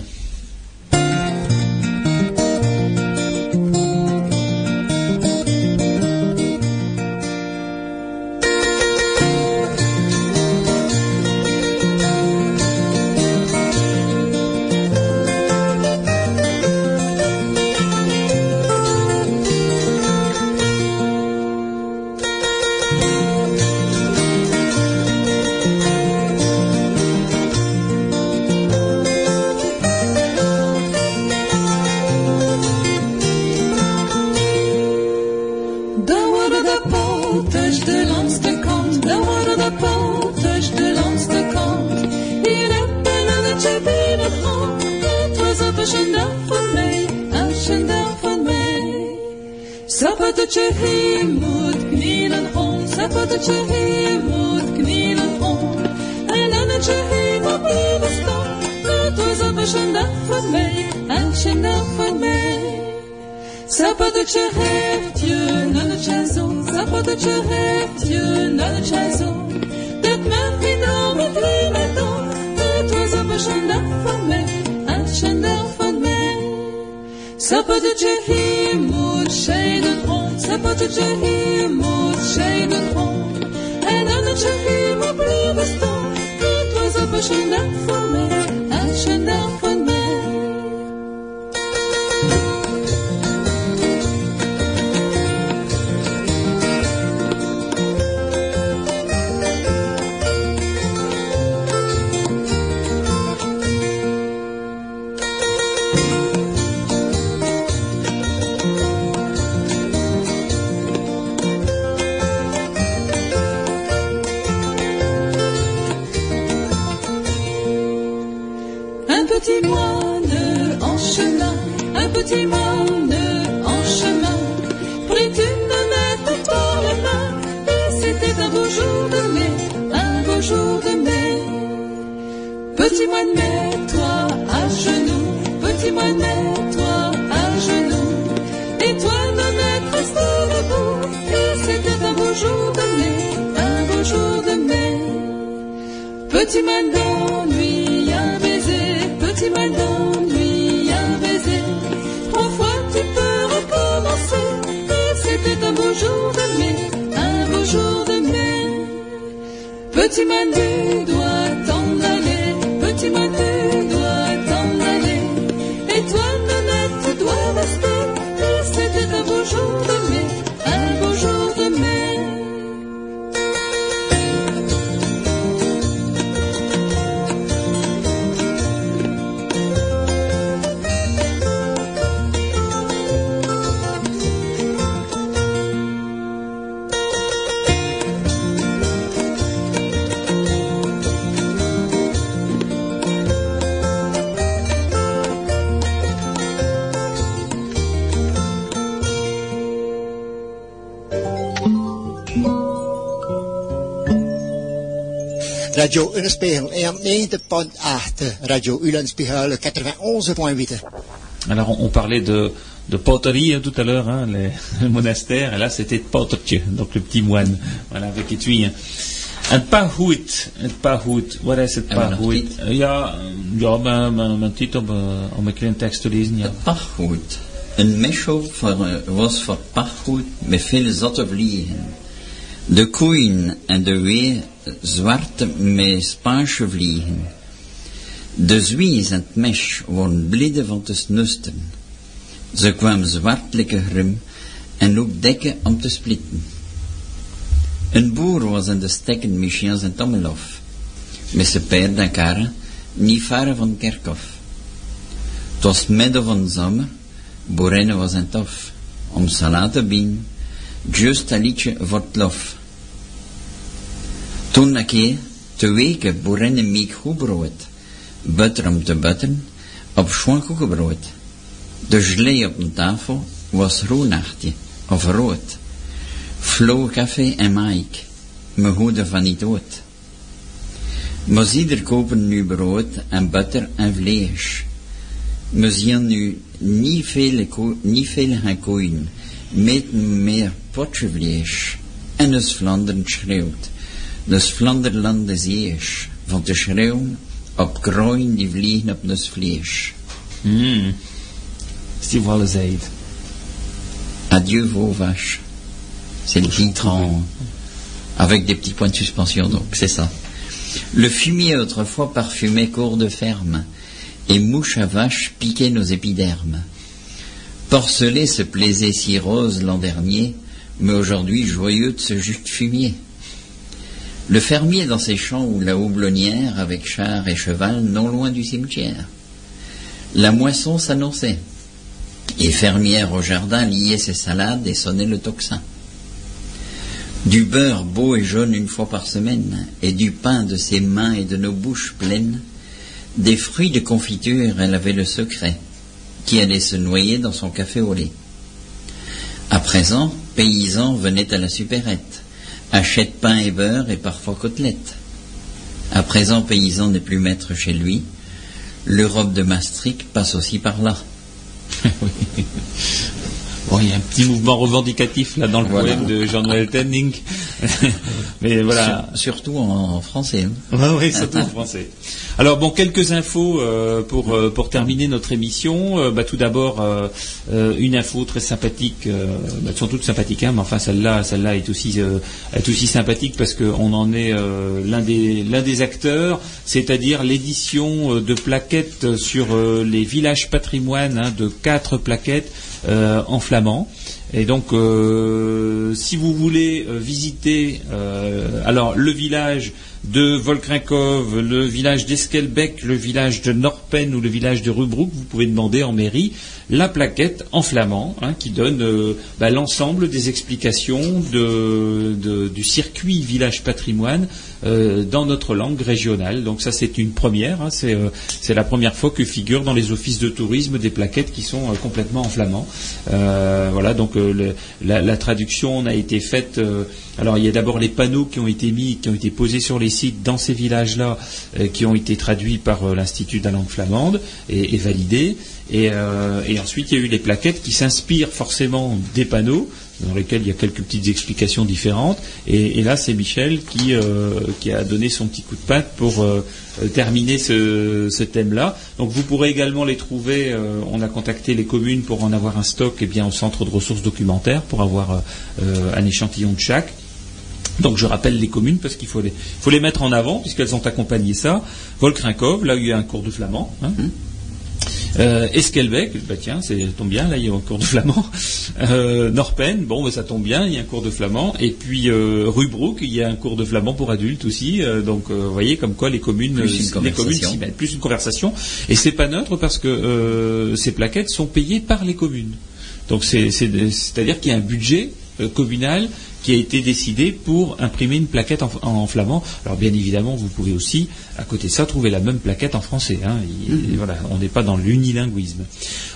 Voor mij. Sappertje heeft je naar de chaison, je naar de chaison. Dat men geen droom met wie met dan, het was op een dag voor mij, een dag voor mij. Sappertje hier moet scheiden om, sappertje hier moet scheiden om. En Annetje hier moet blijven staan, het was op Radio Unspegel, EM 90.8, Radio Ulenspiegel 91.8. Alors, on, on parlait de, de poterie hein, tout à l'heure, hein, les, *laughs* le monastère, et là c'était potertje, donc le petit moine, voilà, avec étui. Hein. Un pahout, un pahout, wat is het En wat pahout? nog Uh, Ja, ja, mijn, mijn, mijn titel om, om een klein tekst te lezen, ja. Een was voor pachtgoed met veel zotte vliegen. De koeien en de wee zwart met Spaanse vliegen. De zwies en het worden blide van te snusten. Ze kwamen zwartelijke grim en ook dekken om te splitten. Een boer was in de stekken Michiel zijn Tommelof, met zijn paard en niet ver van Kerkhof. Het was midden van zomer, boerinnen was een tof, om salade bien, juist een voor het lof. Toen een keer, te weken, boerinnen goed brood, butter om te butteren, op schoon koekenbrood. De gelee op de tafel was roenachtje, of rood. Flauw café en Mike, me goede van niet dood. Maar ieder kopen nu brood en butter en vlees. We zien nu niet veel, niet veel gaan met meer potje vlees. En dus Vlaanderen schreeuwt. Dus Vlaanderland is van te schreeuwen op krooien die vliegen op dus vlees. Hmm. Steve Wallace Aid. Adieu vos vaches. C'est le titre en- avec des petits points de suspension, donc c'est ça. Le fumier autrefois parfumait cours de ferme, et mouche à vache piquait nos épidermes. Porcelet se plaisait si rose l'an dernier, mais aujourd'hui joyeux de ce juste fumier. Le fermier dans ses champs ou la houblonnière avec char et cheval non loin du cimetière. La moisson s'annonçait, et fermière au jardin liait ses salades et sonnait le tocsin. Du beurre beau et jaune une fois par semaine, et du pain de ses mains et de nos bouches pleines, des fruits de confiture elle avait le secret, qui allait se noyer dans son café au lait. À présent, paysans venaient à la supérette, achètent pain et beurre et parfois côtelettes. À présent, paysan n'est plus maître chez lui. L'Europe de Maastricht passe aussi par là. *laughs* Bon, il y a un petit mouvement revendicatif là dans le Voilà. poème de Jean-Noël Tenning. *laughs* Mais voilà. Sur- surtout en, français. hein. Ouais, oui, surtout en français. Alors bon, quelques infos euh, pour euh, pour terminer notre émission. Euh, bah, tout d'abord, euh, euh, une info très sympathique. Euh, bah, elles sont toutes sympathiques, hein, mais enfin celle-là, celle-là est aussi euh, est aussi sympathique parce qu'on en est euh, l'un des l'un des acteurs, c'est-à-dire l'édition de plaquettes sur les villages patrimoine hein, de quatre plaquettes euh, en flamand. Et donc, euh, si vous voulez euh, visiter, alors le village de Volkrinkov, le village d'Eskelbeck, le village de Norpen ou le village de Rubruck, vous pouvez demander en mairie la plaquette en flamand hein, qui donne euh, bah, l'ensemble des explications du circuit village patrimoine euh, dans notre langue régionale. Donc ça c'est une première, hein, c'est euh, c'est la première fois que figurent dans les offices de tourisme des plaquettes qui sont complètement en flamand. Voilà, donc la, la traduction a été faite. alors il y a d'abord les panneaux qui ont été mis, qui ont été posés sur les dans ces villages-là, euh, qui ont été traduits par euh, l'Institut de la langue flamande et, validés. Et, euh, et ensuite il y a eu les plaquettes qui s'inspirent forcément des panneaux dans lesquels il y a quelques petites explications différentes. Et, là, c'est Michel qui, a donné son petit coup de patte pour terminer ce, thème-là. Donc vous pourrez également les trouver. on a contacté les communes pour en avoir un stock eh bien, au centre de ressources documentaires pour avoir un échantillon de chaque. Donc je rappelle les communes parce qu'il faut les, faut les mettre en avant puisqu'elles ont accompagné ça. Volkrinkov, là où il y a un cours de flamand. hein. Euh, Eskelbeck, bah tiens, ça tombe bien, là il y a un cours de flamand. Euh, Norpen, bon, bah, ça tombe bien, il y a un cours de flamand. Et puis euh, Rubruck, il y a un cours de flamand pour adultes aussi. Euh, donc euh, vous voyez comme quoi les communes, Plus une les communes s'y mettent. Plus une conversation. Et c'est pas neutre parce que euh, ces plaquettes sont payées par les communes. Donc c'est- c'est- c'est-à-dire qu'il y a un budget euh, communal qui a été décidé pour imprimer une plaquette en, en flamand. Alors bien évidemment, vous pouvez aussi, à côté de ça, trouver la même plaquette en français. hein. Il- Voilà, on n'est pas dans l'unilinguisme.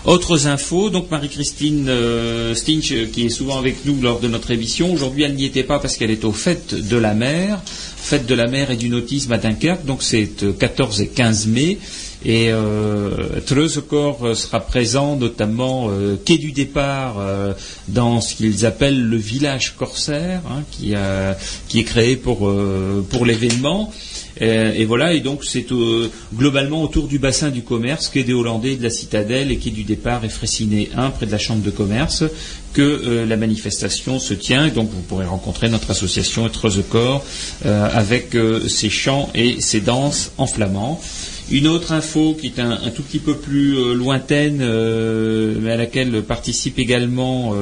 Autres infos, donc Marie-Christine euh, Stinch, euh, qui est souvent avec nous lors de notre émission, aujourd'hui elle n'y était pas parce qu'elle est aux fêtes de la mer, fête de la mer et du nautisme à Dunkerque, donc c'est euh, 14 et 15 mai. Et euh, euh, sera présent, notamment euh, quai du départ, euh, dans ce qu'ils appellent le village corsaire, hein, qui, est créé pour, l'événement. Et voilà, et donc c'est globalement autour du bassin du commerce, quai des Hollandais, de la Citadelle et quai du départ et Fraissinet 1, près de la Chambre de commerce, que la manifestation se tient. Donc vous pourrez rencontrer notre association Treusekor avec ses chants et ses danses en flamand. Une autre info qui est un, tout petit peu plus euh, lointaine, euh, mais à laquelle participe également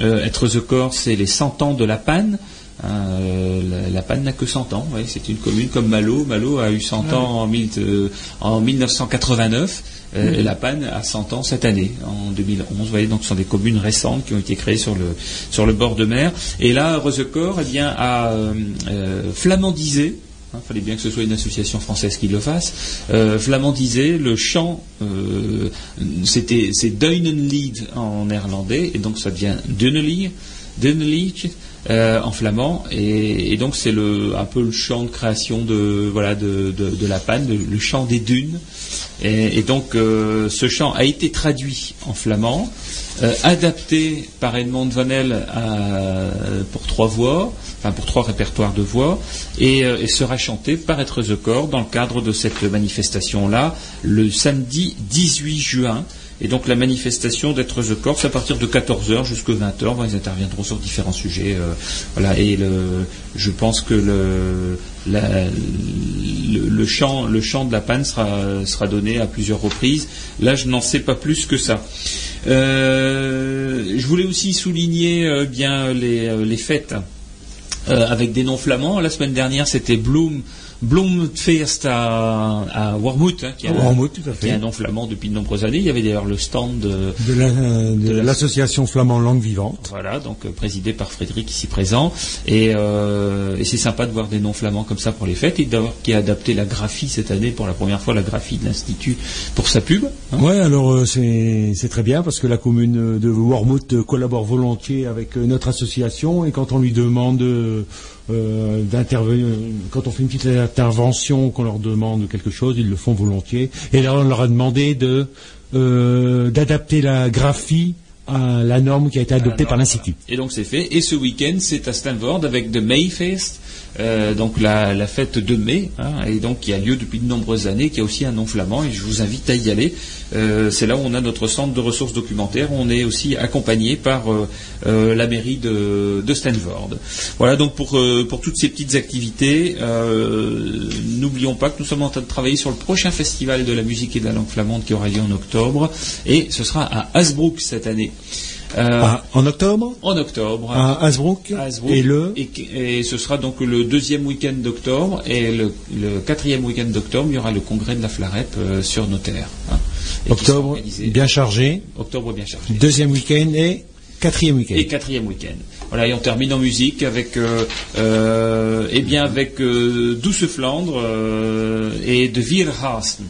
euh, Être the Corps, c'est les 100 ans de la panne. Hein, la, panne n'a que 100 ans, c'est une commune comme Malo. Malo a eu 100 ans en, mille- euh, en 1989. euh, et la panne a 100 ans cette année, en 2011. Vous voyez, donc ce sont des communes récentes qui ont été créées sur le, sur le bord de mer. Et là, Reusecor eh bien, a flamandisé il fallait bien que ce soit une association française qui le fasse. Euh, flamandisé, le chant, euh, c'était c'est Duinenlied en néerlandais, et donc ça devient Dunelied euh, en flamand, et, donc c'est le un peu le chant de création de voilà de, la panne, le, chant des dunes. Et, donc euh, ce chant a été traduit en flamand, euh, adapté par Edmond Vanel pour trois voix, enfin pour trois répertoires de voix, et, et sera chanté par Être the Corps dans le cadre de cette manifestation-là, le samedi 18 juin. Et donc la manifestation d'être The Corps, à partir de 14h jusqu'à 20h. Bon, ils interviendront sur différents sujets. euh, voilà, et le, je pense que le, le, chant, le chant de la panne sera, sera donné à plusieurs reprises. Là, je n'en sais pas plus que ça. Euh, je voulais aussi souligner euh, bien les, les fêtes avec des noms flamands. La semaine dernière, c'était Bloom Blomfeest à, à Wormhout, hein, qui, est fait. un nom flamand depuis de nombreuses années. Il y avait d'ailleurs le stand de, De la- de De la- l'association flamand langue vivante. voilà, donc euh, présidé par Frédéric ici présent. Et, euh, et c'est sympa de voir des noms flamands comme ça pour les fêtes. Et d'avoir qui a adapté la graphie cette année pour la première fois la graphie de l'institut pour sa pub. hein. Ouais, alors euh, c'est très bien parce que la commune de Wormhout euh, collabore volontiers avec euh, notre association et quand on lui demande euh, euh, d'intervenir, quand on fait une petite intervention, qu'on leur demande quelque chose, ils le font volontiers. Et là, on leur a demandé de euh, d'adapter la graphie à la norme qui a été adoptée par l'institut. Et donc c'est fait. Et ce week-end, c'est à Stanford avec The Mayfest, euh, donc la, la fête de mai, hein, et donc qui a lieu depuis de nombreuses années, qui a aussi un nom flamand, et je vous invite à y aller. Euh, c'est là où on a notre centre de ressources documentaires. On est aussi accompagné par euh, euh, la mairie de, de Stanford. Voilà donc pour, euh, pour toutes ces petites activités. N'oublions pas que nous sommes en train de travailler sur le prochain festival de la musique et de la langue flamande qui aura lieu en octobre, et ce sera à Hasbrook cette année. Euh, Ah, en octobre, en octobre. à Hasbrook, et le et, et ce sera donc le deuxième week-end d'octobre et le, le quatrième week-end d'octobre, il y aura le congrès de la Flarep euh, sur nos terres. hein, octobre bien chargé, octobre bien chargé. deuxième week-end et quatrième week-end. Et quatrième week-end. Voilà, et on termine en musique avec, euh, euh, eh bien, avec euh, Douce Flandre et de Vierhaasten.